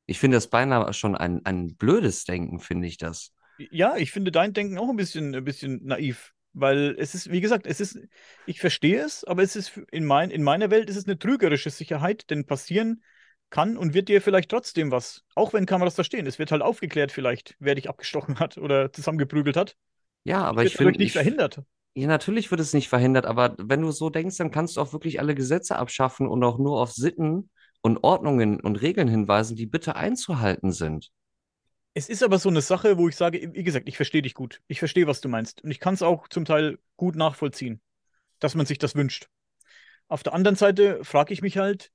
Ich finde das beinahe schon ein, ein blödes Denken, finde ich das. Ja, ich finde dein Denken auch ein bisschen, ein bisschen naiv. Weil es ist, wie gesagt, es ist, ich verstehe es, aber es ist in, mein, in meiner Welt ist es eine trügerische Sicherheit, denn passieren kann und wird dir vielleicht trotzdem was. Auch wenn Kameras da stehen. Es wird halt aufgeklärt, vielleicht, wer dich abgestochen hat oder zusammengeprügelt hat. Ja, aber ich finde, nicht ich, verhindert. ja, natürlich wird es nicht verhindert, aber wenn du so denkst, dann kannst du auch wirklich alle Gesetze abschaffen und auch nur auf Sitten und Ordnungen und Regeln hinweisen, die bitte einzuhalten sind. Es ist aber so eine Sache, wo ich sage, wie gesagt, ich verstehe dich gut. Ich verstehe, was du meinst. Und ich kann es auch zum Teil gut nachvollziehen, dass man sich das wünscht. Auf der anderen Seite frage ich mich halt,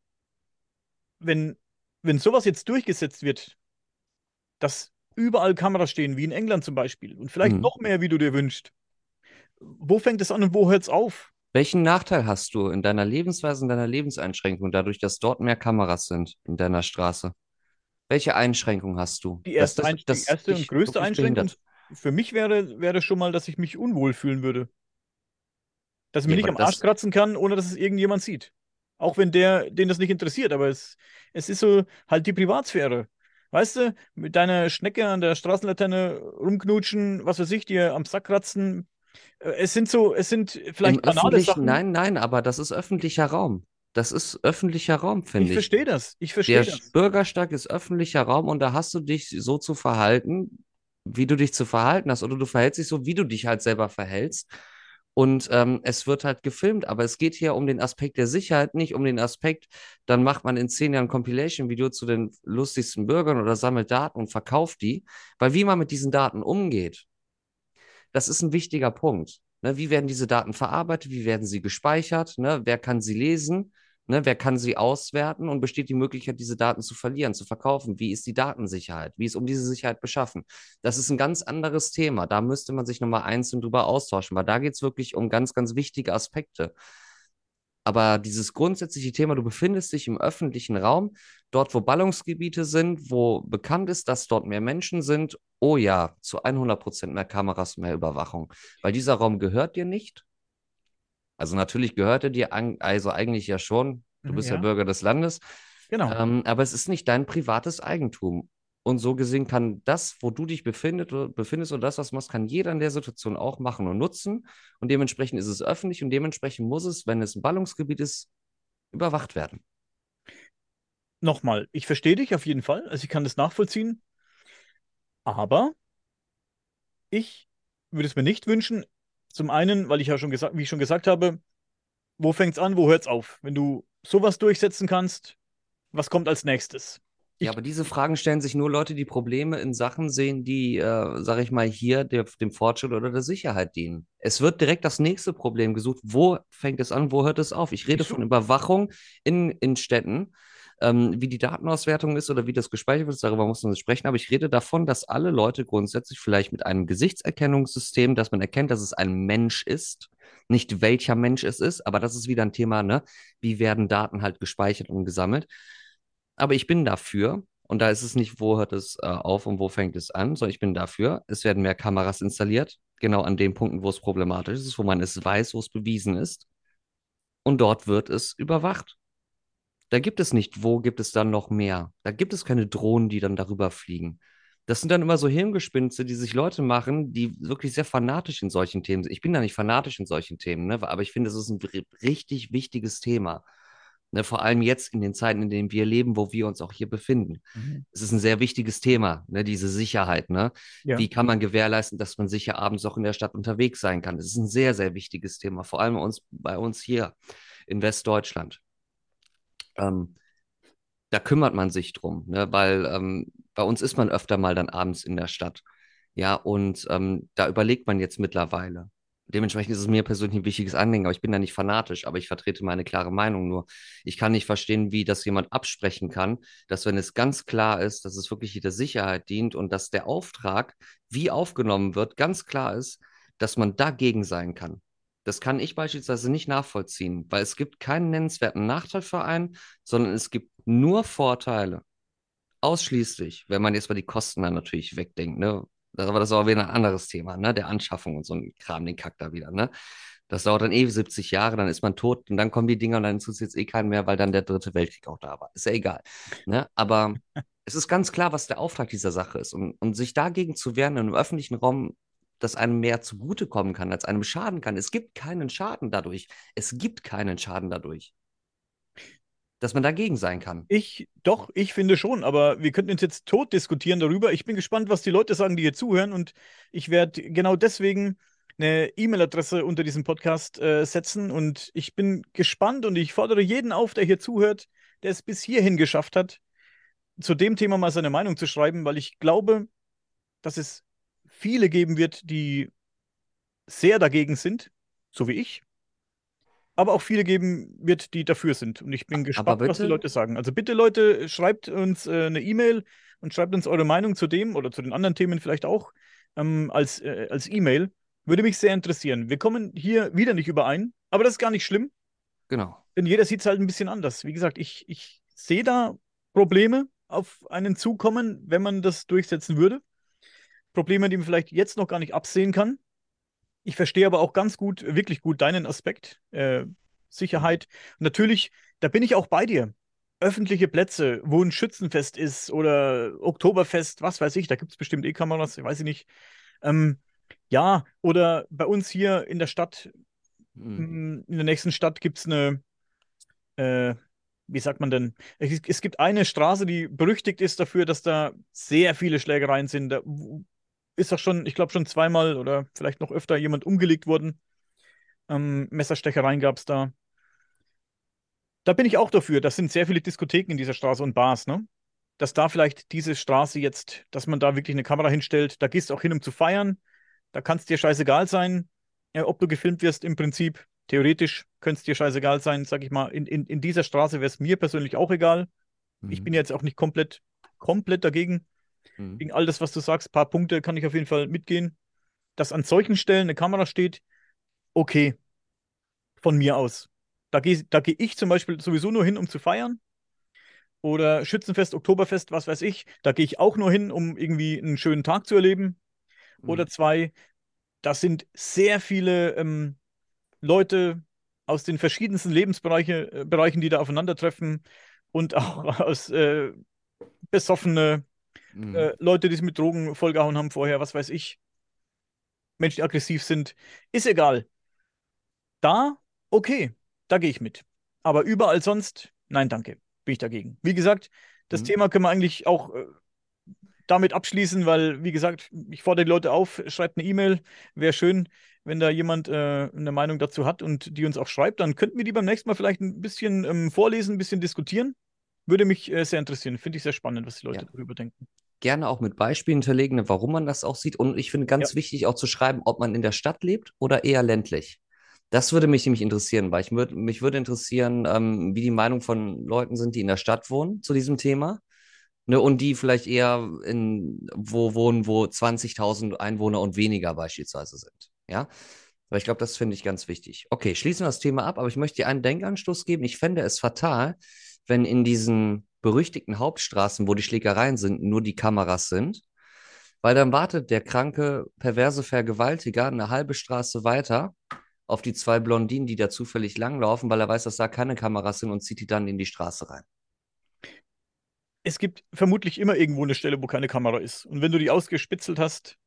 wenn, wenn sowas jetzt durchgesetzt wird, dass überall Kameras stehen, wie in England zum Beispiel, und vielleicht Hm. noch mehr, wie du dir wünschst, wo fängt es an und wo hört es auf? Welchen Nachteil hast du in deiner Lebensweise, in deiner Lebenseinschränkung, dadurch, dass dort mehr Kameras sind in deiner Straße? Welche Einschränkung hast du, Die erste, das, Ein die das erste und größte Einschränkung für mich wäre, wäre schon mal, dass ich mich unwohl fühlen würde. Dass ich Ja, mich nicht am Arsch das, kratzen kann, ohne dass es irgendjemand sieht. Auch wenn der, den das nicht interessiert, aber es, es ist so halt die Privatsphäre. Weißt du, mit deiner Schnecke an der Straßenlaterne rumknutschen, was weiß ich, dir am Sack kratzen. Äh, Es sind so, es sind Im vielleicht banale öffentlichen, Sachen. nein, nein, aber das ist öffentlicher Raum. Das ist öffentlicher Raum, Ich finde ich. verstehe das. Ich verstehe Der das. Bürgersteig ist öffentlicher Raum und da hast du dich so zu verhalten, wie du dich zu verhalten hast, oder du verhältst dich so, wie du dich halt selber verhältst. Und ähm, es wird halt gefilmt, aber es geht hier um den Aspekt der Sicherheit, nicht um den Aspekt, dann macht man in zehn Jahren ein Compilation-Video zu den lustigsten Bürgern oder sammelt Daten und verkauft die. Weil wie man mit diesen Daten umgeht, das ist ein wichtiger Punkt. Ne, wie werden diese Daten verarbeitet? Wie werden sie gespeichert? Ne, wer kann sie lesen? Ne, wer kann sie auswerten? Und besteht die Möglichkeit, diese Daten zu verlieren, zu verkaufen? Wie ist die Datensicherheit? Wie ist um diese Sicherheit beschaffen? Das ist ein ganz anderes Thema. Da müsste man sich nochmal einzeln drüber austauschen, weil da geht es wirklich um ganz, ganz wichtige Aspekte. Aber dieses grundsätzliche Thema, du befindest dich im öffentlichen Raum, dort, wo Ballungsgebiete sind, wo bekannt ist, dass dort mehr Menschen sind, oh ja, zu 100 Prozent mehr Kameras, mehr Überwachung. Weil dieser Raum gehört dir nicht. Also natürlich gehört er dir, an, also eigentlich ja schon. Du Mhm, bist ja Ja, Bürger des Landes. genau. Ähm, aber es ist nicht dein privates Eigentum. Und so gesehen kann das, wo du dich befindet, befindest oder das, was du machst, kann jeder in der Situation auch machen und nutzen. Und dementsprechend ist es öffentlich und dementsprechend muss es, wenn es ein Ballungsgebiet ist, überwacht werden. Nochmal, ich verstehe dich auf jeden Fall. Also ich kann das nachvollziehen. Aber ich würde es mir nicht wünschen. Zum einen, weil ich ja schon gesagt, wie ich schon gesagt habe, wo fängt's an, wo hört's auf? Wenn du sowas durchsetzen kannst, was kommt als nächstes? Ja, Ich, aber diese Fragen stellen sich nur Leute, die Probleme in Sachen sehen, die, äh, sage ich mal, hier der, dem Fortschritt oder der Sicherheit dienen. Es wird direkt das nächste Problem gesucht. Wo fängt es an, wo hört es auf? Ich rede von? Überwachung in, in Städten. Ähm, wie die Datenauswertung ist oder wie das gespeichert wird, darüber muss man sprechen. Aber ich rede davon, dass alle Leute grundsätzlich vielleicht mit einem Gesichtserkennungssystem, dass man erkennt, dass es ein Mensch ist, nicht welcher Mensch es ist, aber das ist wieder ein Thema, ne? Wie werden Daten halt gespeichert und gesammelt? Aber ich bin dafür, und da ist es nicht, wo hört es äh, auf und wo fängt es an, sondern ich bin dafür, es werden mehr Kameras installiert, genau an den Punkten, wo es problematisch ist, wo man es weiß, wo es bewiesen ist. Und dort wird es überwacht. Da gibt es nicht, wo gibt es dann noch mehr. Da gibt es keine Drohnen, die dann darüber fliegen. Das sind dann immer so Hirngespinste, die sich Leute machen, die wirklich sehr fanatisch in solchen Themen sind. Ich bin da nicht fanatisch in solchen Themen, ne? aber ich finde, es ist ein ri- richtig wichtiges Thema. Ne? Vor allem jetzt in den Zeiten, in denen wir leben, wo wir uns auch hier befinden. Mhm. Es ist ein sehr wichtiges Thema, ne? diese Sicherheit. Ne? Ja. Wie kann man gewährleisten, dass man sicher abends auch in der Stadt unterwegs sein kann? Das ist ein sehr, sehr wichtiges Thema, vor allem uns, bei uns hier in Westdeutschland. Ähm, da kümmert man sich drum, ne? weil ähm, bei uns ist man öfter mal dann abends in der Stadt. Ja, und ähm, da überlegt man jetzt mittlerweile. Dementsprechend ist es mir persönlich ein wichtiges Anliegen, aber ich bin da nicht fanatisch, aber ich vertrete meine klare Meinung nur. Ich kann nicht verstehen, wie das jemand absprechen kann, dass wenn es ganz klar ist, dass es wirklich der Sicherheit dient und dass der Auftrag, wie aufgenommen wird, ganz klar ist, dass man dagegen sein kann. Das kann ich beispielsweise nicht nachvollziehen, weil es gibt keinen nennenswerten Nachteil für einen, sondern es gibt nur Vorteile. Ausschließlich, wenn man jetzt mal die Kosten dann natürlich wegdenkt, ne? Aber das ist auch wieder ein anderes Thema, ne? Der Anschaffung und so ein Kram, den Kack da wieder, ne? Das dauert dann eh 70 Jahre, dann ist man tot und dann kommen die Dinger und dann interessiert es eh keinen mehr, weil dann der dritte Weltkrieg auch da war. Ist ja egal. Ne? Aber es ist ganz klar, was der Auftrag dieser Sache ist. Und, und sich dagegen zu wehren im öffentlichen Raum, dass einem mehr zugutekommen kann, als einem schaden kann. Es gibt keinen Schaden dadurch. Es gibt keinen Schaden dadurch. Dass man dagegen sein kann. Ich, doch, ich finde schon, aber wir könnten uns jetzt tot diskutieren darüber. Ich bin gespannt, was die Leute sagen, die hier zuhören. Und ich werde genau deswegen eine E-Mail-Adresse unter diesem Podcast äh, setzen. Und ich bin gespannt und ich fordere jeden auf, der hier zuhört, der es bis hierhin geschafft hat, zu dem Thema mal seine Meinung zu schreiben, weil ich glaube, dass es viele geben wird, die sehr dagegen sind, so wie ich, aber auch viele geben wird, die dafür sind. Und ich bin gespannt, was die Leute sagen. Also bitte, Leute, schreibt uns äh, eine E-Mail und schreibt uns eure Meinung zu dem oder zu den anderen Themen vielleicht auch ähm, als, äh, als E-Mail. Würde mich sehr interessieren. Wir kommen hier wieder nicht überein, aber das ist gar nicht schlimm. Genau. Denn jeder sieht es halt ein bisschen anders. Wie gesagt, ich, ich sehe da Probleme auf einen zukommen, wenn man das durchsetzen würde. Probleme, die man vielleicht jetzt noch gar nicht absehen kann. Ich verstehe aber auch ganz gut, wirklich gut deinen Aspekt, äh, Sicherheit. Und natürlich, da bin ich auch bei dir. Öffentliche Plätze, wo ein Schützenfest ist oder Oktoberfest, was weiß ich, da gibt es bestimmt eh Kameras, weiß ich nicht. Ähm, ja, oder bei uns hier in der Stadt, mhm. in der nächsten Stadt gibt es eine, äh, wie sagt man denn? Es, es, gibt eine Straße, die berüchtigt ist dafür, dass da sehr viele Schlägereien sind. Da ist doch schon, ich glaube, schon zweimal oder vielleicht noch öfter jemand umgelegt worden. Ähm, Messerstechereien gab es da. Da bin ich auch dafür. Das sind sehr viele Diskotheken in dieser Straße und Bars, ne? Dass da vielleicht diese Straße jetzt, dass man da wirklich eine Kamera hinstellt. Da gehst du auch hin, um zu feiern. Da kann es dir scheißegal sein, äh, ob du gefilmt wirst im Prinzip. Theoretisch könnte es dir scheißegal sein, sag ich mal. In, in, in dieser Straße wäre es mir persönlich auch egal. Mhm. Ich bin jetzt auch nicht komplett, komplett dagegen. Mhm. Gegen all das, was du sagst, ein paar Punkte kann ich auf jeden Fall mitgehen. Dass an solchen Stellen eine Kamera steht, okay. Von mir aus. Da gehe da geh ich zum Beispiel sowieso nur hin, um zu feiern. Oder Schützenfest, Oktoberfest, was weiß ich. Da gehe ich auch nur hin, um irgendwie einen schönen Tag zu erleben. Mhm. Oder zwei. Das sind sehr viele ähm, Leute aus den verschiedensten Lebensbereichen, äh, die da aufeinandertreffen und auch aus äh, besoffene mhm. äh, Leute, die es mit Drogen vollgehauen haben vorher, was weiß ich. Menschen, die aggressiv sind. Ist egal. Da, okay, da gehe ich mit. Aber überall sonst, nein, danke, bin ich dagegen. Wie gesagt, das mhm. Thema können wir eigentlich auch äh, damit abschließen, weil, wie gesagt, ich fordere die Leute auf, schreibt eine E-Mail. Wäre schön, wenn da jemand äh, eine Meinung dazu hat und die uns auch schreibt. Dann könnten wir die beim nächsten Mal vielleicht ein bisschen ähm, vorlesen, ein bisschen diskutieren. Würde mich äh, sehr interessieren. Finde ich sehr spannend, was die Leute ja. darüber denken. Gerne auch mit Beispielen hinterlegen, warum man das auch sieht. Und ich finde ganz ja. wichtig auch zu schreiben, ob man in der Stadt lebt oder eher ländlich. Das würde mich nämlich interessieren, weil ich würd, mich würde interessieren, ähm, wie die Meinung von Leuten sind, die in der Stadt wohnen zu diesem Thema. Ne, und die vielleicht eher in wo wohnen, wo 20.000 Einwohner und weniger beispielsweise sind. Ja, weil ich glaube, das finde ich ganz wichtig. Okay, schließen wir das Thema ab, aber ich möchte dir einen Denkanstoß geben. Ich fände es fatal, wenn in diesen berüchtigten Hauptstraßen, wo die Schlägereien sind, nur die Kameras sind. Weil dann wartet der kranke, perverse Vergewaltiger eine halbe Straße weiter auf die zwei Blondinen, die da zufällig langlaufen, weil er weiß, dass da keine Kameras sind und zieht die dann in die Straße rein es gibt vermutlich immer irgendwo eine Stelle, wo keine Kamera ist. Und wenn du die ausgespitzelt hast,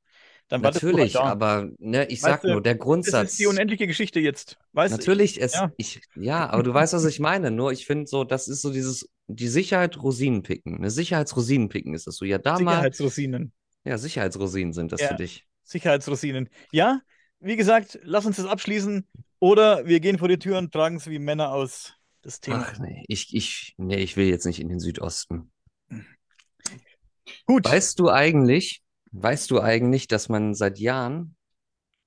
dann war Natürlich, aber ne, ich weißt sag du, nur, der Grundsatz. Das ist die unendliche Geschichte jetzt. Weißt Natürlich, es, ja. Ich, ja, aber du weißt, was ich meine. Nur ich finde so, das ist so dieses, die Sicherheit Rosinenpicken. Eine Sicherheitsrosinenpicken ist das so. Ja, da Sicherheitsrosinen. Ja, Sicherheitsrosinen sind das ja. für dich. Sicherheitsrosinen. Ja, wie gesagt, lass uns das abschließen. Oder wir gehen vor die Tür und tragen es wie Männer aus. Das Thema. Ach nee, ich, ich, nee, ich will jetzt nicht in den Südosten. Gut. Weißt du eigentlich, weißt du eigentlich, dass man seit Jahren,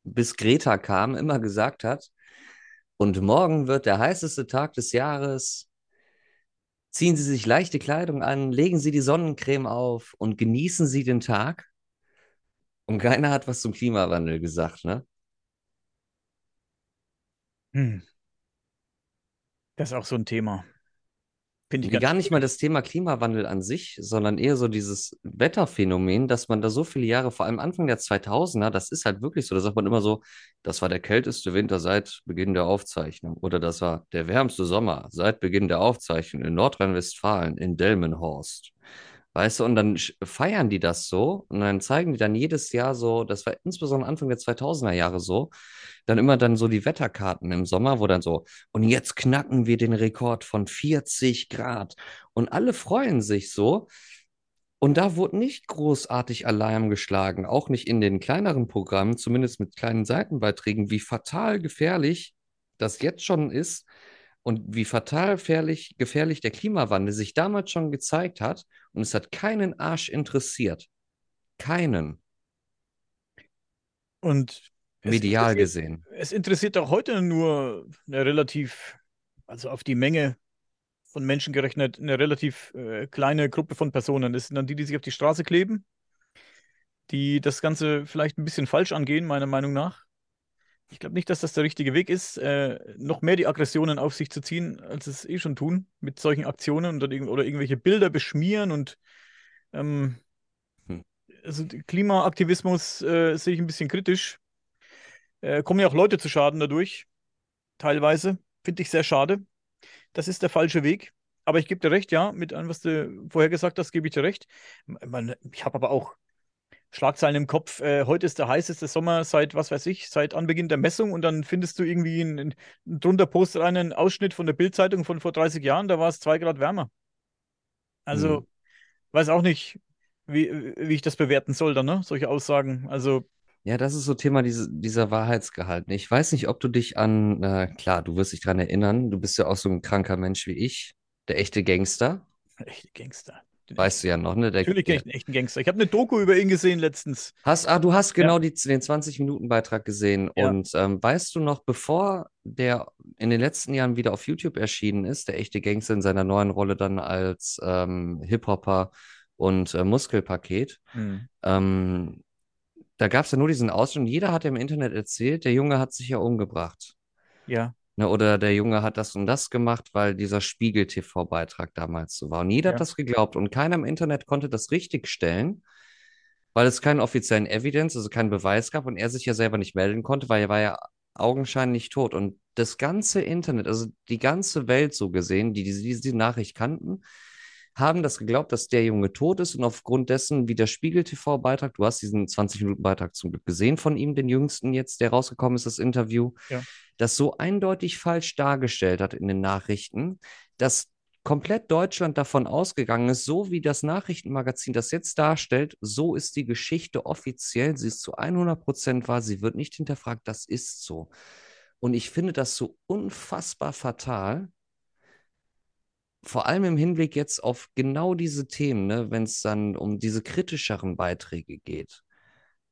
bis Greta kam, immer gesagt hat, und morgen wird der heißeste Tag des Jahres. Ziehen Sie sich leichte Kleidung an, legen Sie die Sonnencreme auf und genießen Sie den Tag. Und keiner hat was zum Klimawandel gesagt, ne? Hm. Das ist auch so ein Thema. Finde ich gar nicht mal das Thema Klimawandel an sich, sondern eher so dieses Wetterphänomen, dass man da so viele Jahre, vor allem Anfang der 2000er, das ist halt wirklich so, da sagt man immer so, das war der kälteste Winter seit Beginn der Aufzeichnung oder das war der wärmste Sommer seit Beginn der Aufzeichnung in Nordrhein-Westfalen, in Delmenhorst. Weißt du, und dann feiern die das so und dann zeigen die dann jedes Jahr so, das war insbesondere Anfang der 2000er Jahre so, dann immer dann so die Wetterkarten im Sommer, wo dann so, und jetzt knacken wir den Rekord von 40 Grad und alle freuen sich so. Und da wurde nicht großartig Alarm geschlagen, auch nicht in den kleineren Programmen, zumindest mit kleinen Seitenbeiträgen, wie fatal gefährlich das jetzt schon ist und wie fatal gefährlich, gefährlich der Klimawandel sich damals schon gezeigt hat. Und es hat keinen Arsch interessiert. Keinen, Und medial gesehen. es interessiert auch heute nur eine relativ, also auf die Menge von Menschen gerechnet, eine relativ äh, kleine Gruppe von Personen. Das sind dann die, die sich auf die Straße kleben, die das Ganze vielleicht ein bisschen falsch angehen, meiner Meinung nach. Ich glaube nicht, dass das der richtige Weg ist, äh, noch mehr die Aggressionen auf sich zu ziehen, als es eh schon tun, mit solchen Aktionen und dann oder irgendwelche Bilder beschmieren und ähm, Hm. also Klimaaktivismus äh, sehe ich ein bisschen kritisch. Äh, kommen ja auch Leute zu Schaden dadurch, teilweise. Finde ich sehr schade. Das ist der falsche Weg. Aber ich gebe dir recht, ja, mit allem, was du vorher gesagt hast, gebe ich dir recht. Man, ich habe aber auch Schlagzeilen im Kopf. Äh, heute ist der heißeste Sommer seit, was weiß ich, seit Anbeginn der Messung und dann findest du irgendwie in, in, drunter postet einen Ausschnitt von der Bildzeitung von vor 30 Jahren, da war es zwei Grad wärmer. Also, weiß auch nicht, wie, wie ich das bewerten soll dann, ne? Solche Aussagen. Also, Ja, das ist so Thema diese, dieser Wahrheitsgehalt. Ich weiß nicht, ob du dich an, äh, klar, du wirst dich dran erinnern, du bist ja auch so ein kranker Mensch wie ich, der echte Gangster. echte Gangster. Weißt du ja noch, ne? Der, natürlich kenne ich einen echten Gangster. Ich habe eine Doku über ihn gesehen letztens. Hast, ah, du hast Ja, genau die, den 20-Minuten-Beitrag gesehen. ja, Und ähm, weißt du noch, bevor der in den letzten Jahren wieder auf YouTube erschienen ist, der echte Gangster in seiner neuen Rolle dann als ähm, Hip-Hopper und äh, Muskelpaket, hm, ähm, da gab es ja nur diesen Ausschnitt jeder hat im Internet erzählt, der Junge hat sich ja umgebracht. ja, Ne, oder der Junge hat das und das gemacht, weil dieser Spiegel-TV-Beitrag damals so war. Und jeder hat ja, das geglaubt und keiner im Internet konnte das richtigstellen weil es keinen offiziellen Evidence, also keinen Beweis gab und er sich ja selber nicht melden konnte, weil er war ja augenscheinlich tot. Und das ganze Internet, also die ganze Welt so gesehen, die diese, diese Nachricht kannten, haben das geglaubt, dass der Junge tot ist und aufgrund dessen, wie der Spiegel-TV-Beitrag, du hast diesen 20-Minuten-Beitrag zum Glück gesehen von ihm, den jüngsten jetzt, der rausgekommen ist, das Interview, ja, das so eindeutig falsch dargestellt hat in den Nachrichten, dass komplett Deutschland davon ausgegangen ist, so wie das Nachrichtenmagazin das jetzt darstellt, so ist die Geschichte offiziell, sie ist zu 100 Prozent wahr, sie wird nicht hinterfragt, das ist so. Und ich finde das so unfassbar fatal, vor allem im Hinblick jetzt auf genau diese Themen, ne, wenn es dann um diese kritischeren Beiträge geht.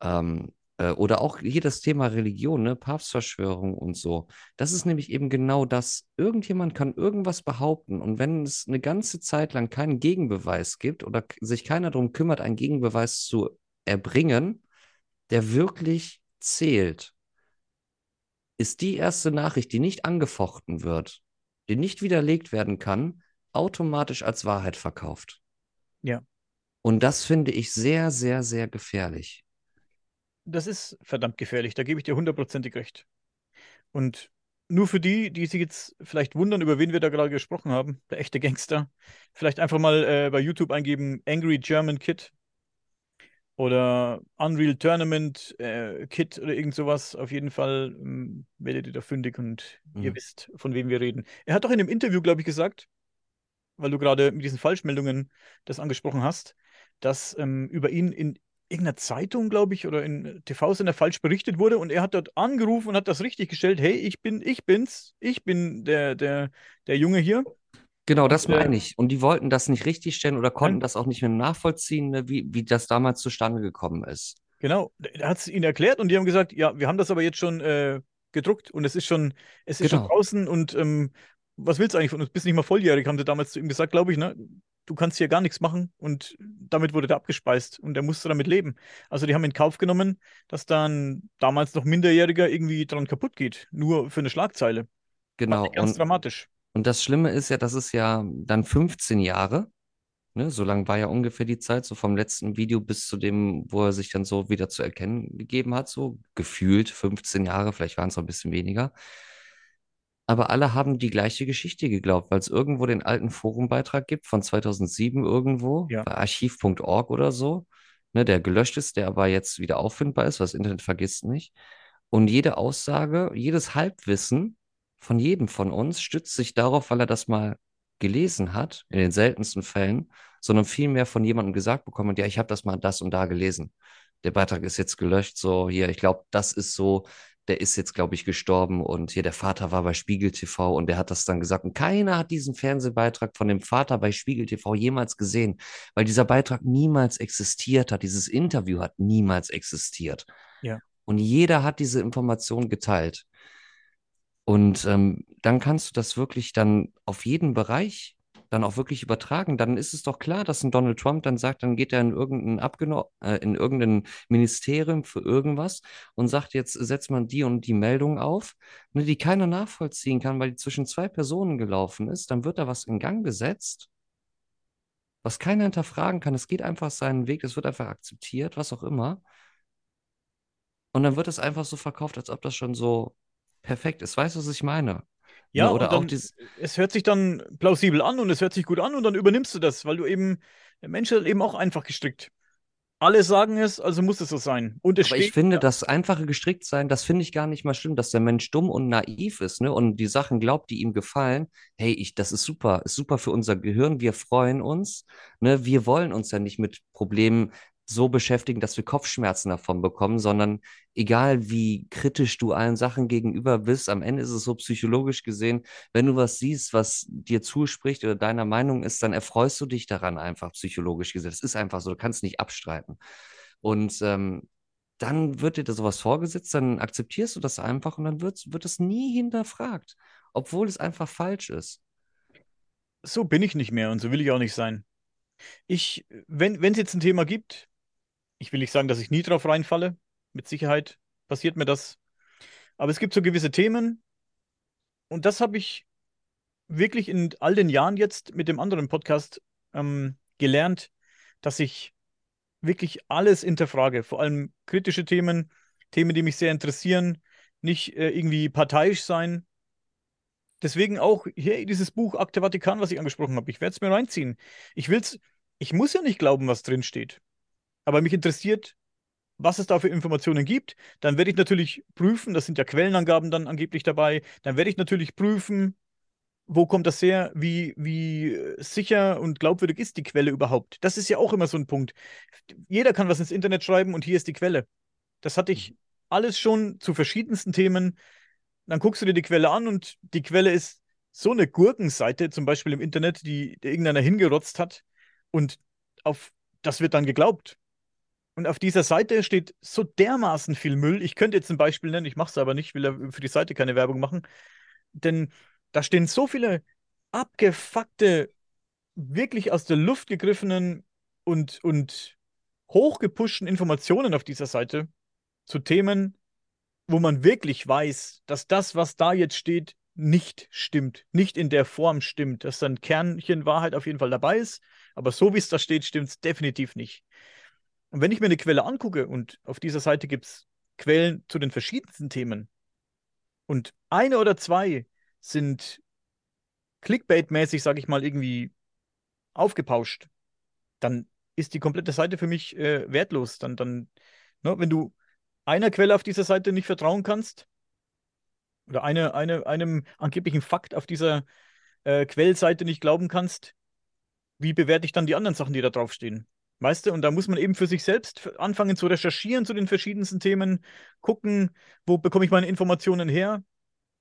Ähm, äh, oder auch hier das Thema Religion, ne, Papstverschwörung und so. Das ist nämlich eben genau das. Irgendjemand kann irgendwas behaupten und wenn es eine ganze Zeit lang keinen Gegenbeweis gibt oder sich keiner darum kümmert, einen Gegenbeweis zu erbringen, der wirklich zählt, ist die erste Nachricht, die nicht angefochten wird, die nicht widerlegt werden kann, automatisch als Wahrheit verkauft. ja. Und das finde ich sehr, sehr, sehr gefährlich. Das ist verdammt gefährlich. Da gebe ich dir hundertprozentig recht. Und nur für die, die sich jetzt vielleicht wundern, über wen wir da gerade gesprochen haben, der echte Gangster, vielleicht einfach mal äh, bei YouTube eingeben, Angry German Kid oder Unreal Tournament äh, Kid oder irgend sowas. Auf jeden Fall ähm, werdet ihr da fündig und ihr Mhm. wisst, von wem wir reden. Er hat doch in dem Interview, glaube ich, gesagt, weil du gerade mit diesen Falschmeldungen das angesprochen hast, dass ähm, über ihn in irgendeiner Zeitung, glaube ich, oder in TV-Sender falsch berichtet wurde und er hat dort angerufen und hat das richtig gestellt. Hey, ich bin, ich bin's, ich bin der, der, der Junge hier. Genau, das meine ich. Und die wollten das nicht richtigstellen oder konnten das auch nicht mehr nachvollziehen, ne, wie, wie das damals zustande gekommen ist. genau, er hat es ihnen erklärt und die haben gesagt, ja, wir haben das aber jetzt schon äh, gedruckt und es ist schon, es ist schon Genau, draußen und ähm, was willst du eigentlich von uns? Bist nicht mal volljährig, haben sie damals zu ihm gesagt, glaube ich, ne? Du kannst hier gar nichts machen und damit wurde der abgespeist und er musste damit leben. Also die haben in Kauf genommen, dass dann damals noch Minderjähriger irgendwie dran kaputt geht, nur für eine Schlagzeile. Genau. ganz Und, dramatisch. und das Schlimme ist ja, das ist ja dann 15 Jahre, ne? So lang war ja ungefähr die Zeit, so vom letzten Video bis zu dem, wo er sich dann so wieder zu erkennen gegeben hat, so gefühlt 15 Jahre, vielleicht waren es noch ein bisschen weniger. Aber alle haben die gleiche Geschichte geglaubt, weil es irgendwo den alten Forumbeitrag gibt von 2007 irgendwo, Ja, bei archiv.org oder so, ne, der gelöscht ist, der aber jetzt wieder auffindbar ist, weil das Internet vergisst nicht. Und jede Aussage, jedes Halbwissen von jedem von uns stützt sich darauf, weil er das mal gelesen hat, in den seltensten Fällen, sondern vielmehr von jemandem gesagt bekommen ja, ich habe das mal das und da gelesen. Der Beitrag ist jetzt gelöscht, so hier, ich glaube, das ist so, der ist jetzt, glaube ich, gestorben und hier der Vater war bei Spiegel TV und der hat das dann gesagt. Und keiner hat diesen Fernsehbeitrag von dem Vater bei Spiegel TV jemals gesehen, weil dieser Beitrag niemals existiert hat. Dieses Interview hat niemals existiert. ja. Und jeder hat diese Information geteilt. Und ähm, dann kannst du das wirklich dann auf jeden Bereich dann auch wirklich übertragen. Dann ist es doch klar, dass ein Donald Trump dann sagt, dann geht er in irgendein Abgeno äh, in irgendein Ministerium für irgendwas und sagt, jetzt setzt man die und die Meldung auf, ne, die keiner nachvollziehen kann, weil die zwischen zwei Personen gelaufen ist. Dann wird da was in Gang gesetzt, was keiner hinterfragen kann. Es geht einfach seinen Weg, es wird einfach akzeptiert, was auch immer. Und dann wird es einfach so verkauft, als ob das schon so perfekt ist. Weißt du, was ich meine? Ja, Ne? Oder auch dieses, es hört sich dann plausibel an und es hört sich gut an und dann übernimmst du das, weil du eben, der Mensch ist eben auch einfach gestrickt. Alle sagen es, also muss es so sein. Und es Aber ich steht, finde, ja, das einfache Gestricktsein, das finde ich gar nicht mal schlimm, dass der Mensch dumm und naiv ist, ne? Und die Sachen glaubt, die ihm gefallen. Hey, ich, das ist super, ist super für unser Gehirn. Wir freuen uns, ne? Wir wollen uns ja nicht mit Problemen so beschäftigen, dass wir Kopfschmerzen davon bekommen, sondern egal wie kritisch du allen Sachen gegenüber bist, am Ende ist es so psychologisch gesehen, wenn du was siehst, was dir zuspricht oder deiner Meinung ist, dann erfreust du dich daran einfach psychologisch gesehen. Das ist einfach so, du kannst nicht abstreiten. Und ähm, dann wird dir da sowas vorgesetzt, dann akzeptierst du das einfach und dann wird, wird es nie hinterfragt, obwohl es einfach falsch ist. so bin ich nicht mehr und so will ich auch nicht sein. Ich, wenn es jetzt ein Thema gibt, ich will nicht sagen, dass ich nie drauf reinfalle. Mit Sicherheit passiert mir das. Aber es gibt so gewisse Themen und das habe ich wirklich in all den Jahren jetzt mit dem anderen Podcast ähm, gelernt, dass ich wirklich alles hinterfrage, vor allem kritische Themen, Themen, die mich sehr interessieren, nicht äh, irgendwie parteiisch sein. Deswegen auch hier dieses Buch Akte Vatikan, was ich angesprochen habe. Ich werde es mir reinziehen. Ich will's, ich muss ja nicht glauben, was drin steht, aber mich interessiert, was es da für Informationen gibt. Dann werde ich natürlich prüfen, das sind ja Quellenangaben dann angeblich dabei. Dann werde ich natürlich prüfen, wo kommt das her? Wie, wie äh, sicher und glaubwürdig ist die Quelle überhaupt? Das ist ja auch immer so ein Punkt. Jeder kann was ins Internet schreiben und hier ist die Quelle. Das hatte ich alles schon zu verschiedensten Themen. Dann guckst du dir die Quelle an und die Quelle ist so eine Gurkenseite, zum Beispiel im Internet, die, die irgendeiner hingerotzt hat. Und auf das wird dann geglaubt. Und auf dieser Seite steht so dermaßen viel Müll. Ich könnte jetzt ein Beispiel nennen, ich mache es aber nicht, will für die Seite keine Werbung machen. Denn da stehen so viele abgefuckte, wirklich aus der Luft gegriffenen und, und hochgepushten Informationen auf dieser Seite zu Themen, wo man wirklich weiß, dass das, was da jetzt steht, nicht stimmt, nicht in der Form stimmt, dass da ein Kernchen Wahrheit auf jeden Fall dabei ist, aber so wie es da steht, stimmt es definitiv nicht. Und wenn ich mir eine Quelle angucke und auf dieser Seite gibt es Quellen zu den verschiedensten Themen und eine oder zwei sind Clickbait-mäßig, sage ich mal, irgendwie aufgepauscht, dann ist die komplette Seite für mich äh, wertlos. Dann, dann, ne, wenn du einer Quelle auf dieser Seite nicht vertrauen kannst oder eine, eine, einem angeblichen Fakt auf dieser äh, Quellseite nicht glauben kannst, wie bewerte ich dann die anderen Sachen, die da draufstehen? Weißt du, und da muss man eben für sich selbst anfangen zu recherchieren zu den verschiedensten Themen, gucken, wo bekomme ich meine Informationen her.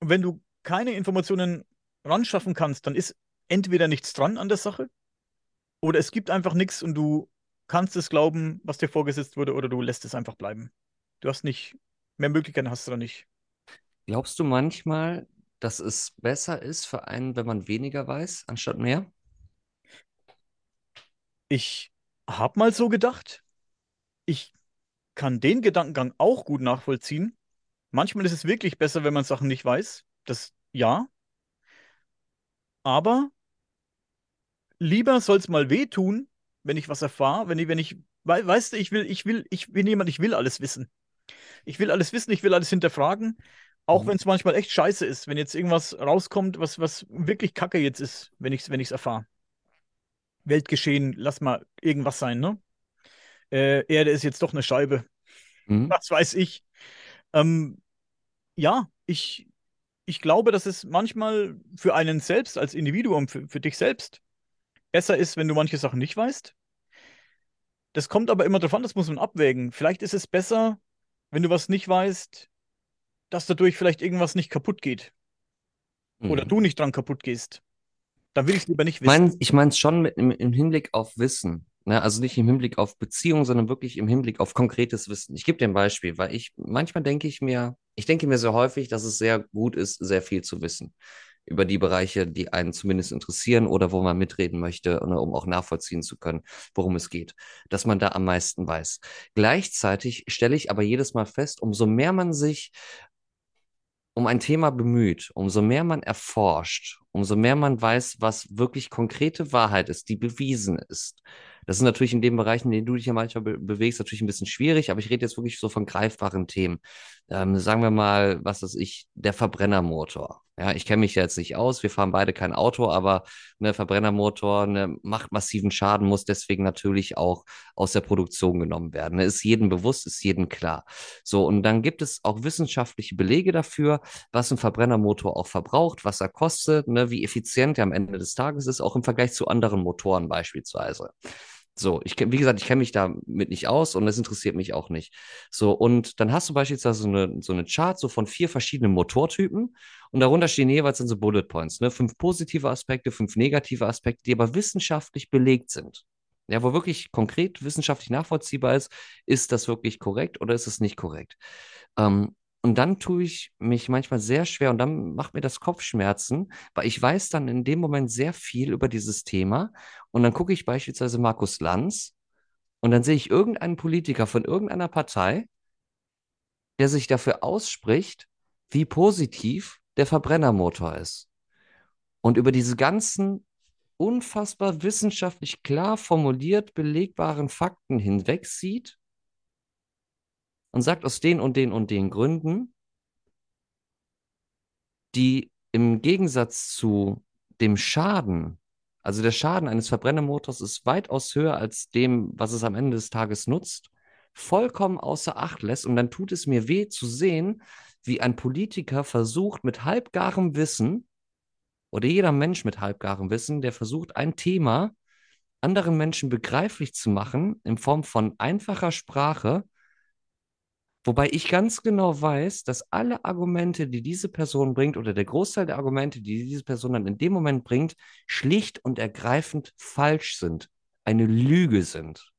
Und wenn du keine Informationen ran schaffen kannst, dann ist entweder nichts dran an der Sache oder es gibt einfach nichts und du kannst es glauben, was dir vorgesetzt wurde, oder du lässt es einfach bleiben. Du hast nicht, mehr Möglichkeiten hast du da nicht. Glaubst du manchmal, dass es besser ist für einen, wenn man weniger weiß, anstatt mehr? Ich habe mal so gedacht, ich kann den Gedankengang auch gut nachvollziehen. Manchmal ist es wirklich besser, wenn man Sachen nicht weiß. Das ja, aber lieber soll es mal wehtun, wenn ich was erfahre, wenn ich, wenn ich, wei- weißt du, ich will, ich will, ich bin jemand, ich will alles wissen. Ich will alles wissen, ich will alles hinterfragen. Auch Mhm. wenn es manchmal echt scheiße ist, wenn jetzt irgendwas rauskommt, was, was wirklich Kacke jetzt ist, wenn ich es wenn ich's erfahre. Weltgeschehen, lass mal irgendwas sein, ne? Äh, Erde ist jetzt doch eine Scheibe. Mhm. Was weiß ich. Ähm, ja, ich, ich glaube, dass es manchmal für einen selbst als Individuum, für, für dich selbst, besser ist, wenn du manche Sachen nicht weißt. Das kommt aber immer darauf an, das muss man abwägen. Vielleicht ist es besser, wenn du was nicht weißt, dass dadurch vielleicht irgendwas nicht kaputt geht. Oder Mhm. du nicht dran kaputt gehst. Dann will ich lieber nicht wissen. mein, ich meine es schon mit, im, im Hinblick auf Wissen. Ne? Also nicht im Hinblick auf Beziehung, sondern wirklich im Hinblick auf konkretes Wissen. Ich gebe dir ein Beispiel, weil ich manchmal denke ich mir, ich denke mir sehr häufig, dass es sehr gut ist, sehr viel zu wissen über die Bereiche, die einen zumindest interessieren oder wo man mitreden möchte, ne, um auch nachvollziehen zu können, worum es geht, dass man da am meisten weiß. Gleichzeitig stelle ich aber jedes Mal fest, umso mehr man sich um ein Thema bemüht, umso mehr man erforscht, umso mehr man weiß, was wirklich konkrete Wahrheit ist, die bewiesen ist. Das ist natürlich in den Bereichen, in denen du dich ja manchmal be bewegst, natürlich ein bisschen schwierig, aber ich rede jetzt wirklich so von greifbaren Themen. Ähm, sagen wir mal, was weiß ich, der Verbrennermotor. Ja, ich kenne mich ja jetzt nicht aus, wir fahren beide kein Auto, aber ne, Verbrennermotor ne, macht massiven Schaden, muss deswegen natürlich auch aus der Produktion genommen werden. Ne, ist jedem bewusst, ist jedem klar. So, und dann gibt es auch wissenschaftliche Belege dafür, was ein Verbrennermotor auch verbraucht, was er kostet, ne, wie effizient er am Ende des Tages ist, auch im Vergleich zu anderen Motoren beispielsweise. So, ich, wie gesagt, ich kenne mich damit nicht aus und das interessiert mich auch nicht. So, und dann hast du beispielsweise so eine, so eine Chart so von vier verschiedenen Motortypen und darunter stehen jeweils dann so Bullet Points, ne? Fünf positive Aspekte, fünf negative Aspekte, die aber wissenschaftlich belegt sind. Ja, wo wirklich konkret wissenschaftlich nachvollziehbar ist, ist das wirklich korrekt oder ist es nicht korrekt? Ähm, und dann tue ich mich manchmal sehr schwer und dann macht mir das Kopfschmerzen, weil ich weiß dann in dem Moment sehr viel über dieses Thema. Und dann gucke ich beispielsweise Markus Lanz und dann sehe ich irgendeinen Politiker von irgendeiner Partei, der sich dafür ausspricht, wie positiv der Verbrennermotor ist. Und über diese ganzen unfassbar wissenschaftlich klar formuliert belegbaren Fakten hinwegsieht und sagt aus den und den und den Gründen, die im Gegensatz zu dem Schaden, also der Schaden eines Verbrennermotors ist weitaus höher als dem, was es am Ende des Tages nutzt, vollkommen außer Acht lässt. Und dann tut es mir weh zu sehen, wie ein Politiker versucht, mit halbgarem Wissen, oder jeder Mensch mit halbgarem Wissen, der versucht, ein Thema anderen Menschen begreiflich zu machen, in Form von einfacher Sprache, Wobei ich ganz genau weiß, dass alle Argumente, die diese Person bringt, oder der Großteil der Argumente, die diese Person dann in dem Moment bringt, schlicht und ergreifend falsch sind, eine Lüge sind,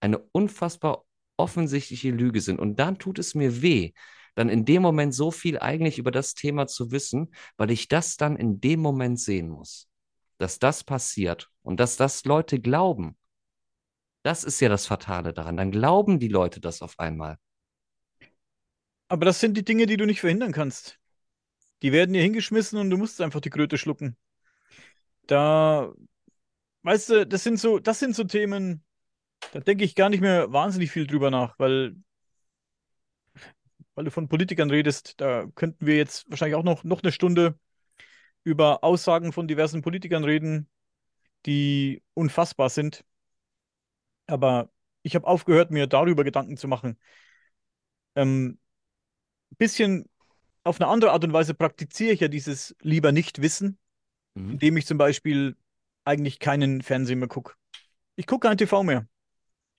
eine unfassbar offensichtliche Lüge sind. Und dann tut es mir weh, dann in dem Moment so viel eigentlich über das Thema zu wissen, weil ich das dann in dem Moment sehen muss, dass das passiert und dass das Leute glauben. Das ist ja das Fatale daran. Dann glauben die Leute das auf einmal. Aber das sind die Dinge, die du nicht verhindern kannst. Die werden dir hingeschmissen und du musst einfach die Kröte schlucken. Da, weißt du, das sind so, das sind so Themen, da denke ich gar nicht mehr wahnsinnig viel drüber nach, weil, weil du von Politikern redest, da könnten wir jetzt wahrscheinlich auch noch, noch eine Stunde über Aussagen von diversen Politikern reden, die unfassbar sind. Aber ich habe aufgehört, mir darüber Gedanken zu machen. Ähm, bisschen auf eine andere Art und Weise praktiziere ich ja dieses lieber nicht wissen, Mhm. indem ich zum Beispiel eigentlich keinen Fernsehen mehr gucke. Ich gucke kein TV mehr.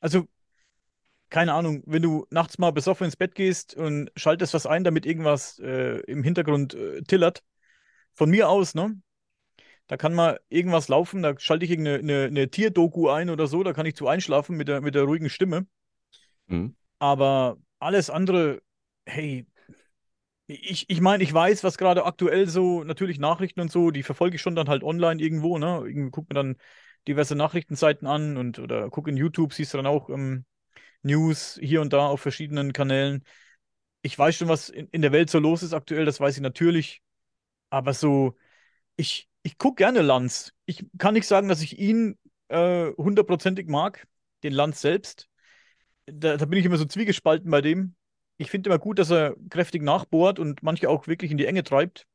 Also, keine Ahnung, wenn du nachts mal besoffen ins Bett gehst und schaltest was ein, damit irgendwas äh, im Hintergrund äh, tillert, von mir aus, ne? Da kann mal irgendwas laufen, da schalte ich irgendeine eine, eine Tierdoku ein oder so, da kann ich zu einschlafen mit der, mit der ruhigen Stimme. Mhm. Aber alles andere, hey, ich, ich meine, ich weiß, was gerade aktuell so, natürlich Nachrichten und so, die verfolge ich schon dann halt online irgendwo, ne? Irgendwie guckt mir dann diverse Nachrichtenseiten an und oder guck in YouTube, siehst du dann auch ähm, News hier und da auf verschiedenen Kanälen. Ich weiß schon, was in, in der Welt so los ist aktuell, das weiß ich natürlich. Aber so, ich, ich gucke gerne Lanz. Ich kann nicht sagen, dass ich ihn äh, hundertprozentig mag, den Lanz selbst. Da, da bin ich immer so zwiegespalten bei dem. Ich finde immer gut, dass er kräftig nachbohrt und manche auch wirklich in die Enge treibt.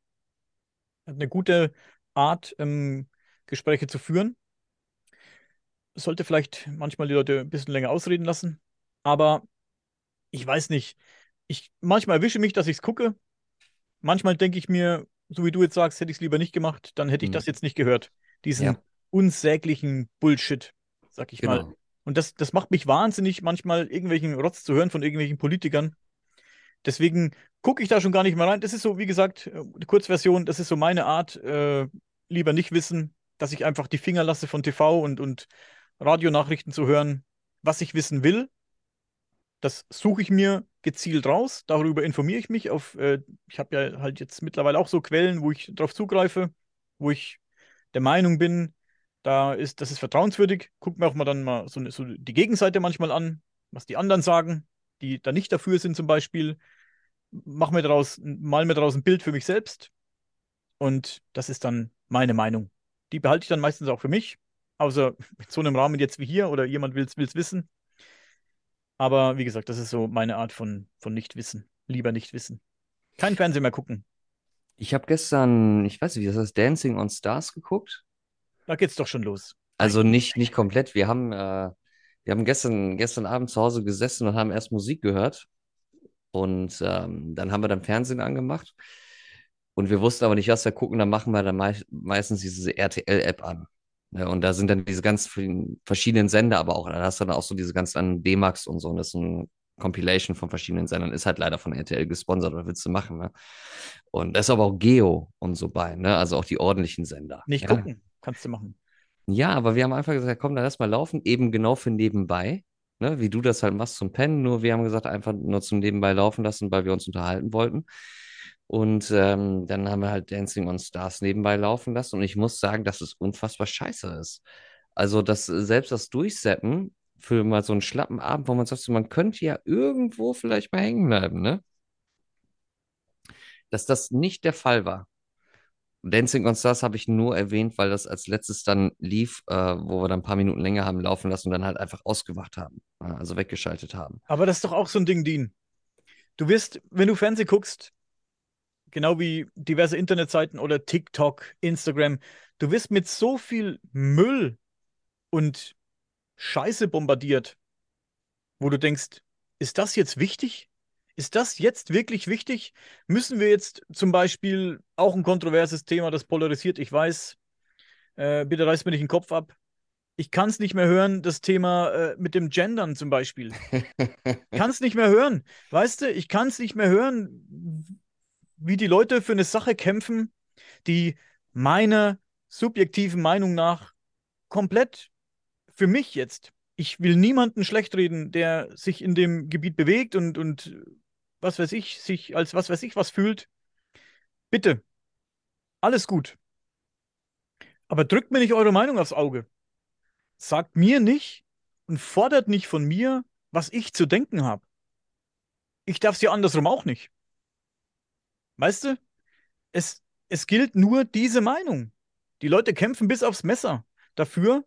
Hat eine gute Art, ähm, Gespräche zu führen. Sollte vielleicht manchmal die Leute ein bisschen länger ausreden lassen. Aber ich weiß nicht. Ich manchmal erwische mich, dass ich es gucke. Manchmal denke ich mir, so wie du jetzt sagst, hätte ich es lieber nicht gemacht, dann hätte ich Hm. das jetzt nicht gehört. Diesen Ja, unsäglichen Bullshit, sag ich mal. genau. Und das, das macht mich wahnsinnig, manchmal irgendwelchen Rotz zu hören von irgendwelchen Politikern. Deswegen gucke ich da schon gar nicht mehr rein. Das ist so, wie gesagt, äh, die Kurzversion, das ist so meine Art, äh, lieber nicht wissen, dass ich einfach die Finger lasse von TV und, und Radionachrichten zu hören, was ich wissen will. Das suche ich mir gezielt raus, darüber informiere ich mich auf, äh, ich habe ja halt jetzt mittlerweile auch so Quellen, wo ich drauf zugreife, wo ich der Meinung bin, da ist, das ist vertrauenswürdig. Guck mir auch mal dann mal so, so die Gegenseite manchmal an, was die anderen sagen, die da nicht dafür sind zum Beispiel. Mach mir daraus, mal mir daraus ein Bild für mich selbst und das ist dann meine Meinung. Die behalte ich dann meistens auch für mich, außer in so einem Rahmen jetzt wie hier oder jemand will es wissen. Aber wie gesagt, das ist so meine Art von, von Nichtwissen. Lieber nicht wissen. Kein Fernsehen mehr gucken. Ich habe gestern, ich weiß nicht, wie das heißt, Dancing on Stars geguckt. Da geht's doch schon los. Also nicht, nicht komplett. Wir haben, äh, wir haben gestern, gestern Abend zu Hause gesessen und haben erst Musik gehört. Und ähm, dann haben wir dann Fernsehen angemacht. Und wir wussten aber nicht, was wir gucken. Dann machen wir dann mei meistens diese RTL-App an. Ne? Und da sind dann diese ganz vielen verschiedenen Sender, aber auch, da hast du dann auch so diese ganzen D-Max und so. Und das ist ein Compilation von verschiedenen Sendern. Ist halt leider von RTL gesponsert, was willst du machen, ne? Und da ist aber auch Geo und so bei, ne? Also auch die ordentlichen Sender. Nicht Ja, gucken, kannst du machen. ja, aber wir haben einfach gesagt, komm, dann lass mal laufen, eben genau für nebenbei, ne? Wie du das halt machst zum Pennen. Nur wir haben gesagt, einfach nur zum Nebenbei laufen lassen, weil wir uns unterhalten wollten. Und ähm, dann haben wir halt Dancing on Stars nebenbei laufen lassen. Und ich muss sagen, dass es unfassbar scheiße ist. Also, dass äh, selbst das Durchseppen für mal so einen schlappen Abend, wo man sagt, man könnte ja irgendwo vielleicht mal hängen bleiben, ne? Dass das nicht der Fall war. Dancing on Stars habe ich nur erwähnt, weil das als letztes dann lief, äh, wo wir dann ein paar Minuten länger haben laufen lassen und dann halt einfach ausgemacht haben, äh, also weggeschaltet haben. Aber das ist doch auch so ein Ding, Dean. Du wirst, wenn du Fernsehen guckst, genau wie diverse Internetseiten oder TikTok, Instagram, du wirst mit so viel Müll und Scheiße bombardiert, wo du denkst, ist das jetzt wichtig? Ist das jetzt wirklich wichtig? Müssen wir jetzt zum Beispiel auch ein kontroverses Thema, das polarisiert, ich weiß, äh, bitte reiß mir nicht den Kopf ab. Ich kann es nicht mehr hören, das Thema äh, mit dem Gendern zum Beispiel. Kann es nicht mehr hören. Weißt du, ich kann es nicht mehr hören, wie die Leute für eine Sache kämpfen, die meiner subjektiven Meinung nach komplett für mich jetzt. Ich will niemanden schlecht reden, der sich in dem Gebiet bewegt und, und was weiß ich, sich als was weiß ich was fühlt. Bitte, alles gut. Aber drückt mir nicht eure Meinung aufs Auge. Sagt mir nicht und fordert nicht von mir, was ich zu denken habe. Ich darf es ja andersrum auch nicht. Weißt du, es, es gilt nur diese Meinung. Die Leute kämpfen bis aufs Messer dafür,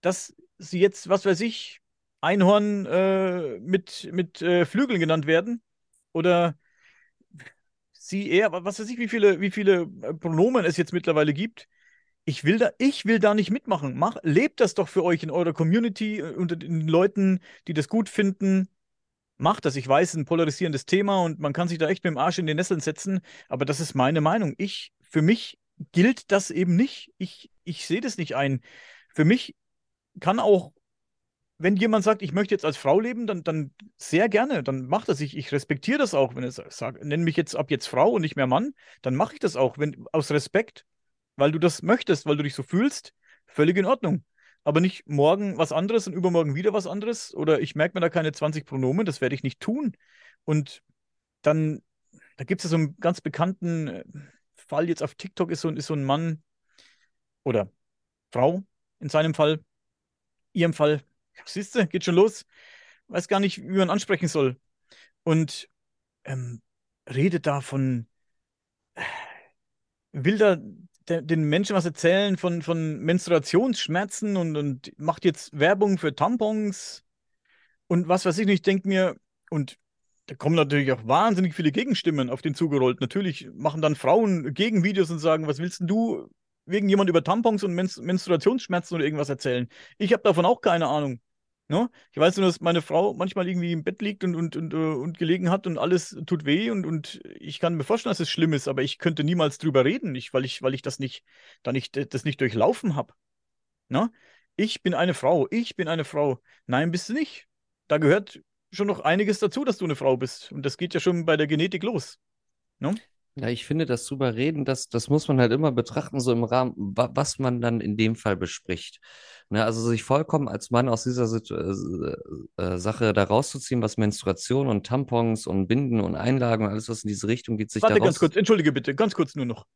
dass sie jetzt, was weiß ich, Einhorn äh, mit, mit äh, Flügeln genannt werden. Oder sie eher, was weiß ich, wie viele, wie viele äh, Pronomen es jetzt mittlerweile gibt. Ich will da, ich will da nicht mitmachen. Mach, lebt das doch für euch in eurer Community, äh, unter den Leuten, die das gut finden. Macht das. Ich weiß, ein polarisierendes Thema und man kann sich da echt mit dem Arsch in die Nesseln setzen, aber das ist meine Meinung. Ich, für mich gilt das eben nicht. Ich, ich sehe das nicht ein. Für mich kann auch, wenn jemand sagt, ich möchte jetzt als Frau leben, dann, dann sehr gerne, dann macht das. Ich, ich respektiere das auch. Wenn er sagt, nenn mich jetzt ab jetzt Frau und nicht mehr Mann, dann mache ich das auch, wenn, aus Respekt, weil du das möchtest, weil du dich so fühlst, völlig in Ordnung. Aber nicht morgen was anderes und übermorgen wieder was anderes. Oder ich merke mir da keine 20 Pronomen, das werde ich nicht tun. Und dann, da gibt es ja so einen ganz bekannten äh, Fall jetzt auf TikTok, ist so, ist so ein Mann oder Frau in seinem Fall, ihrem Fall, siehst du, geht schon los, weiß gar nicht, wie man ansprechen soll. Und ähm, redet da von, will da den Menschen was erzählen von, von Menstruationsschmerzen und, und macht jetzt Werbung für Tampons und was weiß ich nicht. Ich denke mir, und da kommen natürlich auch wahnsinnig viele Gegenstimmen auf den zugerollt. Natürlich machen dann Frauen Gegenvideos und sagen, was willst du wegen jemand über Tampons und Menstru Menstruationsschmerzen oder irgendwas erzählen? Ich habe davon auch keine Ahnung. Ne? Ich weiß nur, dass meine Frau manchmal irgendwie im Bett liegt und, und, und, äh, und gelegen hat und alles tut weh und, und ich kann mir vorstellen, dass es schlimm ist, aber ich könnte niemals drüber reden, nicht, weil ich, weil ich das nicht, da nicht, das nicht durchlaufen habe. Ne? Ich bin eine Frau, ich bin eine Frau. Nein, bist du nicht. Da gehört schon noch einiges dazu, dass du eine Frau bist. Und das geht ja schon bei der Genetik los. Ne? Ja, ich finde, das drüber reden, das, das muss man halt immer betrachten, so im Rahmen, wa was man dann in dem Fall bespricht. Ne, also sich vollkommen als Mann aus dieser Situ äh, äh, Sache da rauszuziehen, was Menstruation und Tampons und Binden und Einlagen und alles, was in diese Richtung geht, sich Warte ganz kurz, entschuldige bitte, ganz kurz nur noch.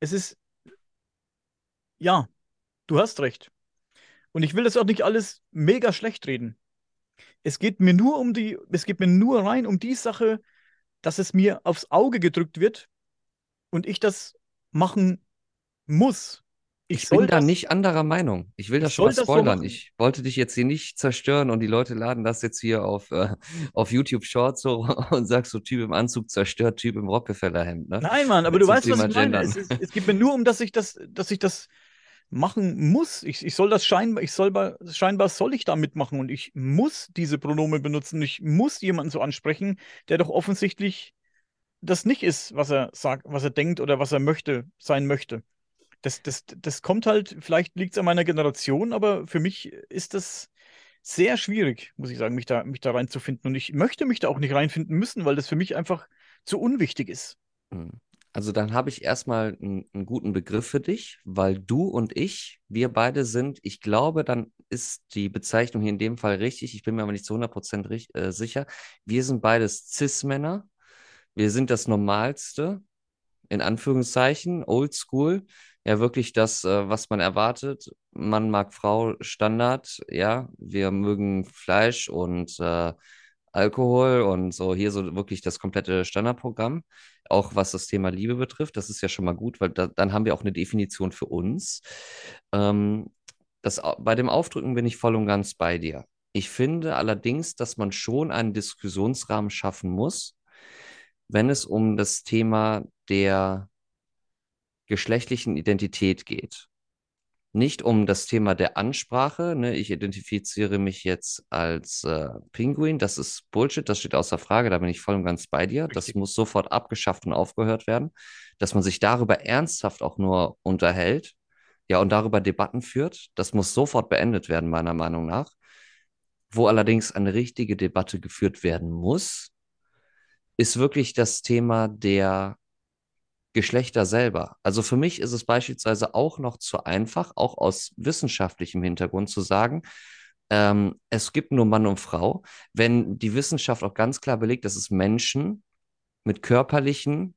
Es ist, ja, du hast recht. Und ich will das auch nicht alles mega schlecht reden. Es geht mir nur um die, es geht mir nur rein um die Sache, dass es mir aufs Auge gedrückt wird und ich das machen muss. Ich Ich bin da das, nicht anderer Meinung. Ich will ich das schon mal so spoilern. machen. Ich wollte dich jetzt hier nicht zerstören und die Leute laden das jetzt hier auf, äh, auf YouTube Shorts so und sagst so Typ im Anzug zerstört, Typ im Rockefeller-Hemd, ne? Nein, Mann, aber Äh, du weißt, was ich meine. Es, ist, es geht mir nur um, dass ich das, dass ich das machen muss. Ich, ich soll das scheinbar, ich soll, bei- scheinbar soll ich da mitmachen und ich muss diese Pronomen benutzen. Ich muss jemanden so ansprechen, der doch offensichtlich das nicht ist, was er sagt, was er denkt oder was er möchte, sein möchte. Das, das, das kommt halt, vielleicht liegt es an meiner Generation, aber für mich ist das sehr schwierig, muss ich sagen, mich da, mich da reinzufinden. Und ich möchte mich da auch nicht reinfinden müssen, weil das für mich einfach zu unwichtig ist. Hm. Also dann habe ich erstmal einen, guten Begriff für dich, weil du und ich, wir beide sind, ich glaube, dann ist die Bezeichnung hier in dem Fall richtig, ich bin mir aber nicht zu 100% rich- äh, sicher. Wir sind beides Cis-Männer, wir sind das Normalste, in Anführungszeichen, Oldschool, ja wirklich das, äh, was man erwartet. Mann mag Frau, Standard, ja, wir mögen Fleisch und äh, Alkohol und so hier so wirklich das komplette Standardprogramm, auch was das Thema Liebe betrifft. Das ist ja schon mal gut, weil da, dann haben wir auch eine Definition für uns. Ähm, das, bei dem Aufdrücken bin ich voll und ganz bei dir. Ich finde allerdings, dass man schon einen Diskussionsrahmen schaffen muss, wenn es um das Thema der geschlechtlichen Identität geht. Nicht um das Thema der Ansprache, ne? Ich identifiziere mich jetzt als äh, Pinguin, das ist Bullshit, das steht außer Frage, da bin ich voll und ganz bei dir. Das Richtig. muss sofort abgeschafft und aufgehört werden, dass man sich darüber ernsthaft auch nur unterhält, ja, und darüber Debatten führt. Das muss sofort beendet werden, meiner Meinung nach. Wo allerdings eine richtige Debatte geführt werden muss, ist wirklich das Thema der Geschlechter selber. Also für mich ist es beispielsweise auch noch zu einfach, auch aus wissenschaftlichem Hintergrund zu sagen, ähm, es gibt nur Mann und Frau, wenn die Wissenschaft auch ganz klar belegt, dass es Menschen mit körperlichen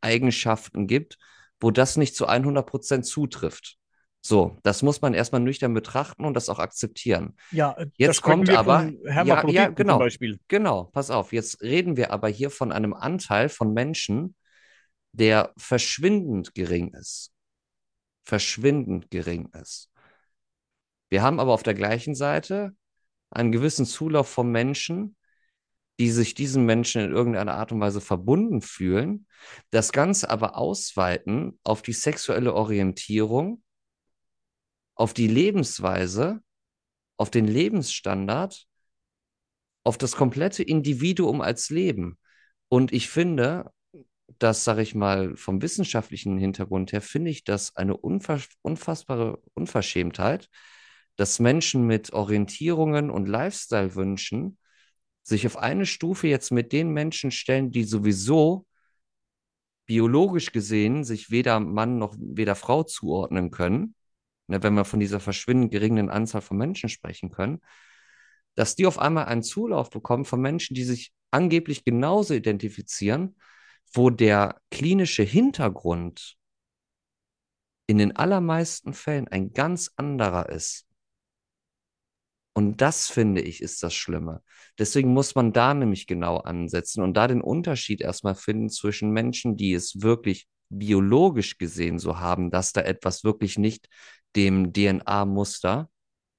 Eigenschaften gibt, wo das nicht zu 100% zutrifft. So, das muss man erstmal nüchtern betrachten und das auch akzeptieren. Ja, äh, Jetzt kommt wir aber, ja, ja, genau, Beispiel. genau, pass auf, jetzt reden wir aber hier von einem Anteil von Menschen, der verschwindend gering ist. Verschwindend gering ist. Wir haben aber auf der gleichen Seite einen gewissen Zulauf von Menschen, die sich diesen Menschen in irgendeiner Art und Weise verbunden fühlen, das Ganze aber ausweiten auf die sexuelle Orientierung, auf die Lebensweise, auf den Lebensstandard, auf das komplette Individuum als Leben. Und ich finde, das sage ich mal vom wissenschaftlichen Hintergrund her, finde ich das eine unfassbare Unverschämtheit, dass Menschen mit Orientierungen und Lifestyle-Wünschen sich auf eine Stufe jetzt mit den Menschen stellen, die sowieso biologisch gesehen sich weder Mann noch weder Frau zuordnen können, ne, wenn wir von dieser verschwindend geringen Anzahl von Menschen sprechen können, dass die auf einmal einen Zulauf bekommen von Menschen, die sich angeblich genauso identifizieren, wo der klinische Hintergrund in den allermeisten Fällen ein ganz anderer ist. Und das finde ich ist das Schlimme. Deswegen muss man da nämlich genau ansetzen und da den Unterschied erstmal finden zwischen Menschen, die es wirklich biologisch gesehen so haben, dass da etwas wirklich nicht dem DNA-Muster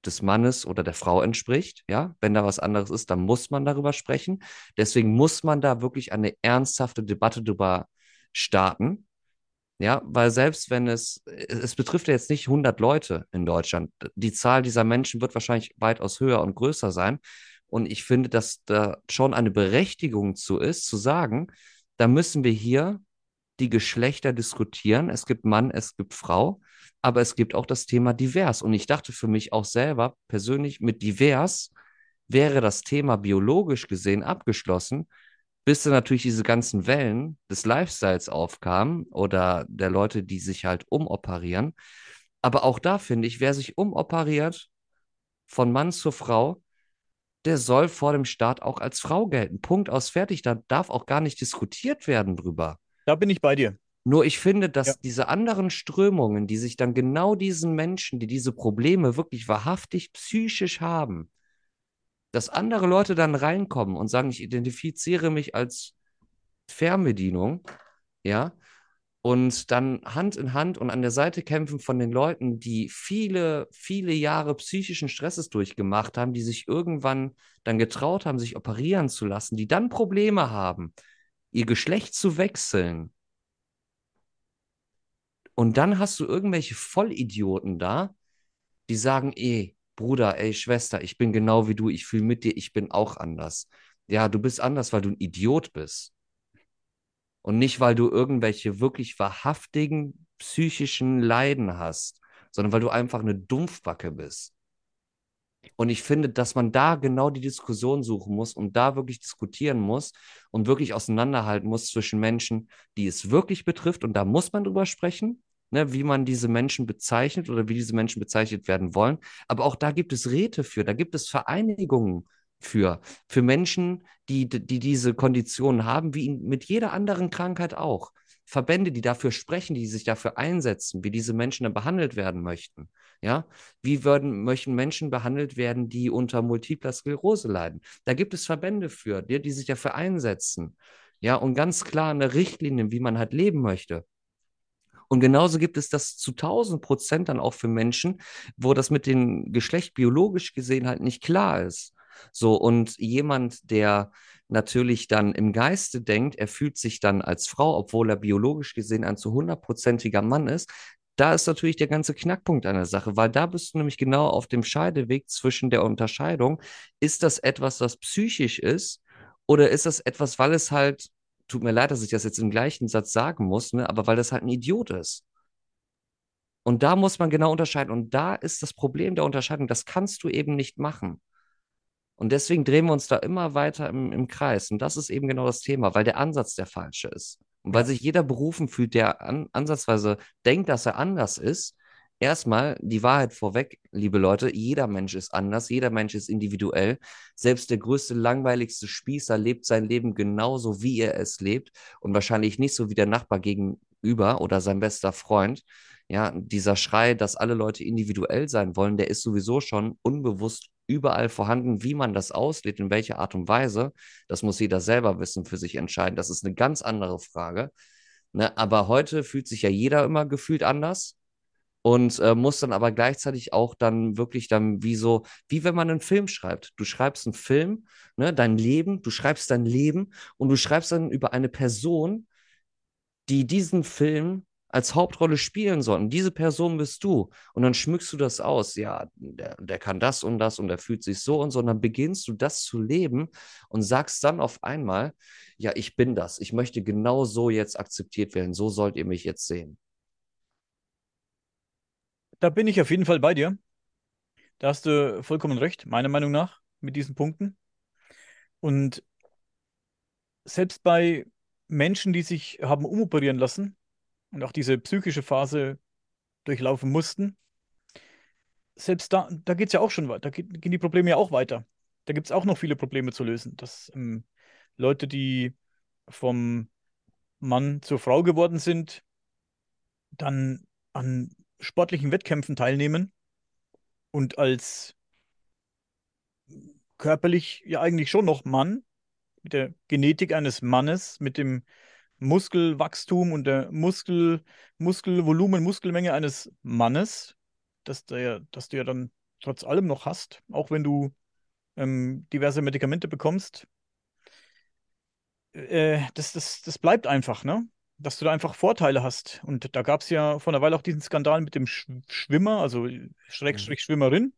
des Mannes oder der Frau entspricht. Ja, wenn da was anderes ist, dann muss man darüber sprechen. Deswegen muss man da wirklich eine ernsthafte Debatte darüber starten. Ja, weil selbst wenn es, es betrifft ja jetzt nicht 100 Leute in Deutschland. Die Zahl dieser Menschen wird wahrscheinlich weitaus höher und größer sein. Und ich finde, dass da schon eine Berechtigung zu ist, zu sagen, da müssen wir hier die Geschlechter diskutieren. Es gibt Mann, es gibt Frau, aber es gibt auch das Thema divers. Und ich dachte für mich auch selber persönlich, mit divers wäre das Thema biologisch gesehen abgeschlossen, bis dann natürlich diese ganzen Wellen des Lifestyles aufkamen oder der Leute, die sich halt umoperieren. Aber auch da finde ich, wer sich umoperiert von Mann zur Frau, der soll vor dem Staat auch als Frau gelten. Punkt aus fertig. Da darf auch gar nicht diskutiert werden drüber. Da bin ich bei dir. Nur ich finde, dass ja. diese anderen Strömungen, die sich dann genau diesen Menschen, die diese Probleme wirklich wahrhaftig psychisch haben, dass andere Leute dann reinkommen und sagen, ich identifiziere mich als Fernbedienung, ja, und dann Hand in Hand und an der Seite kämpfen von den Leuten, die viele, viele Jahre psychischen Stresses durchgemacht haben, die sich irgendwann dann getraut haben, sich operieren zu lassen, die dann Probleme haben, ihr Geschlecht zu wechseln. Und dann hast du irgendwelche Vollidioten da, die sagen, ey, Bruder, ey, Schwester, ich bin genau wie du, ich fühle mit dir, ich bin auch anders. Ja, du bist anders, weil du ein Idiot bist. Und nicht, weil du irgendwelche wirklich wahrhaftigen psychischen Leiden hast, sondern weil du einfach eine Dumpfbacke bist. Und ich finde, dass man da genau die Diskussion suchen muss und da wirklich diskutieren muss und wirklich auseinanderhalten muss zwischen Menschen, die es wirklich betrifft. Und da muss man drüber sprechen, ne, wie man diese Menschen bezeichnet oder wie diese Menschen bezeichnet werden wollen. Aber auch da gibt es Räte für, da gibt es Vereinigungen für, für Menschen, die, die diese Konditionen haben, wie mit jeder anderen Krankheit auch. Verbände, die dafür sprechen, die sich dafür einsetzen, wie diese Menschen dann behandelt werden möchten. Ja, wie würden, möchten Menschen behandelt werden, die unter multipler Sklerose leiden? Da gibt es Verbände für, die, die sich dafür einsetzen. Ja, und ganz klar eine Richtlinie, wie man halt leben möchte. Und genauso gibt es das zu 1000 Prozent dann auch für Menschen, wo das mit dem Geschlecht biologisch gesehen halt nicht klar ist. So, und jemand, der natürlich dann im Geiste denkt, er fühlt sich dann als Frau, obwohl er biologisch gesehen ein zu hundertprozentiger Mann ist, da ist natürlich der ganze Knackpunkt einer Sache, weil da bist du nämlich genau auf dem Scheideweg zwischen der Unterscheidung. Ist das etwas, was psychisch ist, oder ist das etwas, weil es halt, tut mir leid, dass ich das jetzt im gleichen Satz sagen muss, ne, aber weil das halt ein Idiot ist. Und da muss man genau unterscheiden. Und da ist das Problem der Unterscheidung. Das kannst du eben nicht machen. Und deswegen drehen wir uns da immer weiter im, im Kreis. Und das ist eben genau das Thema, weil der Ansatz der falsche ist. Und weil sich jeder berufen fühlt, der an, ansatzweise denkt, dass er anders ist. Erstmal die Wahrheit vorweg, liebe Leute, jeder Mensch ist anders, jeder Mensch ist individuell. Selbst der größte, langweiligste Spießer lebt sein Leben genauso, wie er es lebt und wahrscheinlich nicht so wie der Nachbar gegenüber oder sein bester Freund. Ja, dieser Schrei, dass alle Leute individuell sein wollen, der ist sowieso schon unbewusst überall vorhanden. Wie man das auslädt, in welcher Art und Weise, das muss jeder selber wissen, für sich entscheiden. Das ist eine ganz andere Frage. Ne? Aber heute fühlt sich ja jeder immer gefühlt anders und äh, muss dann aber gleichzeitig auch dann wirklich dann wie so, wie wenn man einen Film schreibt. Du schreibst einen Film, ne, dein Leben, du schreibst dein Leben und du schreibst dann über eine Person, die diesen Film als Hauptrolle spielen sollten. Diese Person bist du. Und dann schmückst du das aus. Ja, der, der kann das und das und der fühlt sich so und so. Und dann beginnst du das zu leben und sagst dann auf einmal, ja, ich bin das. Ich möchte genau so jetzt akzeptiert werden. So sollt ihr mich jetzt sehen. Da bin ich auf jeden Fall bei dir. Da hast du vollkommen recht, meiner Meinung nach, mit diesen Punkten. Und selbst bei Menschen, die sich haben umoperieren lassen, und auch diese psychische Phase durchlaufen mussten, selbst da, da geht es ja auch schon weiter, da gehen die Probleme ja auch weiter. Da gibt es auch noch viele Probleme zu lösen. Dass ähm, Leute, die vom Mann zur Frau geworden sind, dann an sportlichen Wettkämpfen teilnehmen und als körperlich ja eigentlich schon noch Mann, mit der Genetik eines Mannes, mit dem Muskelwachstum und der Muskel, Muskelvolumen, Muskelmenge eines Mannes, dass, der, dass du ja dann trotz allem noch hast, auch wenn du ähm, diverse Medikamente bekommst, äh, das, das, das bleibt einfach, ne? Dass du da einfach Vorteile hast. Und da gab es ja vor einer Weile auch diesen Skandal mit dem Sch Schwimmer, also Mhm. Schrägstrich Schwimmerin,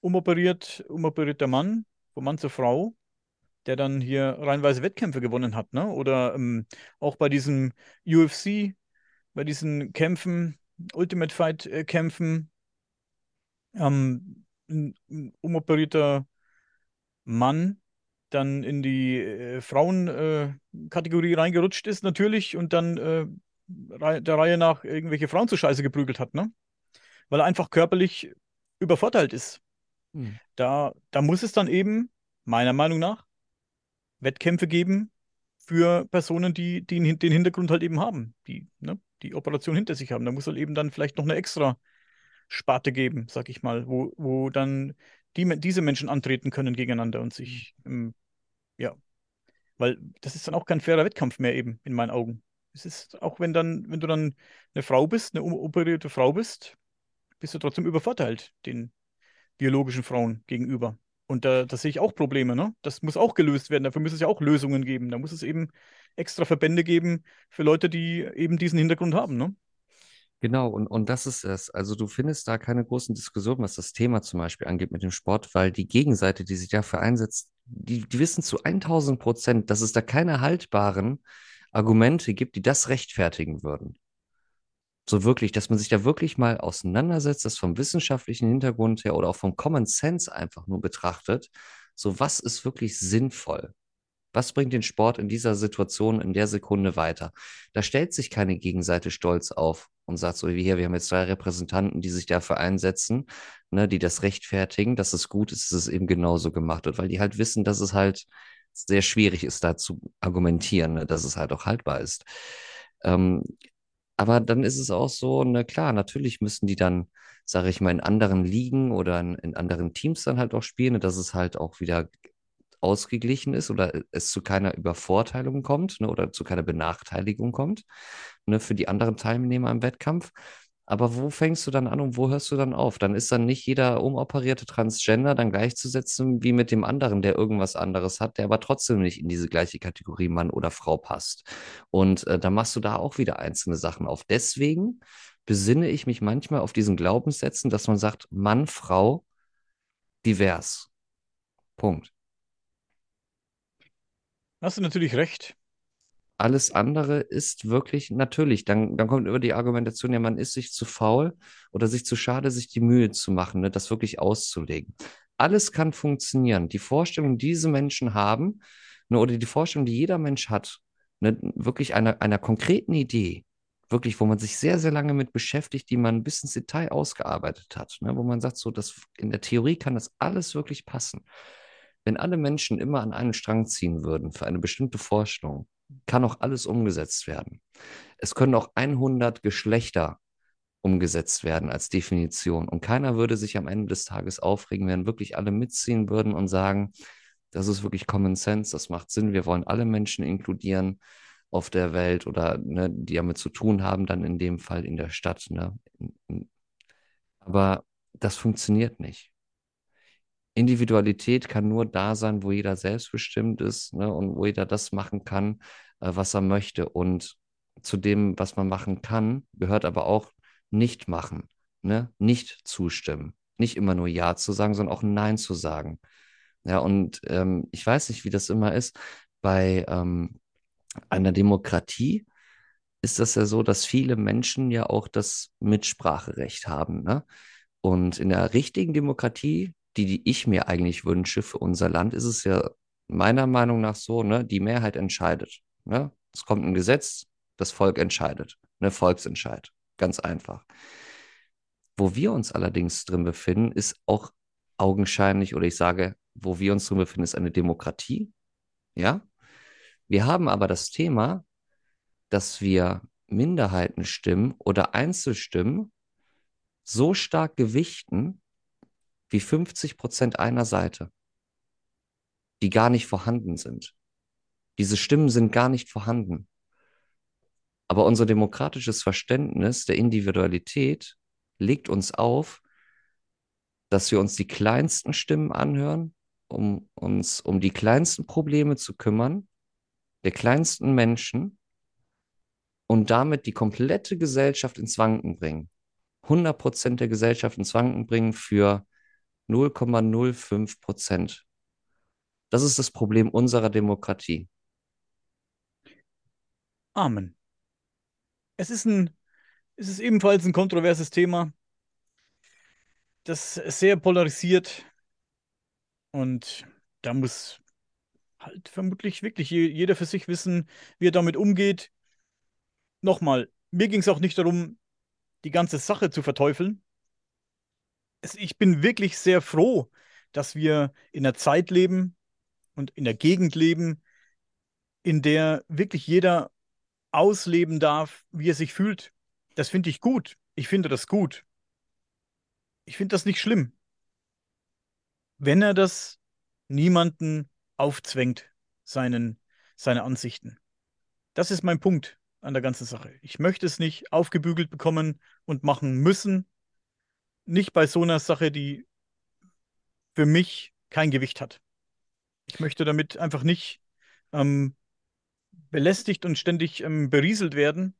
umoperiert, umoperierter Mann, von Mann zur Frau, der dann hier reihenweise Wettkämpfe gewonnen hat, ne? Oder ähm, auch bei diesem UFC, bei diesen Kämpfen, Ultimate Fight äh, Kämpfen, ähm, ein, ein umoperierter Mann dann in die äh, Frauenkategorie reingerutscht ist, natürlich, und dann äh, der Reihe nach irgendwelche Frauen zur Scheiße geprügelt hat, ne? Weil er einfach körperlich übervorteilt ist. Hm. Da, da muss es dann eben, meiner Meinung nach, Wettkämpfe geben für Personen, die, die den Hintergrund halt eben haben, die, ne, die Operation hinter sich haben. Da muss halt eben dann vielleicht noch eine extra Sparte geben, sag ich mal, wo, wo dann die, diese Menschen antreten können gegeneinander und sich, ähm, ja, Weil das ist dann auch kein fairer Wettkampf mehr eben, in meinen Augen. Es ist, auch wenn dann, wenn du dann eine Frau bist, eine operierte Frau bist, bist du trotzdem übervorteilt den biologischen Frauen gegenüber. Und da, da sehe ich auch Probleme, ne? Das muss auch gelöst werden. Dafür muss es ja auch Lösungen geben. Da muss es eben extra Verbände geben für Leute, die eben diesen Hintergrund haben, ne? Genau, und, und das ist es. Also du findest da keine großen Diskussionen, was das Thema zum Beispiel angeht mit dem Sport, weil die Gegenseite, die sich dafür einsetzt, die, die wissen zu 1000 Prozent, dass es da keine haltbaren Argumente gibt, die das rechtfertigen würden. So wirklich, dass man sich da wirklich mal auseinandersetzt, das vom wissenschaftlichen Hintergrund her oder auch vom Common Sense einfach nur betrachtet. So, was ist wirklich sinnvoll? Was bringt den Sport in dieser Situation, in der Sekunde weiter? Da stellt sich keine Gegenseite stolz auf und sagt so wie hier, wir haben jetzt drei Repräsentanten, die sich dafür einsetzen, ne, die das rechtfertigen, dass es gut ist, dass es eben genauso gemacht wird, weil die halt wissen, dass es halt sehr schwierig ist, da zu argumentieren, ne, dass es halt auch haltbar ist. Ähm, aber dann ist es auch so, na klar, natürlich müssen die dann, sage ich mal, in anderen Ligen oder in, in anderen Teams dann halt auch spielen, ne, dass es halt auch wieder ausgeglichen ist oder es zu keiner Übervorteilung kommt, ne, oder zu keiner Benachteiligung kommt, ne, für die anderen Teilnehmer im Wettkampf. Aber wo fängst du dann an und wo hörst du dann auf? Dann ist dann nicht jeder umoperierte Transgender dann gleichzusetzen wie mit dem anderen, der irgendwas anderes hat, der aber trotzdem nicht in diese gleiche Kategorie Mann oder Frau passt. Und äh, dann machst du da auch wieder einzelne Sachen auf. Deswegen besinne ich mich manchmal auf diesen Glaubenssätzen, dass man sagt, Mann, Frau, divers. Punkt. Hast du natürlich recht. Alles andere ist wirklich natürlich. Dann, dann kommt über die Argumentation, ja, man ist sich zu faul oder sich zu schade, sich die Mühe zu machen, ne, das wirklich auszulegen. Alles kann funktionieren. Die Vorstellung, die diese Menschen haben, ne, oder die Vorstellung, die jeder Mensch hat, ne, wirklich einer, einer konkreten Idee, wirklich, wo man sich sehr, sehr lange mit beschäftigt, die man bis ins Detail ausgearbeitet hat, ne, wo man sagt, so, das, in der Theorie kann das alles wirklich passen. Wenn alle Menschen immer an einen Strang ziehen würden für eine bestimmte Vorstellung, kann auch alles umgesetzt werden. Es können auch 100 Geschlechter umgesetzt werden als Definition. Und keiner würde sich am Ende des Tages aufregen, wenn wirklich alle mitziehen würden und sagen, das ist wirklich Common Sense, das macht Sinn, wir wollen alle Menschen inkludieren auf der Welt oder ne, die damit zu tun haben, dann in dem Fall in der Stadt. Ne? Aber das funktioniert nicht. Individualität kann nur da sein, wo jeder selbstbestimmt ist, ne, und wo jeder das machen kann, äh, was er möchte. Und zu dem, was man machen kann, gehört aber auch nicht machen, ne? Nicht zustimmen. Nicht immer nur Ja zu sagen, sondern auch Nein zu sagen. Ja, und ähm, ich weiß nicht, wie das immer ist. Bei ähm, einer Demokratie ist das ja so, dass viele Menschen ja auch das Mitspracherecht haben, ne? Und in der richtigen Demokratie, die, die ich mir eigentlich wünsche für unser Land, ist es ja meiner Meinung nach so, ne, die Mehrheit entscheidet. Ne? Es kommt ein Gesetz, das Volk entscheidet. Ne, Volksentscheid. Ganz einfach. Wo wir uns allerdings drin befinden, ist auch augenscheinlich, oder ich sage, wo wir uns drin befinden, ist eine Demokratie. Ja. Wir haben aber das Thema, dass wir Minderheitenstimmen oder Einzelstimmen so stark gewichten wie 50 Prozent einer Seite, die gar nicht vorhanden sind. Diese Stimmen sind gar nicht vorhanden. Aber unser demokratisches Verständnis der Individualität legt uns auf, dass wir uns die kleinsten Stimmen anhören, um uns um die kleinsten Probleme zu kümmern, der kleinsten Menschen und damit die komplette Gesellschaft ins Wanken bringen. 100 Prozent der Gesellschaft ins Wanken bringen für 0,05 Prozent. Das ist das Problem unserer Demokratie. Amen. Es ist ein, es ist ebenfalls ein kontroverses Thema, das sehr polarisiert und da muss halt vermutlich wirklich jeder für sich wissen, wie er damit umgeht. Nochmal, mir ging es auch nicht darum, die ganze Sache zu verteufeln. Ich bin wirklich sehr froh, dass wir in einer Zeit leben und in der Gegend leben, in der wirklich jeder ausleben darf, wie er sich fühlt. Das finde ich gut. Ich finde das gut. Ich finde das nicht schlimm. Wenn er das niemanden aufzwängt, seinen, seine Ansichten. Das ist mein Punkt an der ganzen Sache. Ich möchte es nicht aufgebügelt bekommen und machen müssen. Nicht bei so einer Sache, die für mich kein Gewicht hat. Ich möchte damit einfach nicht ähm, belästigt und ständig ähm, berieselt werden.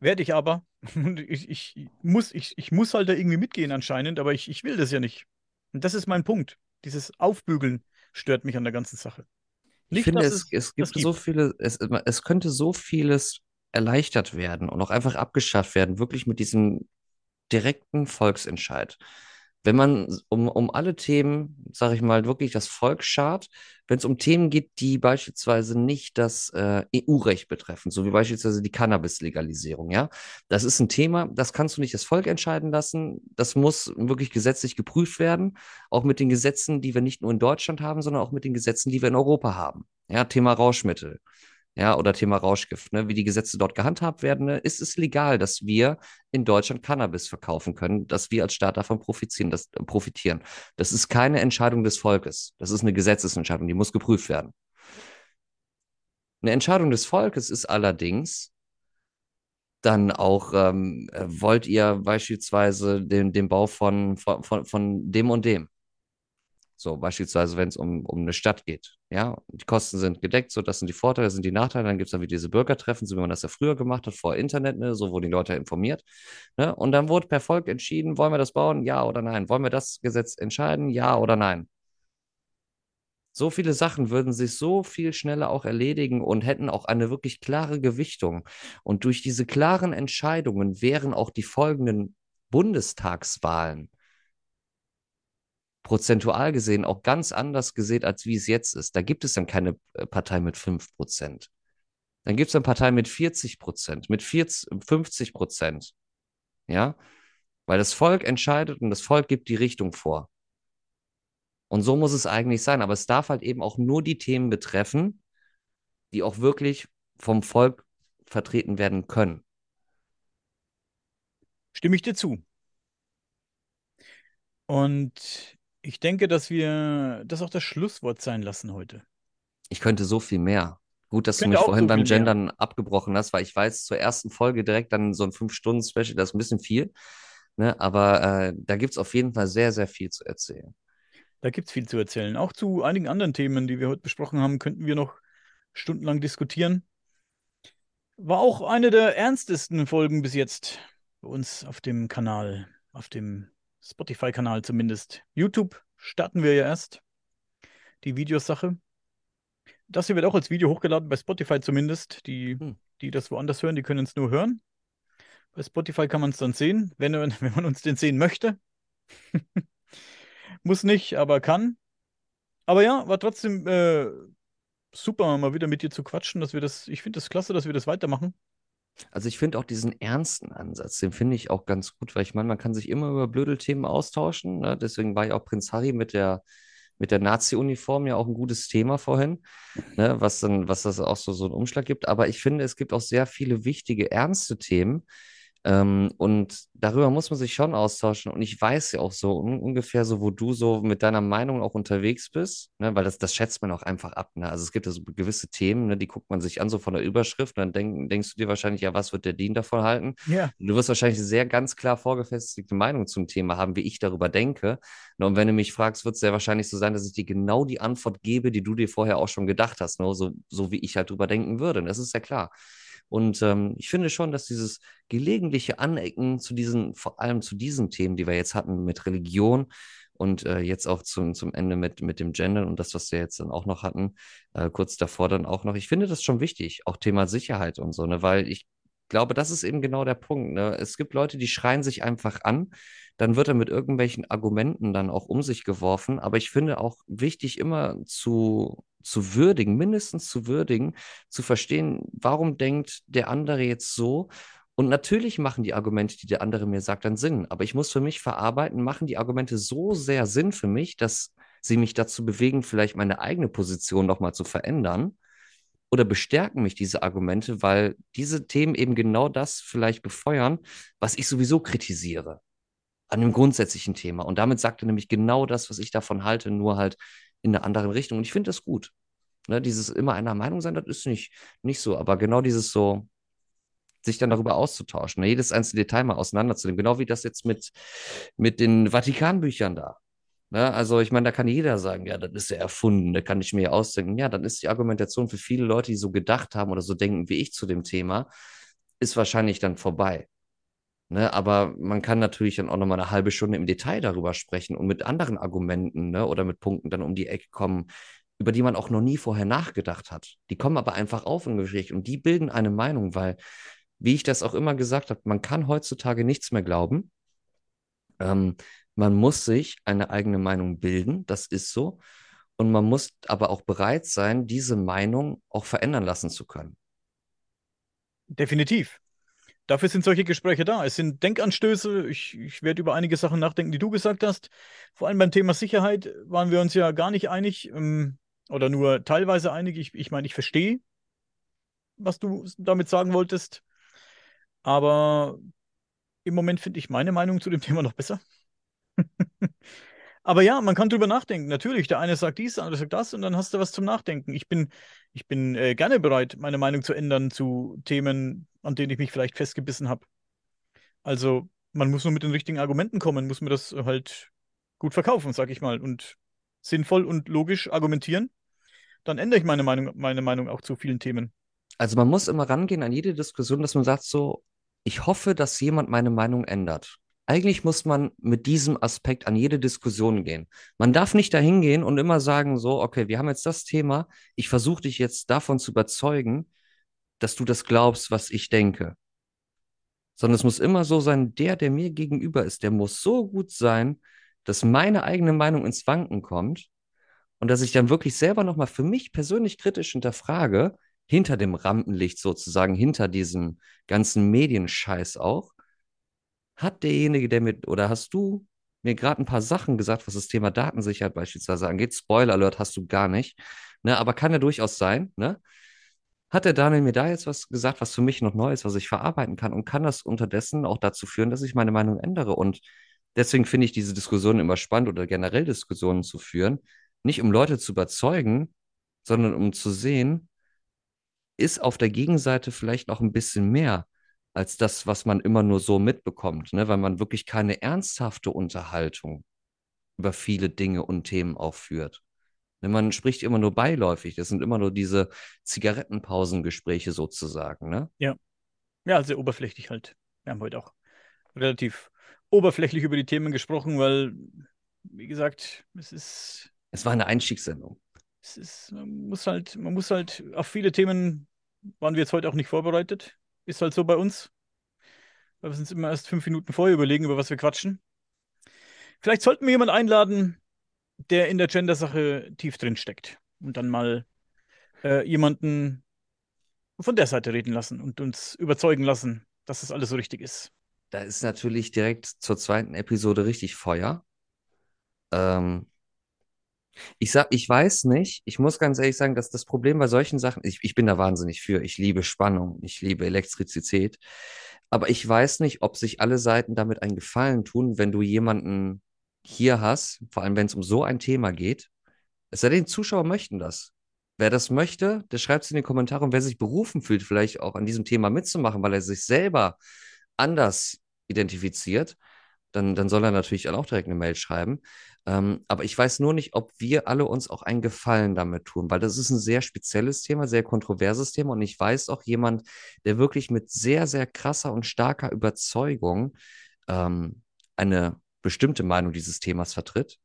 Werde ich aber. ich, ich, muss, ich, ich muss halt da irgendwie mitgehen anscheinend, aber ich, ich will das ja nicht. Und das ist mein Punkt. Dieses Aufbügeln stört mich an der ganzen Sache. Nicht, ich finde, es, es gibt so viele, es, es könnte so vieles erleichtert werden und auch einfach abgeschafft werden, wirklich mit diesem direkten Volksentscheid wenn man um, um alle Themen, sage ich mal, wirklich das Volk schart, wenn es um Themen geht, die beispielsweise nicht das äh, EU-Recht betreffen, so wie beispielsweise die Cannabis-Legalisierung, ja, das ist ein Thema, das kannst du nicht das Volk entscheiden lassen, das muss wirklich gesetzlich geprüft werden, auch mit den Gesetzen, die wir nicht nur in Deutschland haben, sondern auch mit den Gesetzen, die wir in Europa haben. Ja, Thema Rauschmittel ja, oder Thema Rauschgift, ne, wie die Gesetze dort gehandhabt werden, ne, ist es legal, dass wir in Deutschland Cannabis verkaufen können, dass wir als Staat davon profitieren das, äh, profitieren. Das ist keine Entscheidung des Volkes. Das ist eine Gesetzesentscheidung, die muss geprüft werden. Eine Entscheidung des Volkes ist allerdings dann auch, ähm, äh, wollt ihr beispielsweise den, den Bau von, von, von, von dem und dem? So, beispielsweise, wenn es um, um eine Stadt geht. Ja, die Kosten sind gedeckt, so das sind die Vorteile, das sind die Nachteile. Dann gibt es dann wieder diese Bürgertreffen, so wie man das ja früher gemacht hat, vor Internet, ne? so wurden die Leute informiert. Ne? Und dann wurde per Volk entschieden, wollen wir das bauen, ja oder nein? Wollen wir das Gesetz entscheiden, ja oder nein? So viele Sachen würden sich so viel schneller auch erledigen und hätten auch eine wirklich klare Gewichtung. Und durch diese klaren Entscheidungen wären auch die folgenden Bundestagswahlen prozentual gesehen auch ganz anders gesehen, als wie es jetzt ist. Da gibt es dann keine äh, Partei mit 5 Prozent. Dann gibt es eine Partei mit 40 Prozent, mit 40, 50 Prozent. Ja, weil das Volk entscheidet und das Volk gibt die Richtung vor. Und so muss es eigentlich sein. Aber es darf halt eben auch nur die Themen betreffen, die auch wirklich vom Volk vertreten werden können. Stimme ich dir zu. Und ich denke, dass wir das auch das Schlusswort sein lassen heute. Ich könnte so viel mehr. Gut, dass du mich vorhin so beim Gendern mehr. abgebrochen hast, weil ich weiß, zur ersten Folge direkt dann so ein Fünf-Stunden-Special, das ist ein bisschen viel. Ne? Aber äh, da gibt es auf jeden Fall sehr, sehr viel zu erzählen. Da gibt es viel zu erzählen. Auch zu einigen anderen Themen, die wir heute besprochen haben, könnten wir noch stundenlang diskutieren. War auch eine der ernstesten Folgen bis jetzt bei uns auf dem Kanal, auf dem Spotify-Kanal zumindest. YouTube starten wir ja erst. Die Videosache. Das hier wird auch als Video hochgeladen, bei Spotify zumindest. Die, hm. die das woanders hören, die können es nur hören. Bei Spotify kann man es dann sehen, wenn, wenn man uns den sehen möchte. Muss nicht, aber kann. Aber ja, war trotzdem äh, super, mal wieder mit dir zu quatschen, dass wir das, ich finde es das klasse, dass wir das weitermachen. Also ich finde auch diesen ernsten Ansatz, den finde ich auch ganz gut, weil ich meine, man kann sich immer über blöde Themen austauschen. Ne? Deswegen war ja auch Prinz Harry mit der, mit der Nazi-Uniform ja auch ein gutes Thema vorhin, ne? was dann, was das auch so, so einen Umschlag gibt. Aber ich finde, es gibt auch sehr viele wichtige, ernste Themen, Ähm, und darüber muss man sich schon austauschen. Und ich weiß ja auch so un ungefähr so, wo du so mit deiner Meinung auch unterwegs bist, ne? Weil das, das schätzt man auch einfach ab. Ne? Also es gibt ja so gewisse Themen, ne? Die guckt man sich an, so von der Überschrift, und dann denk, denkst du dir wahrscheinlich, ja, was wird der Dean davon halten? Ja, Du wirst wahrscheinlich eine sehr ganz klar vorgefestigte Meinung zum Thema haben, wie ich darüber denke. Ne? Und wenn du mich fragst, wird es sehr wahrscheinlich so sein, dass ich dir genau die Antwort gebe, die du dir vorher auch schon gedacht hast, ne? So, so wie ich halt drüber denken würde. Und das ist ja klar. Und ähm, ich finde schon, dass dieses gelegentliche Anecken zu diesen, vor allem zu diesen Themen, die wir jetzt hatten mit Religion und äh, jetzt auch zum, zum Ende mit, mit dem Gender und das, was wir jetzt dann auch noch hatten, äh, kurz davor dann auch noch. Ich finde das schon wichtig, auch Thema Sicherheit und so, ne, weil ich glaube, das ist eben genau der Punkt. Ne? Es gibt Leute, die schreien sich einfach an, dann wird er mit irgendwelchen Argumenten dann auch um sich geworfen. Aber ich finde auch wichtig, immer zu, zu würdigen, mindestens zu würdigen, zu verstehen, warum denkt der andere jetzt so und natürlich machen die Argumente, die der andere mir sagt, dann Sinn. Aber ich muss für mich verarbeiten, machen die Argumente so sehr Sinn für mich, dass sie mich dazu bewegen, vielleicht meine eigene Position nochmal zu verändern. Oder bestärken mich diese Argumente, weil diese Themen eben genau das vielleicht befeuern, was ich sowieso kritisiere. An dem grundsätzlichen Thema. Und damit sagt er nämlich genau das, was ich davon halte, nur halt in einer anderen Richtung. Und ich finde das gut. Ne, dieses immer einer Meinung sein, das ist nicht, nicht so. Aber genau dieses so, sich dann darüber auszutauschen, ne? jedes einzelne Detail mal auseinanderzunehmen. Genau wie das jetzt mit, mit den Vatikanbüchern da. Ne? Also ich meine, da kann jeder sagen, ja, das ist ja erfunden, da kann ich mir ausdenken. Ja, dann ist die Argumentation für viele Leute, die so gedacht haben oder so denken wie ich zu dem Thema, ist wahrscheinlich dann vorbei. Ne? Aber man kann natürlich dann auch nochmal eine halbe Stunde im Detail darüber sprechen und mit anderen Argumenten ne? oder mit Punkten dann um die Ecke kommen, über die man auch noch nie vorher nachgedacht hat. Die kommen aber einfach auf im Gespräch und die bilden eine Meinung, weil wie ich das auch immer gesagt habe, man kann heutzutage nichts mehr glauben. Ähm, man muss sich eine eigene Meinung bilden, das ist so. Und man muss aber auch bereit sein, diese Meinung auch verändern lassen zu können. definitiv. Dafür sind solche Gespräche da. Es sind Denkanstöße. Ich, ich werde über einige Sachen nachdenken, die du gesagt hast. Vor allem beim Thema Sicherheit waren wir uns ja gar nicht einig ähm, oder nur teilweise einig. Ich, ich meine, ich verstehe, was du damit sagen wolltest. Aber im Moment finde ich meine Meinung zu dem Thema noch besser. Aber ja, man kann drüber nachdenken. Natürlich, der eine sagt dies, der andere sagt das und dann hast du was zum Nachdenken. Ich bin, ich bin äh, gerne bereit, meine Meinung zu ändern zu Themen, an denen ich mich vielleicht festgebissen habe. Also, man muss nur mit den richtigen Argumenten kommen, muss mir das halt gut verkaufen, sag ich mal, und sinnvoll und logisch argumentieren. Dann ändere ich meine Meinung, meine Meinung auch zu vielen Themen. Also man muss immer rangehen an jede Diskussion, dass man sagt so, ich hoffe, dass jemand meine Meinung ändert. Eigentlich muss man mit diesem Aspekt an jede Diskussion gehen. Man darf nicht dahin gehen und immer sagen so, okay, wir haben jetzt das Thema, ich versuche dich jetzt davon zu überzeugen, dass du das glaubst, was ich denke. Sondern es muss immer so sein, der, der mir gegenüber ist, der muss so gut sein, dass meine eigene Meinung ins Wanken kommt und dass ich dann wirklich selber nochmal für mich persönlich kritisch hinterfrage, hinter dem Rampenlicht sozusagen, hinter diesem ganzen Medienscheiß auch, hat derjenige, der mit, oder hast du mir gerade ein paar Sachen gesagt, was das Thema Datensicherheit beispielsweise angeht. Spoiler Alert hast du gar nicht, ne? Aber kann ja durchaus sein, ne? Hat der Daniel mir da jetzt was gesagt, was für mich noch neu ist, was ich verarbeiten kann und kann das unterdessen auch dazu führen, dass ich meine Meinung ändere? Und deswegen finde ich diese Diskussionen immer spannend oder generell Diskussionen zu führen, nicht um Leute zu überzeugen, sondern um zu sehen, ist auf der Gegenseite vielleicht noch ein bisschen mehr als das, was man immer nur so mitbekommt, ne? Weil man wirklich keine ernsthafte Unterhaltung über viele Dinge und Themen auch führt. Ne? Man spricht immer nur beiläufig. Das sind immer nur diese Zigarettenpausengespräche sozusagen, ne? Ja, ja, sehr oberflächlich halt. Wir haben heute auch relativ oberflächlich über die Themen gesprochen, weil, wie gesagt, es ist, Es war eine Einstiegssendung. es ist, man muss halt, man muss halt auf viele Themen waren wir jetzt heute auch nicht vorbereitet. Ist halt so bei uns. Weil wir uns immer erst fünf Minuten vorher überlegen, über was wir quatschen. Vielleicht sollten wir jemanden einladen, der in der Gender-Sache tief drin steckt. Und dann mal äh, jemanden von der Seite reden lassen und uns überzeugen lassen, dass das alles so richtig ist. Da ist natürlich direkt zur zweiten Episode richtig Feuer. Ähm, Ich sag, ich weiß nicht. Ich muss ganz ehrlich sagen, dass das Problem bei solchen Sachen, ich, ich bin da wahnsinnig für. Ich liebe Spannung, ich liebe Elektrizität. Aber ich weiß nicht, ob sich alle Seiten damit einen Gefallen tun, wenn du jemanden hier hast, vor allem wenn es um so ein Thema geht. Es sei denn, Zuschauer möchten das. Wer das möchte, der schreibt es in die Kommentare und wer sich berufen fühlt, vielleicht auch an diesem Thema mitzumachen, weil er sich selber anders identifiziert, dann, dann soll er natürlich auch direkt eine Mail schreiben. Ähm, aber ich weiß nur nicht, ob wir alle uns auch einen Gefallen damit tun, weil das ist ein sehr spezielles Thema, sehr kontroverses Thema. Und ich weiß auch jemand, der wirklich mit sehr, sehr krasser und starker Überzeugung ähm, eine bestimmte Meinung dieses Themas vertritt,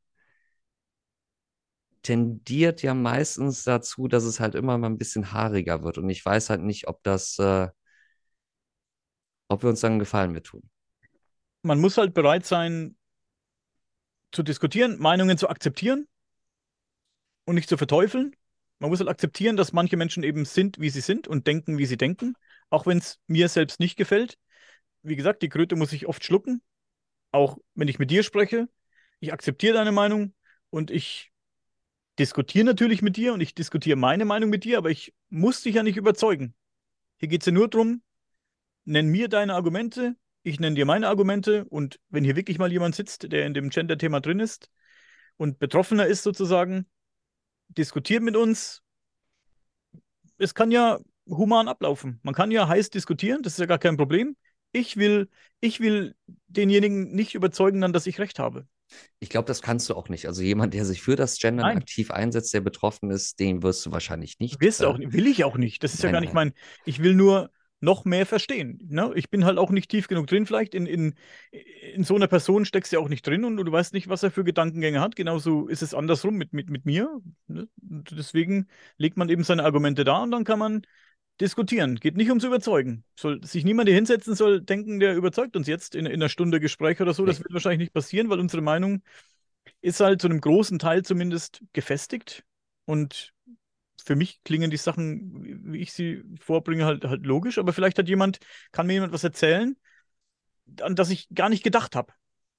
tendiert ja meistens dazu, dass es halt immer mal ein bisschen haariger wird. Und ich weiß halt nicht, ob das, äh, ob wir uns dann einen Gefallen mit tun. Man muss halt bereit sein, zu diskutieren, Meinungen zu akzeptieren und nicht zu verteufeln. Man muss halt akzeptieren, dass manche Menschen eben sind, wie sie sind und denken, wie sie denken, auch wenn es mir selbst nicht gefällt. Wie gesagt, die Kröte muss ich oft schlucken, auch wenn ich mit dir spreche. Ich akzeptiere deine Meinung und ich diskutiere natürlich mit dir und ich diskutiere meine Meinung mit dir, aber ich muss dich ja nicht überzeugen. Hier geht es ja nur darum, nenn mir deine Argumente, ich nenne dir meine Argumente und wenn hier wirklich mal jemand sitzt, der in dem Gender-Thema drin ist und Betroffener ist sozusagen, diskutiert mit uns. Es kann ja human ablaufen. Man kann ja heiß diskutieren, das ist ja gar kein Problem. Ich will, ich will denjenigen nicht überzeugen, dann, dass ich recht habe. Ich glaube, das kannst du auch nicht. Also jemand, der sich für das Gendern Nein. aktiv einsetzt, der betroffen ist, den wirst du wahrscheinlich nicht. Wirst äh, auch, will ich auch nicht. Das ist ja nein, gar nicht nein. mein. Ich will nur noch mehr verstehen. Ne? Ich bin halt auch nicht tief genug drin. Vielleicht in, in, in so einer Person steckst du ja auch nicht drin und du weißt nicht, was er für Gedankengänge hat. Genauso ist es andersrum mit, mit, mit mir. Ne? Deswegen legt man eben seine Argumente da und dann kann man diskutieren. Geht nicht ums Überzeugen. Soll sich niemand hier hinsetzen, soll denken, der überzeugt uns jetzt in, in einer Stunde Gespräch oder so. Das wird wahrscheinlich nicht passieren, weil unsere Meinung ist halt zu einem großen Teil zumindest gefestigt. Und für mich klingen die Sachen, wie ich sie vorbringe, halt, halt logisch. Aber vielleicht hat jemand, kann mir jemand was erzählen, an das ich gar nicht gedacht habe.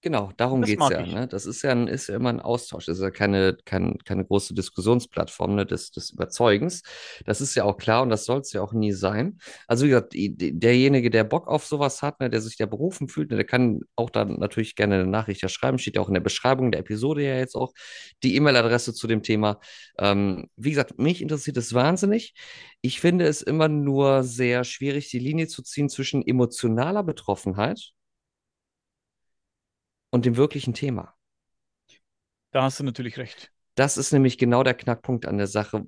Genau, darum Das geht es mag ja. Ne? Das ist ja, ein, ist ja immer ein Austausch. Das ist ja keine, kein, keine große Diskussionsplattform ne, des, des Überzeugens. Das ist ja auch klar und das soll es ja auch nie sein. Also wie gesagt, derjenige, der Bock auf sowas hat, ne, der sich da berufen fühlt, ne, der kann auch dann natürlich gerne eine Nachricht ja schreiben. Steht ja auch in der Beschreibung der Episode ja jetzt auch die E-Mail-Adresse zu dem Thema. Ähm, wie gesagt, mich interessiert es wahnsinnig. Ich finde es immer nur sehr schwierig, die Linie zu ziehen zwischen emotionaler Betroffenheit und dem wirklichen Thema. Da hast du natürlich recht. Das ist nämlich genau der Knackpunkt an der Sache,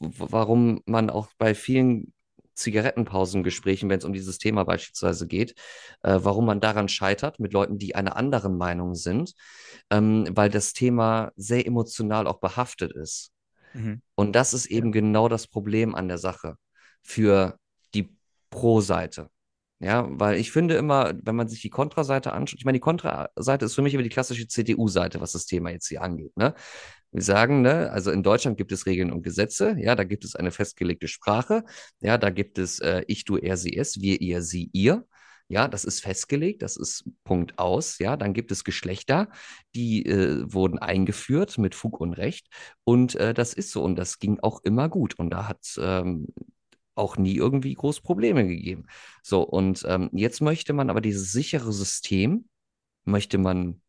warum man auch bei vielen Zigarettenpausengesprächen, wenn es um dieses Thema beispielsweise geht, äh, warum man daran scheitert mit Leuten, die einer anderen Meinung sind, ähm, weil das Thema sehr emotional auch behaftet ist. Mhm. Und das ist eben genau das Problem an der Sache für die Pro-Seite. Ja, weil ich finde immer, wenn man sich die Kontraseite anschaut, ich meine, die Kontraseite ist für mich immer die klassische CDU-Seite, was das Thema jetzt hier angeht. Ne? Wir sagen, ne, also in Deutschland gibt es Regeln und Gesetze, ja, da gibt es eine festgelegte Sprache, ja, da gibt es äh, ich, du, er, sie, es, wir, ihr, sie, ihr. Ja, das ist festgelegt, das ist Punkt aus. Ja, dann gibt es Geschlechter, die äh, wurden eingeführt mit Fug und Recht. Und äh, das ist so und das ging auch immer gut. Und da hat ähm, auch nie irgendwie groß Probleme gegeben. So, und ähm, jetzt möchte man aber dieses sichere System, möchte man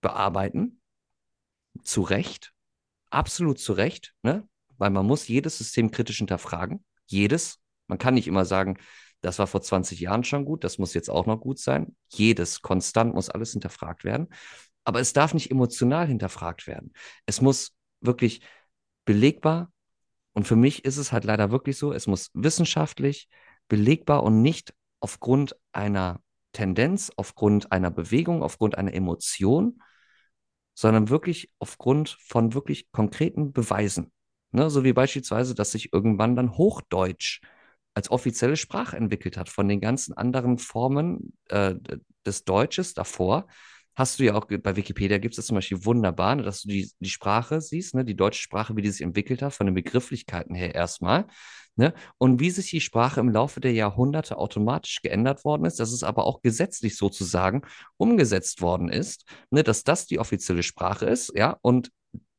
bearbeiten, zu Recht, absolut zu Recht, ne? Weil man muss jedes System kritisch hinterfragen. Jedes. Man kann nicht immer sagen, das war vor 20 Jahren schon gut, das muss jetzt auch noch gut sein. Jedes, konstant muss alles hinterfragt werden. Aber es darf nicht emotional hinterfragt werden. Es muss wirklich belegbar und für mich ist es halt leider wirklich so, es muss wissenschaftlich belegbar und nicht aufgrund einer Tendenz, aufgrund einer Bewegung, aufgrund einer Emotion, sondern wirklich aufgrund von wirklich konkreten Beweisen. Ne? So wie beispielsweise, dass sich irgendwann dann Hochdeutsch als offizielle Sprache entwickelt hat von den ganzen anderen Formen äh, des Deutsches davor. Hast du ja auch bei Wikipedia gibt es das zum Beispiel wunderbar, ne, dass du die, die Sprache siehst, ne, die deutsche Sprache, wie die sich entwickelt hat, von den Begrifflichkeiten her erstmal. Ne, und wie sich die Sprache im Laufe der Jahrhunderte automatisch geändert worden ist, dass es aber auch gesetzlich sozusagen umgesetzt worden ist, ne, dass das die offizielle Sprache ist, ja, und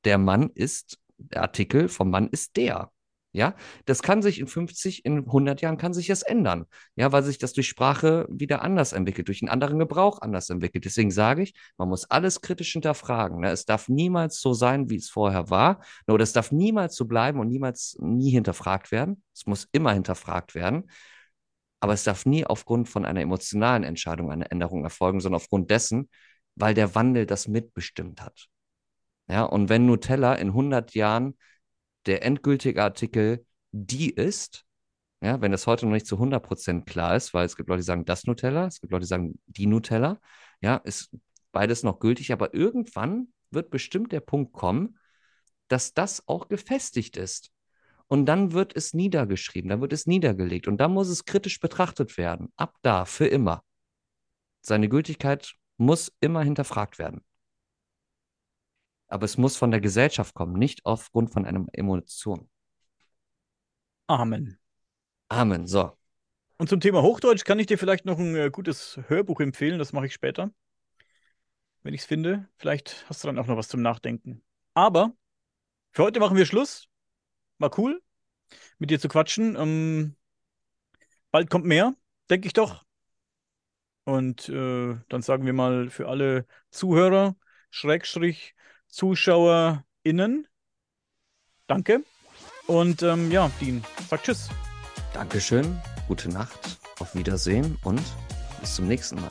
der Mann ist, der Artikel vom Mann ist der. Ja, das kann sich in 50, in 100 Jahren kann sich das ändern. Ja, weil sich das durch Sprache wieder anders entwickelt, durch einen anderen Gebrauch anders entwickelt. Deswegen sage ich, man muss alles kritisch hinterfragen. Ne? Es darf niemals so sein, wie es vorher war. Nur das darf niemals so bleiben und niemals nie hinterfragt werden. Es muss immer hinterfragt werden. Aber es darf nie aufgrund von einer emotionalen Entscheidung eine Änderung erfolgen, sondern aufgrund dessen, weil der Wandel das mitbestimmt hat. Ja, und wenn Nutella in 100 Jahren der endgültige Artikel die ist, ja, wenn das heute noch nicht zu 100% klar ist, weil es gibt Leute, die sagen das Nutella, es gibt Leute, die sagen die Nutella, ja, ist beides noch gültig, aber irgendwann wird bestimmt der Punkt kommen, dass das auch gefestigt ist. Und dann wird es niedergeschrieben, dann wird es niedergelegt und dann muss es kritisch betrachtet werden. Ab da, für immer. Seine Gültigkeit muss immer hinterfragt werden aber es muss von der Gesellschaft kommen, nicht aufgrund von einer Emotion. Amen. Amen. So. Und zum Thema Hochdeutsch kann ich dir vielleicht noch ein äh, gutes Hörbuch empfehlen. Das mache ich später, wenn ich es finde. Vielleicht hast du dann auch noch was zum Nachdenken. Aber für heute machen wir Schluss. War cool, mit dir zu quatschen. Ähm, bald kommt mehr, denke ich doch. Und äh, dann sagen wir mal für alle Zuhörer, Schrägstrich, ZuschauerInnen. Danke. Und ähm, ja, Dean, sag Tschüss. Dankeschön, gute Nacht, auf Wiedersehen und bis zum nächsten Mal.